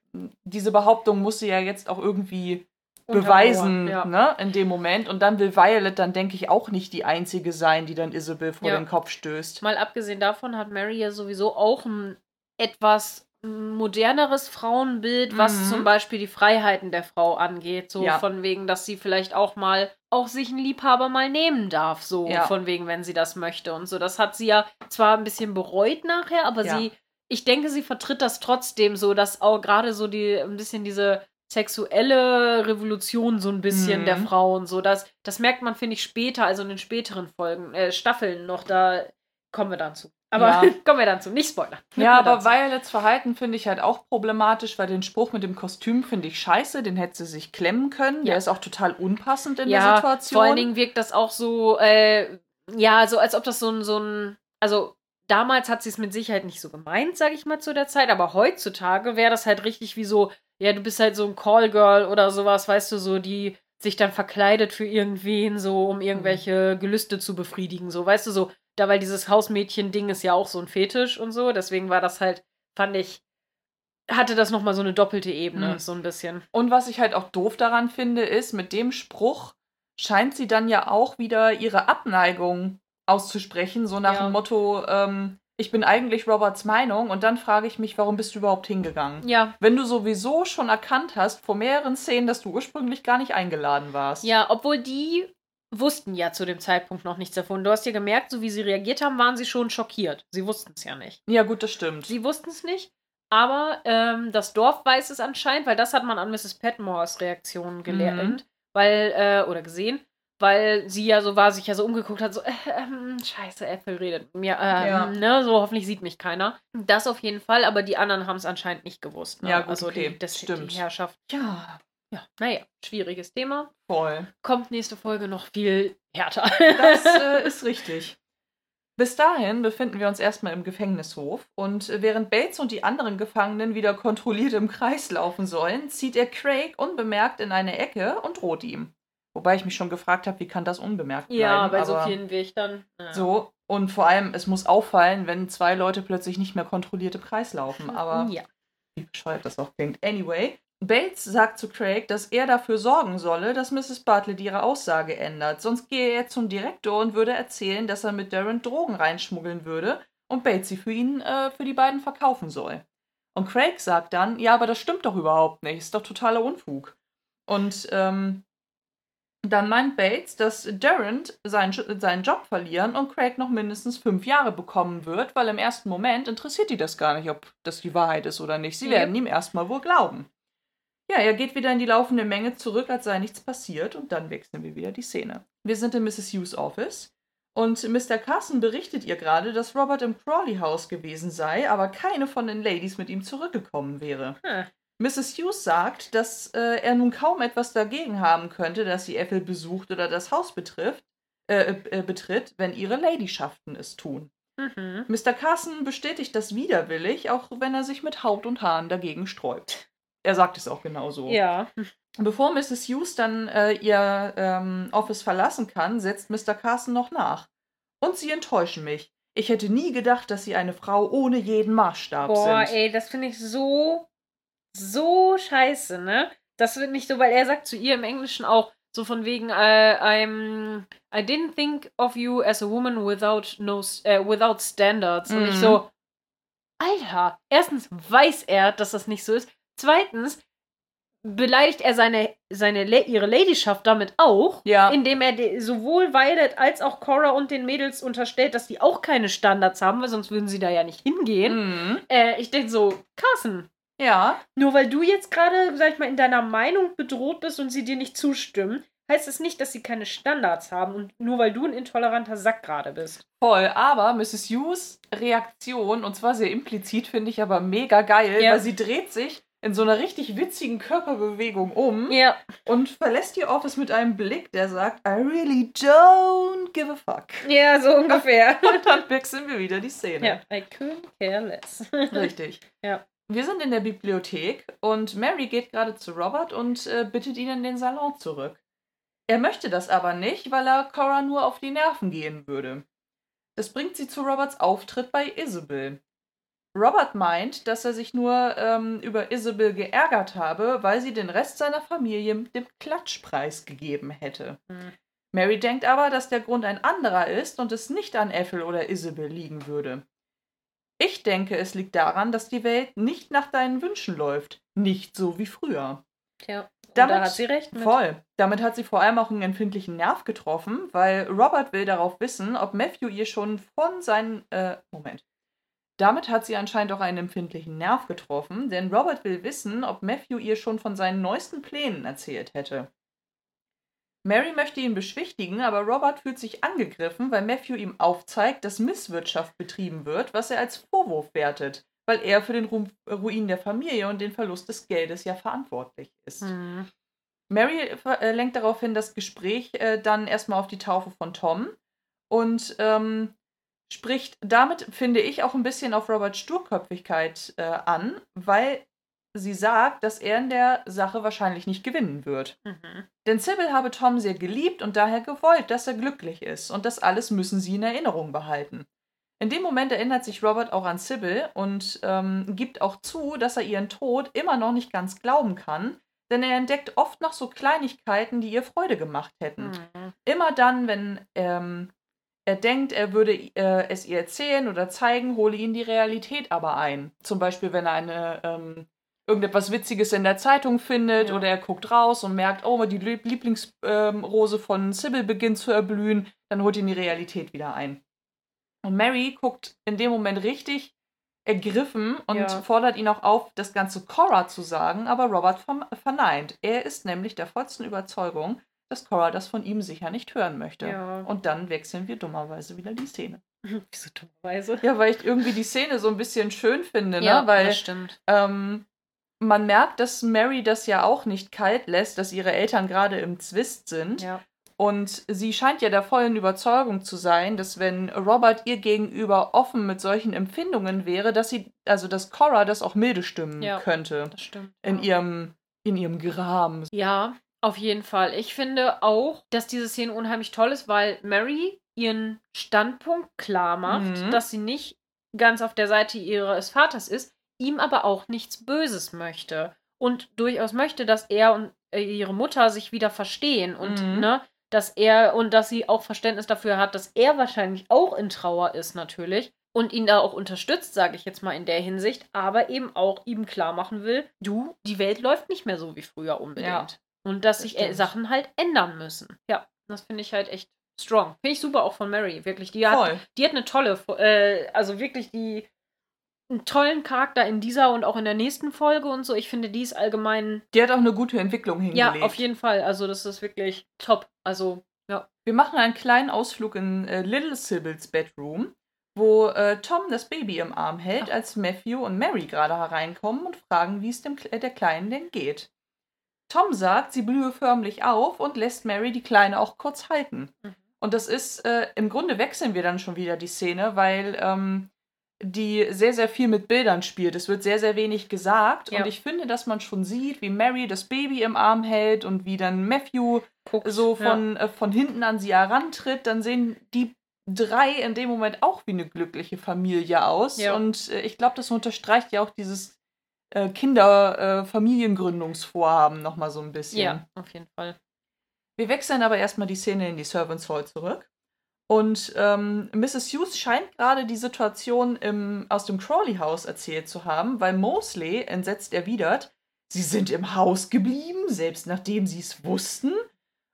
diese Behauptung muss sie ja jetzt auch irgendwie beweisen, Ja. ne, in dem Moment. Und dann will Violet dann, denke ich, auch nicht die Einzige sein, die dann Isabel vor Ja. den Kopf stößt. Mal abgesehen davon hat Mary ja sowieso auch ein etwas moderneres Frauenbild, was Mhm. zum Beispiel die Freiheiten der Frau angeht. So Ja. von wegen, dass sie vielleicht auch mal auch sich einen Liebhaber mal nehmen darf. So Ja. von wegen, wenn sie das möchte und so. Das hat sie ja zwar ein bisschen bereut nachher, aber Ja. sie, ich denke, sie vertritt das trotzdem so, dass auch gerade so die, ein bisschen diese sexuelle Revolution so ein bisschen Mhm. der Frauen so das das merkt man finde ich später also in den späteren Folgen äh, Staffeln noch da kommen wir dann zu aber Ja. kommen wir dann zu nicht Spoiler Ja, aber dazu. Violets Verhalten finde ich halt auch problematisch, weil den Spruch mit dem Kostüm finde ich scheiße, den hätte sie sich klemmen können. Der Ja. ist auch total unpassend in der ja Situation. vor allen Dingen wirkt das auch so äh, ja so als ob das so ein so ein also damals hat sie es mit Sicherheit nicht so gemeint sage ich mal zu der Zeit aber heutzutage wäre das halt richtig wie so ja du bist halt so ein Callgirl oder sowas weißt du so die sich dann verkleidet für irgendwen so um irgendwelche Gelüste zu befriedigen so weißt du so da weil dieses Hausmädchen-Ding ist ja auch so ein Fetisch und so deswegen war das halt fand ich hatte das noch mal so eine doppelte Ebene Mhm. so ein bisschen Und was ich halt auch doof daran finde, ist, mit dem Spruch scheint sie dann ja auch wieder ihre Abneigung auszusprechen, so nach Ja. dem Motto, ähm, ich bin eigentlich Roberts Meinung und dann frage ich mich, warum bist du überhaupt hingegangen? ja Wenn du sowieso schon erkannt hast vor mehreren Szenen, dass du ursprünglich gar nicht eingeladen warst. Ja, obwohl die wussten ja zu dem Zeitpunkt noch nichts davon. Du hast ja gemerkt, so wie sie reagiert haben, waren sie schon schockiert. Sie wussten es ja nicht. Ja, gut, das stimmt. Sie wussten es nicht, aber ähm, das Dorf weiß es anscheinend, weil das hat man an Mrs. Petmores Reaktion gelernt, weil, äh, oder gesehen, weil sie ja so war, sich ja so umgeguckt hat, so, äh, ähm, scheiße, Äpfel redet mit mir, äh, Ja. ne, so hoffentlich sieht mich keiner. Das auf jeden Fall, aber die anderen haben es anscheinend nicht gewusst. Ne? Ja, gut, also okay, die, das, stimmt. die Herrschaft. ja, Ja, naja, schwieriges Thema. voll. Kommt nächste Folge noch viel härter. Das äh, ist richtig. Bis dahin befinden wir uns erstmal im Gefängnishof und während Bates und die anderen Gefangenen wieder kontrolliert im Kreis laufen sollen, zieht er Craig unbemerkt in eine Ecke und droht ihm. Wobei ich mich schon gefragt habe, wie kann das unbemerkt bleiben? ja, bei so vielen Wächtern. Ja. So, und vor allem, es muss auffallen, wenn zwei Leute plötzlich nicht mehr kontrolliert im Kreis laufen. Aber ja. wie bescheuert das auch klingt. Anyway, Bates sagt zu Craig, dass er dafür sorgen solle, dass Mrs. Bartlett ihre Aussage ändert. Sonst gehe er zum Direktor und würde erzählen, dass er mit Darren Drogen reinschmuggeln würde und Bates sie für ihn, äh, für die beiden verkaufen soll. Und Craig sagt dann, ja, aber das stimmt doch überhaupt nicht, ist doch totaler Unfug. Und ähm, dann meint Bates, dass Darren seinen, seinen Job verlieren und Craig noch mindestens fünf Jahre bekommen wird, weil im ersten Moment interessiert die das gar nicht, ob das die Wahrheit ist oder nicht. Sie Yep. werden ihm erstmal wohl glauben. Ja, er geht wieder in die laufende Menge zurück, als sei nichts passiert, und dann wechseln wir wieder die Szene. Wir sind in Mrs. Hughes Office und Mr. Carson berichtet ihr gerade, dass Robert im Crawley House gewesen sei, aber keine von den Ladies mit ihm zurückgekommen wäre. Hm. Mrs. Hughes sagt, dass äh, er nun kaum etwas dagegen haben könnte, dass sie Ethel besucht oder das Haus betrifft, äh, äh, betritt, wenn ihre Ladyschaften es tun. Mhm. Mr. Carson bestätigt das widerwillig, auch wenn er sich mit Haut und Haaren dagegen sträubt. Er sagt es auch genauso. Ja. Bevor Mrs. Hughes dann äh, ihr ähm, Office verlassen kann, setzt Mr. Carson noch nach. Und sie enttäuschen mich. Ich hätte nie gedacht, dass sie eine Frau ohne jeden Maßstab Boah, sind. ey, das finde ich so, so scheiße, ne? Das wird nicht so, weil er sagt zu ihr im Englischen auch so von wegen, äh, I'm, I didn't think of you as a woman without no, äh, without standards. Und ich Mhm. so, Alter, erstens weiß er, dass das nicht so ist. Zweitens beleidigt er seine, seine ihre Ladyschaft damit auch, Ja. indem er sowohl Violet als auch Cora und den Mädels unterstellt, dass die auch keine Standards haben, weil sonst würden sie da ja nicht hingehen. Mhm. Äh, ich denke so, Carson, Ja, nur weil du jetzt gerade, sag ich mal, in deiner Meinung bedroht bist und sie dir nicht zustimmen, heißt es nicht, dass sie keine Standards haben und nur weil du ein intoleranter Sack gerade bist. voll. Aber Mrs. Hughes Reaktion, und zwar sehr implizit, finde ich aber mega geil, Ja. weil sie dreht sich in so einer richtig witzigen Körperbewegung um Ja. und verlässt ihr Office mit einem Blick, der sagt, I really don't give a fuck. Ja, so ungefähr. Und dann wechseln wir wieder die Szene. ja, I couldn't care less. Richtig. Ja. Wir sind in der Bibliothek und Mary geht gerade zu Robert und äh, bittet ihn in den Salon zurück. Er möchte das aber nicht, weil er Cora nur auf die Nerven gehen würde. Das bringt sie zu Roberts Auftritt bei Isabel. Robert meint, dass er sich nur ähm, über Isabel geärgert habe, weil sie den Rest seiner Familie dem Klatschpreis gegeben hätte. Hm. Mary denkt aber, dass der Grund ein anderer ist und es nicht an Ethel oder Isabel liegen würde. Ich denke, es liegt daran, dass die Welt nicht nach deinen Wünschen läuft. Nicht so wie früher. Tja, Damit- da hat sie recht mit. Voll. Damit hat sie vor allem auch einen empfindlichen Nerv getroffen, weil Robert will darauf wissen, ob Matthew ihr schon von seinen. Äh, Moment. Damit hat sie anscheinend auch einen empfindlichen Nerv getroffen, denn Robert will wissen, ob Matthew ihr schon von seinen neuesten Plänen erzählt hätte. Mary möchte ihn beschwichtigen, aber Robert fühlt sich angegriffen, weil Matthew ihm aufzeigt, dass Misswirtschaft betrieben wird, was er als Vorwurf wertet, weil er für den Ru Ruin der Familie und den Verlust des Geldes ja verantwortlich ist. Hm. Mary äh, lenkt daraufhin das Gespräch äh, dann erstmal auf die Taufe von Tom und ähm, spricht damit, finde ich, auch ein bisschen auf Roberts Sturköpfigkeit äh, an, weil sie sagt, dass er in der Sache wahrscheinlich nicht gewinnen wird. Mhm. Denn Sybil habe Tom sehr geliebt und daher gewollt, dass er glücklich ist. Und das alles müssen sie in Erinnerung behalten. In dem Moment erinnert sich Robert auch an Sybil und ähm, gibt auch zu, dass er ihren Tod immer noch nicht ganz glauben kann, denn er entdeckt oft noch so Kleinigkeiten, die ihr Freude gemacht hätten. Mhm. Immer dann, wenn ähm, er denkt, er würde äh, es ihr erzählen oder zeigen, hole ihn die Realität aber ein. Zum Beispiel, wenn er eine ähm, irgendetwas Witziges in der Zeitung findet Ja. oder er guckt raus und merkt, oh, die Lieb- Lieblingsrose von Sybil beginnt zu erblühen, dann holt ihn die Realität wieder ein. Und Mary guckt in dem Moment richtig ergriffen und Ja. fordert ihn auch auf, das Ganze Cora zu sagen, aber Robert verneint. Er ist nämlich der vollsten Überzeugung, dass Cora das von ihm sicher nicht hören möchte. Ja. Und dann wechseln wir dummerweise wieder die Szene. Wieso dummerweise? Ja, weil ich irgendwie die Szene so ein bisschen schön finde, ne? Ja, weil das stimmt. ähm, man merkt, dass Mary das ja auch nicht kalt lässt, dass ihre Eltern gerade im Zwist sind. Ja. Und sie scheint ja der vollen Überzeugung zu sein, dass wenn Robert ihr gegenüber offen mit solchen Empfindungen wäre, dass sie, also dass Cora das auch milde stimmen Ja. könnte. Das stimmt. In ja. ihrem, in ihrem Gram. Ja, auf jeden Fall. Ich finde auch, dass diese Szene unheimlich toll ist, weil Mary ihren Standpunkt klar macht, Mhm. dass sie nicht ganz auf der Seite ihres Vaters ist, ihm aber auch nichts Böses möchte. Und durchaus möchte, dass er und äh, ihre Mutter sich wieder verstehen und, Mhm. ne, dass er und dass sie auch Verständnis dafür hat, dass er wahrscheinlich auch in Trauer ist, natürlich. Und ihn da auch unterstützt, sage ich jetzt mal in der Hinsicht, aber eben auch ihm klar machen will, du, die Welt läuft nicht mehr so wie früher unbedingt. Und dass das sich äh, stimmt. Sachen halt ändern müssen. Ja, das finde ich halt echt strong. Finde ich super auch von Mary, wirklich. Die hat, Voll. die hat eine tolle, äh, also wirklich die einen tollen Charakter in dieser und auch in der nächsten Folge und so. Ich finde, die ist allgemein, Die hat auch eine gute Entwicklung hingelegt. ja, auf jeden Fall. Also das ist wirklich top. Also, ja. Wir machen einen kleinen Ausflug in äh, Little Sybil's Bedroom, wo äh, Tom das Baby im Arm hält, Ach. als Matthew und Mary gerade hereinkommen und fragen, wie es dem, äh, der Kleinen denn geht. Tom sagt, sie blühe förmlich auf und lässt Mary die Kleine auch kurz halten. Mhm. Und das ist, äh, im Grunde wechseln wir dann schon wieder die Szene, weil ähm, die sehr, sehr viel mit Bildern spielt. Es wird sehr, sehr wenig gesagt. Ja. Und ich finde, dass man schon sieht, wie Mary das Baby im Arm hält und wie dann Matthew Guckt, so ja. von, äh, von hinten an sie herantritt, dann sehen die drei in dem Moment auch wie eine glückliche Familie aus. Ja. Und äh, ich glaube, das unterstreicht ja auch dieses äh, Kinder-Familiengründungsvorhaben nochmal so ein bisschen. Ja, auf jeden Fall. Wir wechseln aber erstmal die Szene in die Servants Hall zurück. Und ähm, Mrs. Hughes scheint gerade die Situation im, aus dem Crawley-Haus erzählt zu haben, weil Mosley entsetzt erwidert, sie sind im Haus geblieben, selbst nachdem sie es wussten.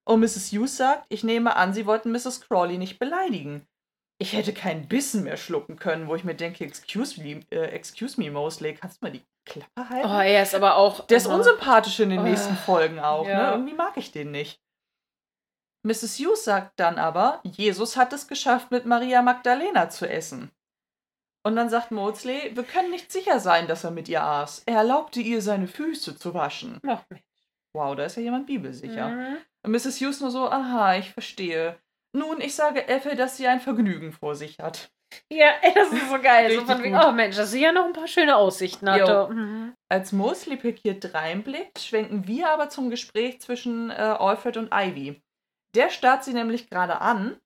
Und Mrs. Hughes sagt, ich nehme an, sie wollten Mrs. Crawley nicht beleidigen. Ich hätte keinen Bissen mehr schlucken können, wo ich mir denke, excuse me, äh, excuse me Mosley, kannst du mal die Klappe halten? Oh, er ist aber auch. Der ist oh, unsympathisch in den Oh. nächsten Folgen auch, ne? Ja. Irgendwie mag ich den nicht. Mrs. Hughes sagt dann aber, Jesus hat es geschafft, mit Maria Magdalena zu essen. Und dann sagt Maudsley, wir können nicht sicher sein, dass er mit ihr aß. Er erlaubte ihr, seine Füße zu waschen. Ach. Wow, da ist ja jemand bibelsicher. Mhm. Und Mrs. Hughes nur so, aha, ich verstehe. Nun, ich sage Effe, dass sie ein Vergnügen vor sich hat. Ja, ey, das ist so geil. So von wegen, oh Mensch, dass sie ja noch ein paar schöne Aussichten hatte. Mhm. Als Mosley pikiert reinblickt, schwenken wir aber zum Gespräch zwischen äh, Alfred und Ivy. Der starrt sie nämlich gerade an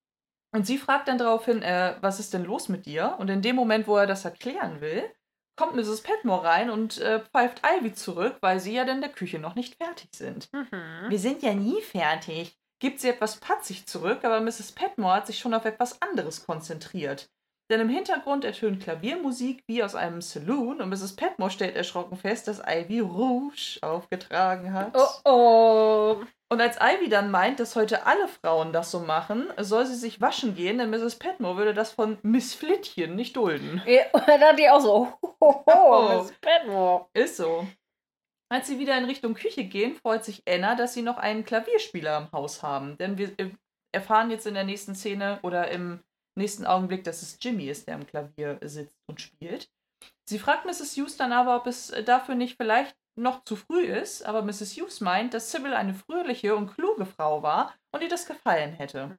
und sie fragt dann daraufhin, äh, was ist denn los mit dir? Und in dem Moment, wo er das erklären will, kommt Mrs. Petmore rein und äh, pfeift Ivy zurück, weil sie ja in der Küche noch nicht fertig sind. Mhm. Wir sind ja nie fertig. Gibt sie etwas patzig zurück, aber Mrs. Petmore hat sich schon auf etwas anderes konzentriert. Denn im Hintergrund ertönt Klaviermusik wie aus einem Saloon und Mrs. Petmore stellt erschrocken fest, dass Ivy Rouge aufgetragen hat. Oh oh. Und als Ivy dann meint, dass heute alle Frauen das so machen, soll sie sich waschen gehen, denn Mrs. Petmore würde das von Miss Flittchen nicht dulden. Ja, und dann dachte ich auch so, oh, oh, Oh. oh Miss Petmore. Ist so. Als sie wieder in Richtung Küche gehen, freut sich Anna, dass sie noch einen Klavierspieler im Haus haben. Denn wir äh, erfahren jetzt in der nächsten Szene oder im nächsten Augenblick, dass es Jimmy ist, der am Klavier sitzt und spielt. Sie fragt Mrs. Hughes dann aber, ob es dafür nicht vielleicht noch zu früh ist, aber Mrs. Hughes meint, dass Sybil eine fröhliche und kluge Frau war und ihr das gefallen hätte.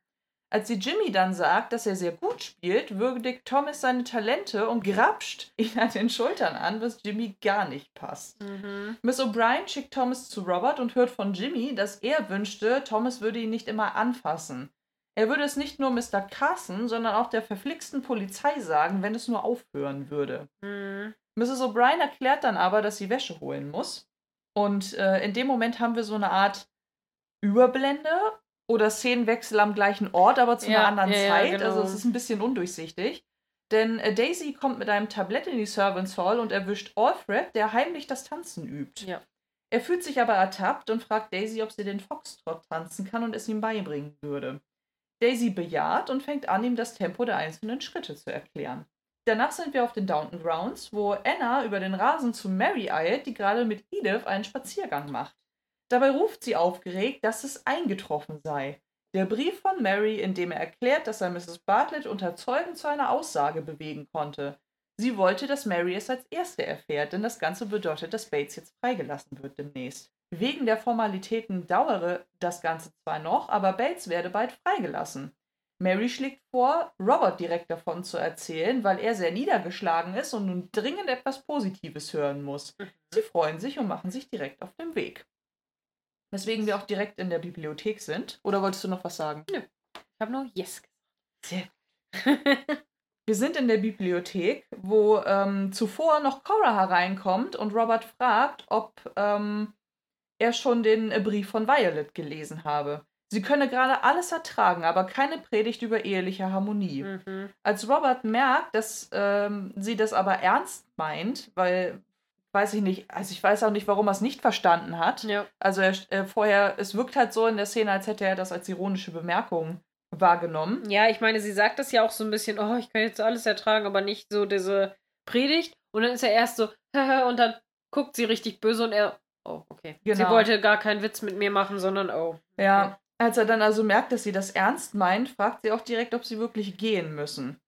Als sie Jimmy dann sagt, dass er sehr gut spielt, würdigt Thomas seine Talente und grapscht ihn an den Schultern an, was Jimmy gar nicht passt. Mhm. Miss O'Brien schickt Thomas zu Robert und hört von Jimmy, dass er wünschte, Thomas würde ihn nicht immer anfassen. Er würde es nicht nur Mr. Carson, sondern auch der verflixten Polizei sagen, wenn es nur aufhören würde. Mhm. Mrs. O'Brien erklärt dann aber, dass sie Wäsche holen muss. Und äh, in dem Moment haben wir so eine Art Überblende oder Szenenwechsel am gleichen Ort, aber zu Ja, einer anderen ja, ja, Zeit. genau. Also es ist ein bisschen undurchsichtig. Denn äh, Daisy kommt mit einem Tablett in die Servants Hall und erwischt Alfred, der heimlich das Tanzen übt. Er fühlt sich aber ertappt und fragt Daisy, ob sie den Foxtrot tanzen kann und es ihm beibringen würde. Daisy bejaht und fängt an, ihm das Tempo der einzelnen Schritte zu erklären. Danach sind wir auf den Downton Grounds, wo Anna über den Rasen zu Mary eilt, die gerade mit Edith einen Spaziergang macht. Dabei ruft sie aufgeregt, dass es eingetroffen sei. Der Brief von Mary, in dem er erklärt, dass er Mrs. Bartlett unter Zeugen zu einer Aussage bewegen konnte. Sie wollte, dass Mary es als Erste erfährt, denn das Ganze bedeutet, dass Bates jetzt freigelassen wird demnächst. Wegen der Formalitäten dauere das Ganze zwar noch, aber Bates werde bald freigelassen. Mary schlägt vor, Robert direkt davon zu erzählen, weil er sehr niedergeschlagen ist und nun dringend etwas Positives hören muss. Sie freuen sich und machen sich direkt auf den Weg. Weswegen wir auch direkt in der Bibliothek sind. Oder wolltest du noch was sagen? Nö. Ich habe nur Yes Sehr Wir sind in der Bibliothek, wo ähm, zuvor noch Cora hereinkommt und Robert fragt, ob ähm, er schon den äh, Brief von Violet gelesen habe. Sie könne gerade alles ertragen, aber keine Predigt über eheliche Harmonie. Mhm. Als Robert merkt, dass ähm, sie das aber ernst meint, weil, weiß ich nicht, also ich weiß auch nicht, warum er es nicht verstanden hat. Ja. Also er, äh, vorher, es wirkt halt so in der Szene, als hätte er das als ironische Bemerkung wahrgenommen. ja, ich meine, sie sagt das ja auch so ein bisschen, oh, ich kann jetzt alles ertragen, aber nicht so diese Predigt. Und dann ist er erst so, und dann guckt sie richtig böse und er, oh, okay. Sie Genau. wollte gar keinen Witz mit mir machen, sondern, oh. Ja, als er dann also merkt, dass sie das ernst meint, fragt sie auch direkt, ob sie wirklich gehen müssen.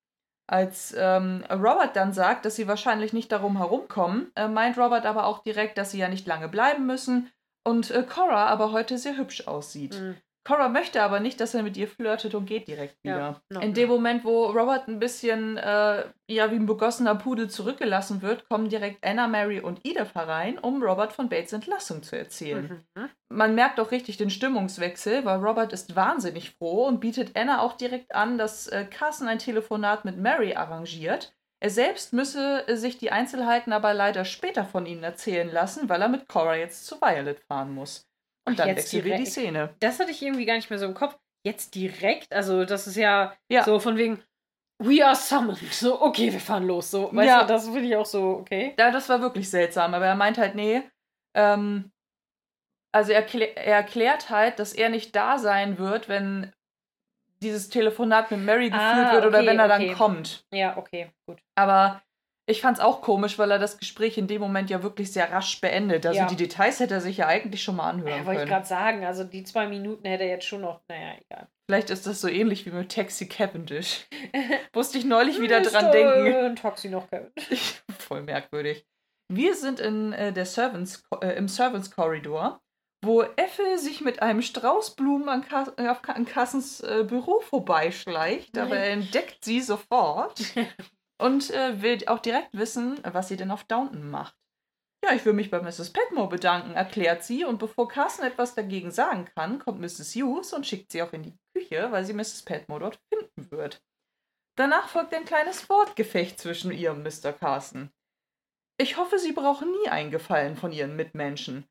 Als ähm, Robert dann sagt, dass sie wahrscheinlich nicht darum herumkommen, äh, meint Robert aber auch direkt, dass sie ja nicht lange bleiben müssen und äh, Cora aber heute sehr hübsch aussieht. Mhm. Cora möchte aber nicht, dass er mit ihr flirtet und geht direkt wieder. Ja. In dem Moment, wo Robert ein bisschen äh, ja, wie ein begossener Pudel zurückgelassen wird, kommen direkt Anna, Mary und Edith herein, um Robert von Bates Entlassung zu erzählen. Mhm. Man merkt auch richtig den Stimmungswechsel, weil Robert ist wahnsinnig froh und bietet Anna auch direkt an, dass äh, Carson ein Telefonat mit Mary arrangiert. Er selbst müsse sich die Einzelheiten aber leider später von ihnen erzählen lassen, weil er mit Cora jetzt zu Violet fahren muss. Und dann jetzt wechseln wir die direkt? Szene. Das hatte ich irgendwie gar nicht mehr so im Kopf. Jetzt direkt, also das ist ja, Ja. so von wegen, we are summoned. So, okay, wir fahren los. So, weißt Ja. du, das finde ich auch so, okay. Ja, das war wirklich seltsam, aber er meint halt, nee, ähm, also er, er erklärt halt, dass er nicht da sein wird, wenn dieses Telefonat mit Mary geführt Ah, wird oder okay, wenn er dann okay. kommt. Ja, okay, gut. Aber ich fand's auch komisch, weil er das Gespräch in dem Moment ja wirklich sehr rasch beendet. Also Ja. die Details hätte er sich ja eigentlich schon mal anhören Ja, wollte ich können. gerade sagen, also die zwei Minuten hätte er jetzt schon noch, naja, egal. Vielleicht ist das so ähnlich wie mit Taxi Cavendish. Musste ich neulich wieder dran denken. Ein Taxi noch Kevin. Voll merkwürdig. Wir sind in, äh, der Servants, äh, im Servants Corridor, wo Effe sich mit einem Strauß Blumen an, äh, Ka- an Cassens äh, Büro vorbeischleicht, aber er entdeckt sie sofort und äh, will auch direkt wissen, was sie denn auf Downton macht. Ja, ich will mich bei Mrs. Petmore bedanken, erklärt sie, und bevor Carson etwas dagegen sagen kann, kommt Mrs. Hughes und schickt sie auch in die Küche, weil sie Mrs. Petmore dort finden wird. Danach folgt ein kleines Wortgefecht zwischen ihr und Mr. Carson. Ich hoffe, Sie brauchen nie einen Gefallen von Ihren Mitmenschen.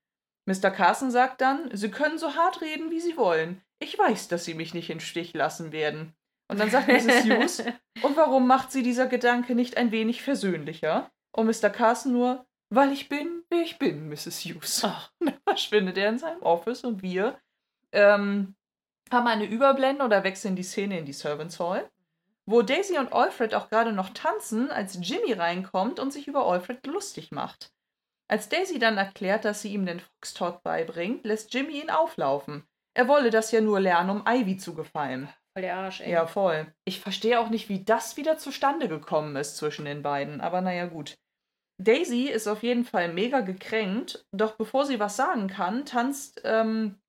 Mr. Carson sagt dann, Sie können so hart reden, wie Sie wollen. Ich weiß, dass Sie mich nicht im Stich lassen werden. Und dann sagt Mrs. Hughes, und warum macht sie dieser Gedanke nicht ein wenig versöhnlicher? Und Mr. Carson nur, weil ich bin, wer ich bin, Mrs. Hughes. Ach. Dann verschwindet er in seinem Office und wir ähm, haben eine Überblende oder wechseln die Szene in die Servants Hall, wo Daisy und Alfred auch gerade noch tanzen, als Jimmy reinkommt und sich über Alfred lustig macht. Als Daisy dann erklärt, dass sie ihm den Foxtrot beibringt, lässt Jimmy ihn auflaufen. Er wolle das ja nur lernen, um Ivy zu gefallen. Voll der Arsch, ey. Ja, voll. Ich verstehe auch nicht, wie das wieder zustande gekommen ist zwischen den beiden, aber naja, gut. Daisy ist auf jeden Fall mega gekränkt, doch bevor sie was sagen kann, tanzt ähm,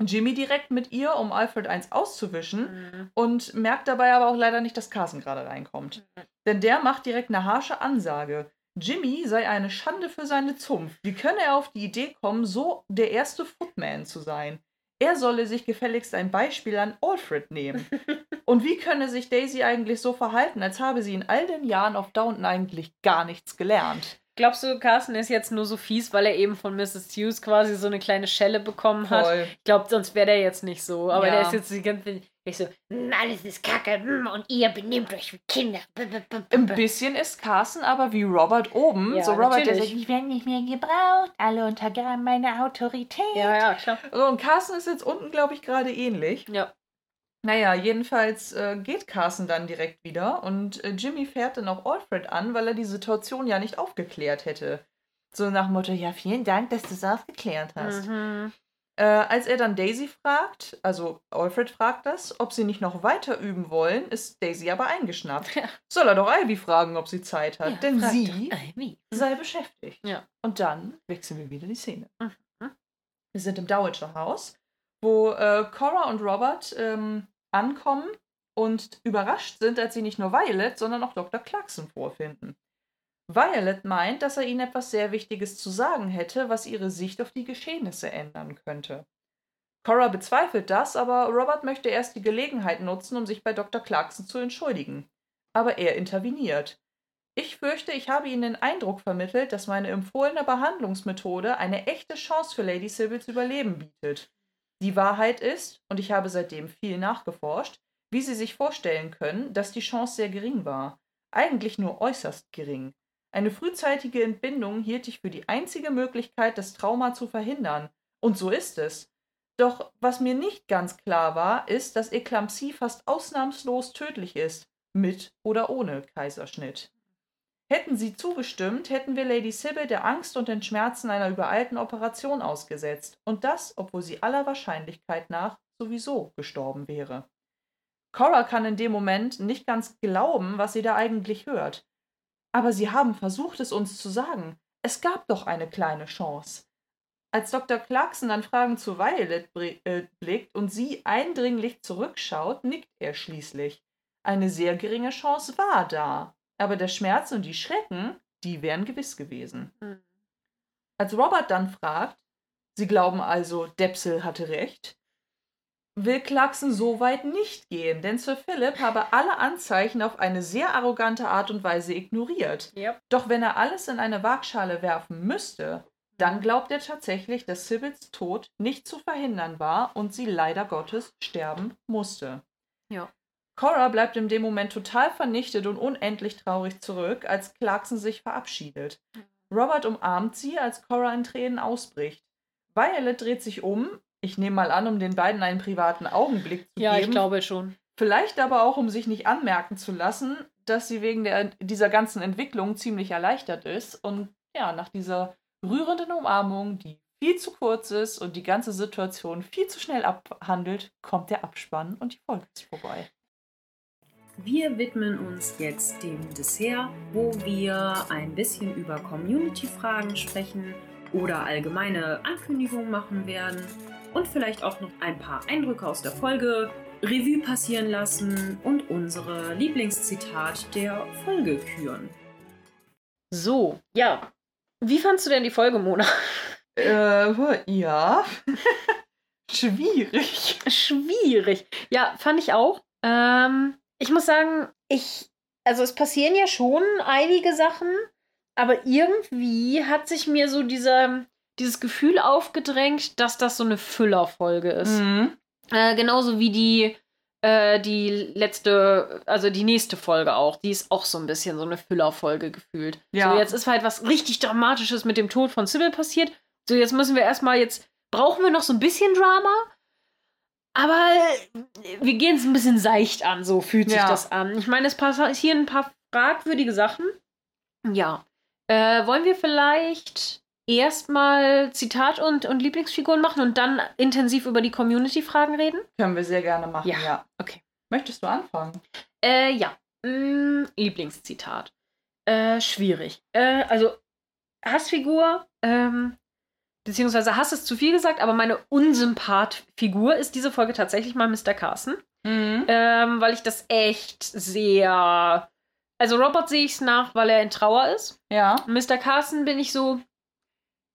Jimmy direkt mit ihr, um Alfred eins auszuwischen Mhm. und merkt dabei aber auch leider nicht, dass Carson gerade reinkommt. Mhm. Denn der macht direkt eine harsche Ansage. Jimmy sei eine Schande für seine Zunft. Wie könne er auf die Idee kommen, so der erste Footman zu sein? Er solle sich gefälligst ein Beispiel an Alfred nehmen. Und wie könne sich Daisy eigentlich so verhalten, als habe sie in all den Jahren auf Downton eigentlich gar nichts gelernt? Glaubst du, Carsten ist jetzt nur so fies, weil er eben von Mrs. Hughes quasi so eine kleine Schelle bekommen hat? Voll. Ich glaube, sonst wäre der jetzt nicht so. Aber Ja. der ist jetzt die ganze Ich so, "Mm, alles ist kacke mm, und ihr benehmt euch wie Kinder. B- b- b- Ein bisschen ist Carson aber wie Robert oben. Ja, so Robert, der natürlich. sagt, ich werde nicht mehr gebraucht, alle untergraben meine Autorität. Ja, ja, klar. So, und Carson ist jetzt unten, glaube ich, gerade ähnlich. Ja. Naja, jedenfalls äh, geht Carson dann direkt wieder und äh, Jimmy fährt dann auch Alfred an, weil er die Situation ja nicht aufgeklärt hätte. So nach dem Motto, ja, vielen Dank, dass du es aufgeklärt hast. Mhm. Äh, als er dann Daisy fragt, also Alfred fragt das, ob sie nicht noch weiter üben wollen, ist Daisy aber eingeschnappt. Ja. Soll er doch Ivy fragen, ob sie Zeit hat, Ja, denn sie Ivy. sei beschäftigt. Ja. Und dann wechseln wir wieder die Szene. Mhm. Wir sind im Dowager Haus, wo äh, Cora und Robert ähm, ankommen und überrascht sind, als sie nicht nur Violet, sondern auch Dr. Clarkson vorfinden. Violet meint, dass er ihnen etwas sehr Wichtiges zu sagen hätte, was ihre Sicht auf die Geschehnisse ändern könnte. Cora bezweifelt das, aber Robert möchte erst die Gelegenheit nutzen, um sich bei Dr. Clarkson zu entschuldigen. Aber er interveniert. Ich fürchte, ich habe Ihnen den Eindruck vermittelt, dass meine empfohlene Behandlungsmethode eine echte Chance für Lady Sybil's Überleben bietet. Die Wahrheit ist, und ich habe seitdem viel nachgeforscht, wie Sie sich vorstellen können, dass die Chance sehr gering war. Eigentlich nur äußerst gering. Eine frühzeitige Entbindung hielt ich für die einzige Möglichkeit, das Trauma zu verhindern. Und so ist es. Doch was mir nicht ganz klar war, ist, dass Eklampsie fast ausnahmslos tödlich ist, mit oder ohne Kaiserschnitt. Hätten sie zugestimmt, hätten wir Lady Sybil der Angst und den Schmerzen einer übereilten Operation ausgesetzt, und das, obwohl sie aller Wahrscheinlichkeit nach sowieso gestorben wäre. Cora kann in dem Moment nicht ganz glauben, was sie da eigentlich hört. Aber sie haben versucht, es uns zu sagen. Es gab doch eine kleine Chance. Als Dr. Clarkson dann Fragen zu Violet äh, blickt und sie eindringlich zurückschaut, nickt er schließlich. Eine sehr geringe Chance war da, aber der Schmerz und die Schrecken, die wären gewiss gewesen. Mhm. Als Robert dann fragt, Sie glauben also, Depsel hatte recht, will Clarkson so weit nicht gehen, denn Sir Philip habe alle Anzeichen auf eine sehr arrogante Art und Weise ignoriert. Yep. Doch wenn er alles in eine Waagschale werfen müsste, dann glaubt er tatsächlich, dass Sibyls Tod nicht zu verhindern war und sie leider Gottes sterben musste. Ja. Cora bleibt in dem Moment total vernichtet und unendlich traurig zurück, als Clarkson sich verabschiedet. Robert umarmt sie, als Cora in Tränen ausbricht. Violet dreht sich um, ich nehme mal an, um den beiden einen privaten Augenblick zu Ja, geben. ich glaube schon. Vielleicht aber auch, um sich nicht anmerken zu lassen, dass sie wegen der, dieser ganzen Entwicklung ziemlich erleichtert ist. Und ja, nach dieser rührenden Umarmung, die viel zu kurz ist und die ganze Situation viel zu schnell abhandelt, kommt der Abspann und die Folge ist vorbei. Wir widmen uns jetzt dem Dessert, wo wir ein bisschen über Community-Fragen sprechen oder allgemeine Ankündigungen machen werden und vielleicht auch noch ein paar Eindrücke aus der Folge Revue passieren lassen und unsere Lieblingszitat der Folge küren. So, ja. Wie fandst du denn die Folge, Mona? Äh, ja. Schwierig. Schwierig. Ja, fand ich auch. Ähm, ich muss sagen, ich, also es passieren ja schon einige Sachen, aber irgendwie hat sich mir so dieser, dieses Gefühl aufgedrängt, dass das so eine Füllerfolge ist. Mhm. Äh, genauso wie die, äh, die letzte, also die nächste Folge auch. Die ist auch so ein bisschen so eine Füllerfolge gefühlt. Ja. So, jetzt ist halt was richtig Dramatisches mit dem Tod von Sybil passiert. So, jetzt müssen wir erstmal, jetzt brauchen wir noch so ein bisschen Drama. Aber äh, wir gehen es ein bisschen seicht an, so fühlt sich Ja. das an. Ich meine, es passieren ein paar fragwürdige Sachen. Ja. Äh, wollen wir vielleicht erstmal Zitat und, und Lieblingsfiguren machen und dann intensiv über die Community-Fragen reden? Können wir sehr gerne machen, Ja. ja. Okay. Möchtest du anfangen? Äh, ja. Mm, Lieblingszitat. Äh, schwierig. Äh, also, Hassfigur, ähm, beziehungsweise Hass ist zu viel gesagt, aber meine Unsympath-Figur ist diese Folge tatsächlich mal Mr. Carson. Mhm. Ähm, weil ich das echt sehr. Also, Robert sehe ich es nach, weil er in Trauer ist. Ja. Mr. Carson bin ich so.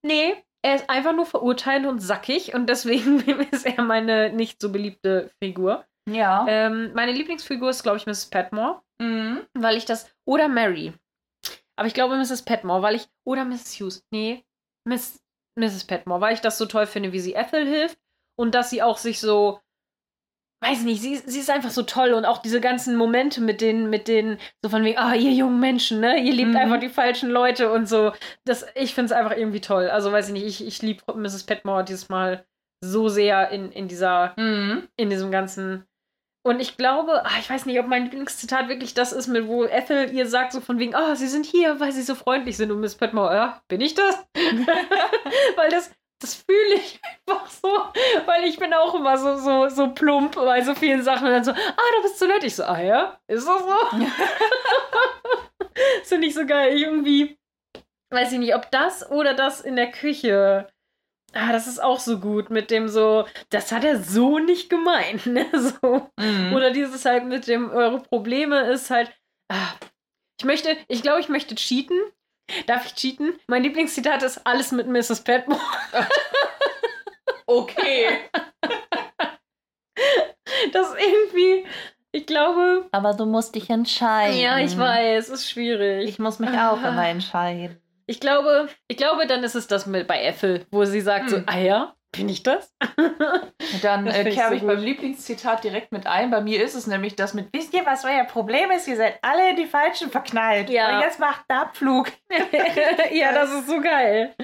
Nee, er ist einfach nur verurteilend und sackig und deswegen ist er meine nicht so beliebte Figur. Ja. Ähm, meine Lieblingsfigur ist, glaube ich, Mrs. Petmore, Mhm. weil ich das. Oder Mary. Aber ich glaube Mrs. Petmore, weil ich. Oder Mrs. Hughes. Nee, Miss, Mrs. Petmore, weil ich das so toll finde, wie sie Ethel hilft und dass sie auch sich so weiß nicht, sie, sie ist einfach so toll und auch diese ganzen Momente mit den, mit den, so von wegen, ah, ihr jungen Menschen, ne, ihr liebt Mhm. einfach die falschen Leute und so. Das, ich finde es einfach irgendwie toll. Also weiß ich nicht, ich, ich liebe Mrs. Petmore dieses Mal so sehr in, in dieser, Mhm. in diesem ganzen. Und ich glaube, ah, ich weiß nicht, ob mein Lieblingszitat wirklich das ist, mit wo Ethel ihr sagt, so von wegen, ah, sie sind hier, weil sie so freundlich sind. Und Miss Petmore, ja, bin ich das? weil das, das fühle ich einfach so, weil ich bin auch immer so, so, so plump bei so vielen Sachen und dann so, ah, du bist so nett. Ich so, ah ja, ist das so? das finde ich so geil. Ich irgendwie, weiß ich nicht, ob das oder das in der Küche. Ah, das ist auch so gut mit dem so, das hat er so nicht gemeint, ne? So. Mhm. Oder dieses halt mit dem, eure Probleme ist halt, ah, ich möchte, ich glaube, ich möchte cheaten. Darf ich cheaten? Mein Lieblingszitat ist alles mit Mrs. Petmore. Okay. Das irgendwie, ich glaube, Aber du musst dich entscheiden. ja, ich weiß, ist schwierig. Ich muss mich auch immer entscheiden. Ich glaube, ich glaube, dann ist es das mit bei Ethel, wo sie sagt so, Hm. ah ja, bin ich das? Dann äh, find ich kehre so ich beim Lieblingszitat direkt mit ein. Bei mir ist es nämlich das mit, wisst ihr, was euer Problem ist? Ihr seid alle in die Falschen verknallt. Ja. Und jetzt macht einen Abflug. ja, das ist so geil.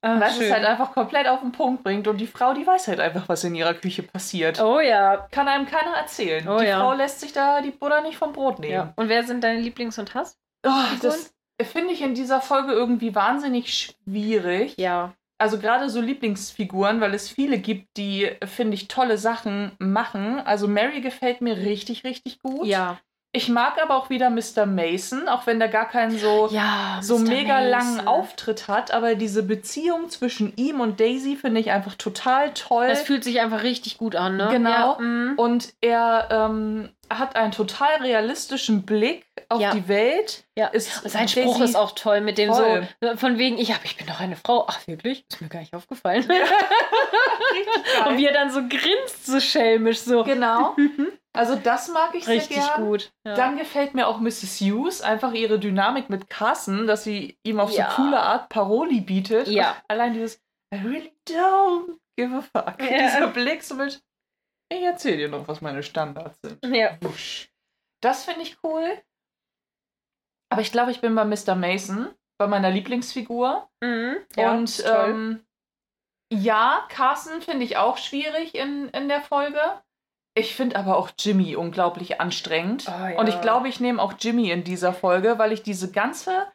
Ah, Was es schön. halt einfach komplett auf den Punkt bringt. Und die Frau, die weiß halt einfach, was in ihrer Küche passiert. Oh ja. Kann einem keiner erzählen. Oh die ja. Frau lässt sich da die Butter nicht vom Brot nehmen. ja. Und wer sind deine Lieblings- und Hass? Oh, das finde ich in dieser Folge irgendwie wahnsinnig schwierig. Ja. Also gerade so Lieblingsfiguren, weil es viele gibt, die, finde ich, tolle Sachen machen. Also Mary gefällt mir richtig, richtig gut. Ja. Ich mag aber auch wieder Mr. Mason, auch wenn der gar keinen so, Ja. so Mr. mega Mason. langen Auftritt hat. Aber diese Beziehung zwischen ihm und Daisy finde ich einfach total toll. Es fühlt sich einfach richtig gut an, ne? Genau. Ja, mm. und er ähm, hat einen total realistischen Blick auf Ja. die Welt. ja. Ist Und sein Spruch ist auch toll mit dem Voll. so, von wegen, ich, hab, ich bin doch eine Frau. Ach, wirklich? Ist mir gar nicht aufgefallen. geil. Und wie er dann so grinst, so schelmisch, so. Genau. Also das mag ich Richtig sehr gern. gut. Ja. Dann gefällt mir auch Mrs. Hughes, einfach ihre Dynamik mit Carson, dass sie ihm auf Ja. so coole Art Paroli bietet. Ja. Allein dieses I really don't give a fuck. Ja. Dieser Blick so mit ich erzähl dir noch, was meine Standards sind. ja. Wusch. Das finde ich cool. Aber ich glaube, ich bin bei Mr. Mason, bei meiner Lieblingsfigur. Mhm. ja Und ähm, ja, Carson finde ich auch schwierig in, in der Folge. Ich finde aber auch Jimmy unglaublich anstrengend. Ah, ja. Und ich glaube, ich nehme auch Jimmy in dieser Folge, weil ich diese ganze,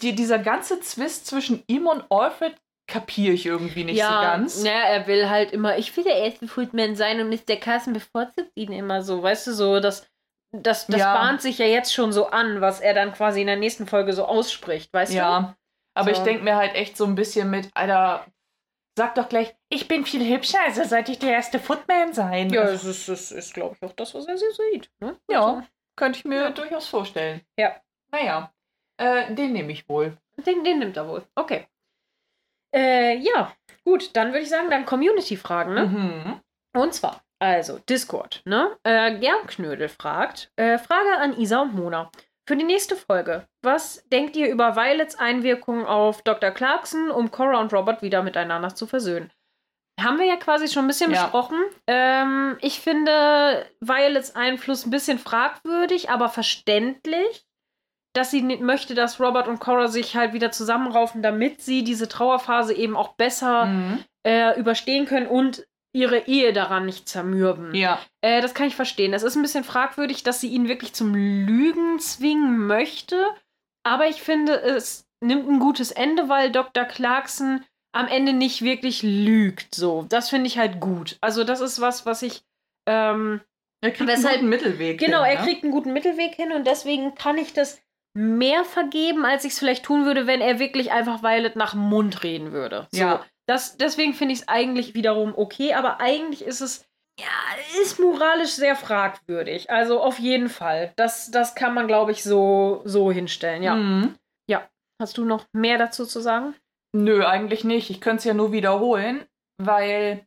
die, dieser ganze Zwist zwischen ihm und Alfred kapiere ich irgendwie nicht ja, so ganz. Ja, er will halt immer, ich will der erste Footman sein und Mr. Carson bevorzugt ihn immer so, weißt du, so, das, das, das Ja. bahnt sich ja jetzt schon so an, was er dann quasi in der nächsten Folge so ausspricht, weißt du? Ja. Aber So. ich denke mir halt echt so ein bisschen mit, Alter, sag doch gleich, ich bin viel hübscher, also sollte ich der erste Footman sein. Ja, es ist, es ist glaube ich, auch das, was er so sieht. Ne? Ja. Also, Könnte ich mir Ja. durchaus vorstellen. Ja. Naja, äh, den nehme ich wohl. den, den nimmt er wohl. Okay. Äh, ja, gut, dann würde ich sagen, dann Community-Fragen, ne? Mhm. Und zwar, also Discord, ne? Äh, Gernknödel fragt, äh, Frage an Isa und Mona. Für die nächste Folge, was denkt ihr über Violets Einwirkung auf Dr. Clarkson, um Cora und Robert wieder miteinander zu versöhnen? Haben wir ja quasi schon ein bisschen Ja. besprochen. Ähm, ich finde Violets Einfluss ein bisschen fragwürdig, aber verständlich, dass sie nicht möchte, dass Robert und Cora sich halt wieder zusammenraufen, damit sie diese Trauerphase eben auch besser Mhm. äh, überstehen können und ihre Ehe daran nicht zermürben. Ja. Äh, das kann ich verstehen. Es ist ein bisschen fragwürdig, dass sie ihn wirklich zum Lügen zwingen möchte. Aber ich finde, es nimmt ein gutes Ende, weil Dr. Clarkson am Ende nicht wirklich lügt. So, das finde ich halt gut. Also, das ist was, was ich. Ähm, Er kriegt Weshalb- einen guten Mittelweg. genau, hin, er ne? kriegt einen guten Mittelweg hin und deswegen kann ich das mehr vergeben, als ich es vielleicht tun würde, wenn er wirklich einfach Violet nach dem Mund reden würde. So, Ja. Das, deswegen finde ich es eigentlich wiederum okay, aber eigentlich ist es, ja, ist moralisch sehr fragwürdig. Also auf jeden Fall. Das, das kann man, glaube ich, so, so hinstellen, ja. Mhm. Hast du noch mehr dazu zu sagen? Nö, eigentlich nicht. Ich könnte es ja nur wiederholen, weil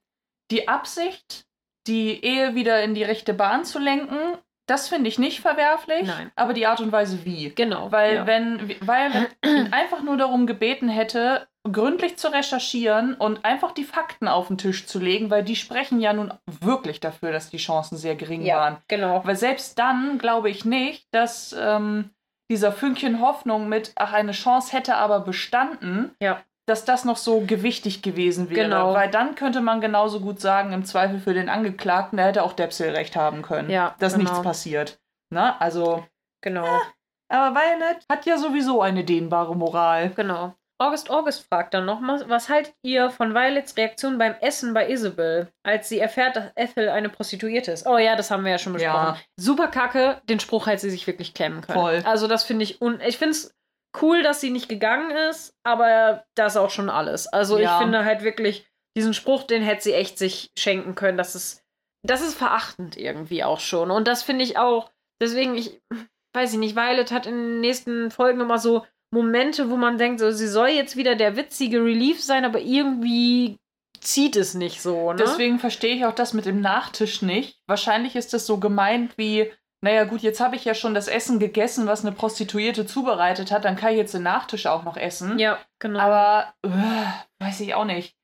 die Absicht, die Ehe wieder in die rechte Bahn zu lenken, Das finde ich nicht verwerflich, Nein. aber die Art und Weise wie. Genau. Weil ja. wenn Violet ihn einfach nur darum gebeten hätte, gründlich zu recherchieren und einfach die Fakten auf den Tisch zu legen, weil die sprechen ja nun wirklich dafür, dass die Chancen sehr gering ja, waren. genau. Weil selbst dann glaube ich nicht, dass ähm, dieser Fünkchen Hoffnung mit, ach, eine Chance hätte aber bestanden, Ja. Dass das noch so gewichtig gewesen wäre. Genau. Weil dann könnte man genauso gut sagen, im Zweifel für den Angeklagten, der hätte auch Depsil recht haben können. Ja, Dass genau. nichts passiert. Na, also. Genau. Aber Violet hat ja sowieso eine dehnbare Moral. Genau. August August fragt dann nochmal, was haltet ihr von Violets Reaktion beim Essen bei Isabel, als sie erfährt, dass Ethel eine Prostituierte ist? Oh ja, das haben wir ja schon besprochen. Ja. Super kacke, den Spruch hätte sie sich wirklich klemmen können. Voll. Also das finde ich, un ich finde es cool, dass sie nicht gegangen ist, aber das ist auch schon alles. Also Ja. ich finde halt wirklich, diesen Spruch, den hätte sie echt sich schenken können. Das ist, das ist verachtend irgendwie auch schon. Und das finde ich auch, deswegen, ich weiß ich nicht, Violet hat in den nächsten Folgen immer so Momente, wo man denkt, so, sie soll jetzt wieder der witzige Relief sein, aber irgendwie zieht es nicht so, ne? Deswegen verstehe ich auch das mit dem Nachtisch nicht. Wahrscheinlich ist das so gemeint wie, naja gut, jetzt habe ich ja schon das Essen gegessen, was eine Prostituierte zubereitet hat, dann kann ich jetzt den Nachtisch auch noch essen. ja, genau. Aber äh, weiß ich auch nicht.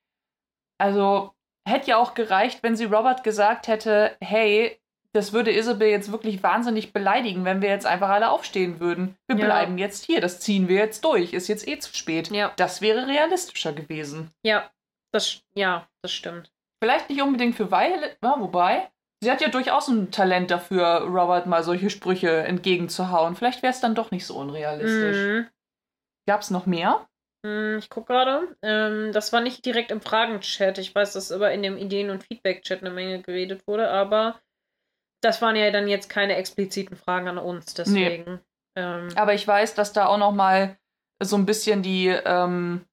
Also hätte ja auch gereicht, wenn sie Robert gesagt hätte, hey, das würde Isabel jetzt wirklich wahnsinnig beleidigen, wenn wir jetzt einfach alle aufstehen würden. Wir Ja. bleiben jetzt hier, das ziehen wir jetzt durch, ist jetzt eh zu spät. Ja. Das wäre realistischer gewesen. ja, das, ja, das stimmt. Vielleicht nicht unbedingt für Violet, ja, wobei, sie hat ja durchaus ein Talent dafür, Robert mal solche Sprüche entgegenzuhauen. Vielleicht wäre es dann doch nicht so unrealistisch. Mhm. Gab es noch mehr? Hm, Ich gucke gerade. Ähm, das war nicht direkt im Fragenchat. Ich weiß, dass aber in dem Ideen- und Feedback-Chat eine Menge geredet wurde, aber das waren ja dann jetzt keine expliziten Fragen an uns, deswegen. Ähm, Aber ich weiß, dass da auch noch mal so ein bisschen die ähm,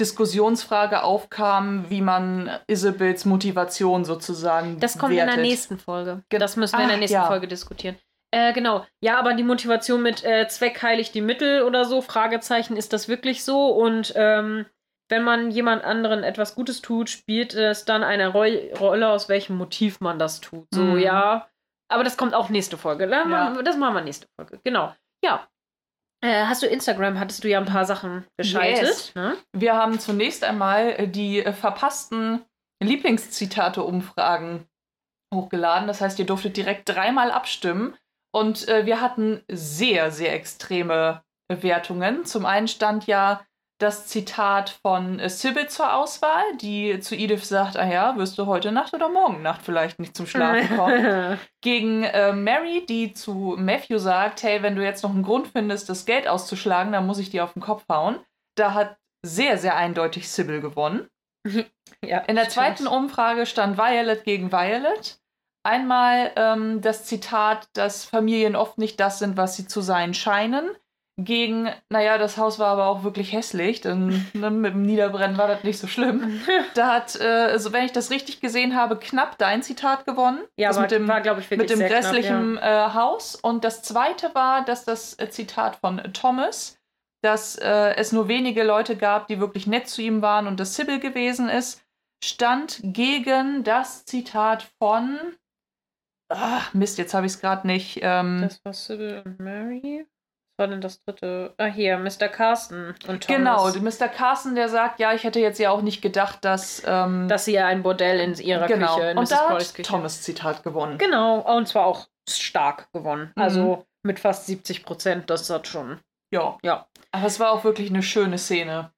Diskussionsfrage aufkam, wie man Isabels Motivation sozusagen das kommt wertet. in der nächsten Folge. Ge- Das müssen wir in der Ach, nächsten ja. Folge diskutieren. Äh, genau. Ja, aber die Motivation mit äh, Zweck heiligt die Mittel oder so, Fragezeichen, ist das wirklich so? Und ähm, wenn man jemand anderen etwas Gutes tut, spielt es dann eine Roi- Rolle, aus welchem Motiv man das tut. So, Mhm. ja. Aber das kommt auch nächste Folge. Ja. Das machen wir nächste Folge. Genau. Ja. Äh, hast du Instagram, hattest du ja ein paar Sachen geschaltet. Yes. Ne? Wir haben zunächst einmal äh, die äh, verpassten Lieblingszitate-Umfragen hochgeladen. Das heißt, ihr durftet direkt dreimal abstimmen. Und äh, wir hatten sehr, sehr extreme Wertungen. Zum einen stand ja das Zitat von äh, Sybil zur Auswahl, die zu Edith sagt, ah ja, wirst du heute Nacht oder morgen Nacht vielleicht nicht zum Schlafen kommen. Gegen äh, Mary, die zu Matthew sagt, hey, wenn du jetzt noch einen Grund findest, das Geld auszuschlagen, dann muss ich dir auf den Kopf hauen. Da hat sehr, sehr eindeutig Sybil gewonnen. ja, In der stimmt. zweiten Umfrage stand Violet gegen Violet. Einmal ähm, das Zitat, dass Familien oft nicht das sind, was sie zu sein scheinen. Gegen, naja, das Haus war aber auch wirklich hässlich, denn ne, mit dem Niederbrennen war das nicht so schlimm. Da hat, äh, also wenn ich das richtig gesehen habe, knapp dein Zitat gewonnen. Ja, das aber mit dem, war, glaube ich, wirklich mit dem sehr knapp, grässlichen äh, Haus. Und das zweite war, dass das äh, Zitat von Thomas, dass äh, es nur wenige Leute gab, die wirklich nett zu ihm waren und das Sybil gewesen ist, stand gegen das Zitat von. Ach, Mist, jetzt habe ich es gerade nicht. Ähm, Das war Sybil und Mary. War denn das dritte? Ah, hier, Mr. Carsten und Thomas. genau, Mr. Carson, der sagt, ja, ich hätte jetzt ja auch nicht gedacht, dass. Ähm, Dass sie ja ein Bordell in ihrer genau. Küche, in und Mrs. da Crawleys hat Küche. Thomas Zitat gewonnen. Genau, und zwar auch stark gewonnen. Mhm. Also mit fast 70 Prozent, das hat schon. Ja. Ja. Aber es war auch wirklich eine schöne Szene.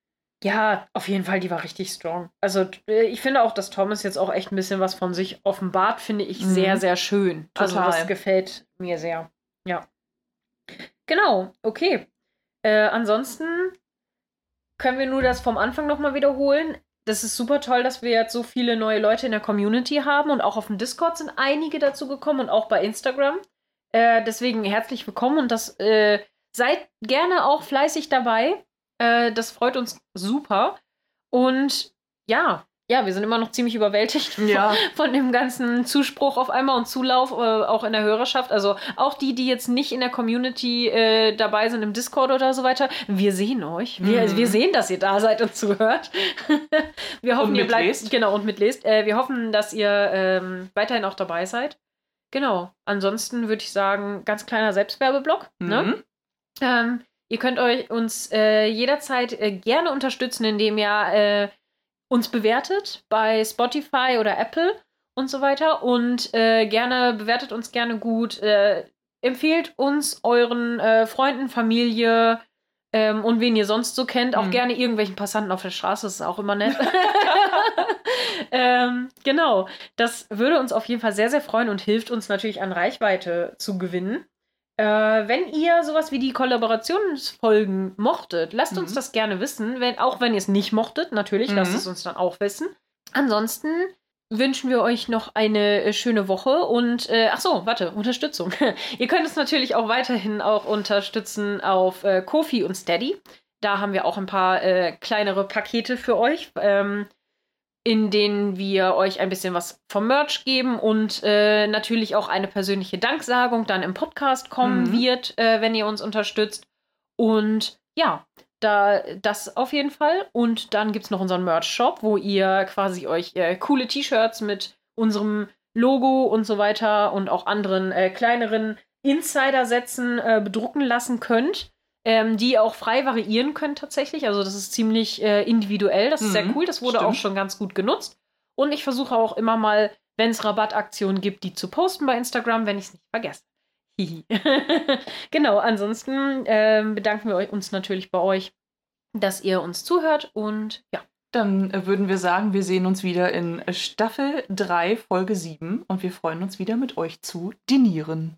Ja, auf jeden Fall, die war richtig strong. Also äh, ich finde auch, dass Thomas jetzt auch echt ein bisschen was von sich offenbart, finde ich Mhm. sehr, sehr schön. Also Total. das gefällt mir sehr. Ja. Genau, okay. Äh, ansonsten können wir nur das vom Anfang nochmal wiederholen. Das ist super toll, dass wir jetzt so viele neue Leute in der Community haben und auch auf dem Discord sind einige dazu gekommen und auch bei Instagram. Äh, deswegen herzlich willkommen und das äh, seid gerne auch fleißig dabei. Äh, das freut uns super. Und ja, ja, wir sind immer noch ziemlich überwältigt Ja. von dem ganzen Zuspruch auf einmal und Zulauf, äh, auch in der Hörerschaft. Also auch die, die jetzt nicht in der Community äh, dabei sind, im Discord oder so weiter. Wir sehen euch. Wir, Mhm. wir sehen, dass ihr da seid und zuhört. wir hoffen, ihr bleibt. Genau, und mitlest. Äh, wir hoffen, dass ihr ähm, weiterhin auch dabei seid. genau. Ansonsten würde ich sagen, ganz kleiner Selbstwerbeblock. Ne? Mhm. Ähm, ihr könnt euch uns äh, jederzeit äh, gerne unterstützen, indem ihr äh, uns bewertet bei Spotify oder Apple und so weiter. Und äh, gerne bewertet uns gerne gut. Äh, empfehlt uns euren äh, Freunden, Familie ähm, und wen ihr sonst so kennt. Auch Mhm. gerne irgendwelchen Passanten auf der Straße. Das ist auch immer nett. ähm, genau. Das würde uns auf jeden Fall sehr, sehr freuen und hilft uns natürlich an Reichweite zu gewinnen. Äh, wenn ihr sowas wie die Kollaborationsfolgen mochtet, lasst uns Mhm. das gerne wissen. Wenn, auch wenn ihr es nicht mochtet, natürlich, lasst Mhm. es uns dann auch wissen. Ansonsten wünschen wir euch noch eine äh, schöne Woche und äh, ach so, warte, Unterstützung. ihr könnt uns natürlich auch weiterhin auch unterstützen auf äh, Kofi und Steady. Da haben wir auch ein paar äh, kleinere Pakete für euch, ähm, in denen wir euch ein bisschen was vom Merch geben und äh, natürlich auch eine persönliche Danksagung dann im Podcast kommen Mhm. wird, äh, wenn ihr uns unterstützt. Und ja, da das auf jeden Fall. Und dann gibt es noch unseren Merch-Shop, wo ihr quasi euch äh, coole T-Shirts mit unserem Logo und so weiter und auch anderen äh, kleineren Insider-Sätzen äh, bedrucken lassen könnt. Ähm, die auch frei variieren könnt tatsächlich. Also das ist ziemlich äh, individuell. Das ist sehr Mhm, cool. Das wurde stimmt. auch schon ganz gut genutzt. Und ich versuche auch immer mal, wenn es Rabattaktionen gibt, die zu posten bei Instagram, wenn ich es nicht vergesse. Genau, ansonsten ähm, bedanken wir euch- uns natürlich bei euch, dass ihr uns zuhört und ja. Dann äh, würden wir sagen, wir sehen uns wieder in Staffel 3, Folge 7 und wir freuen uns wieder mit euch zu dinieren.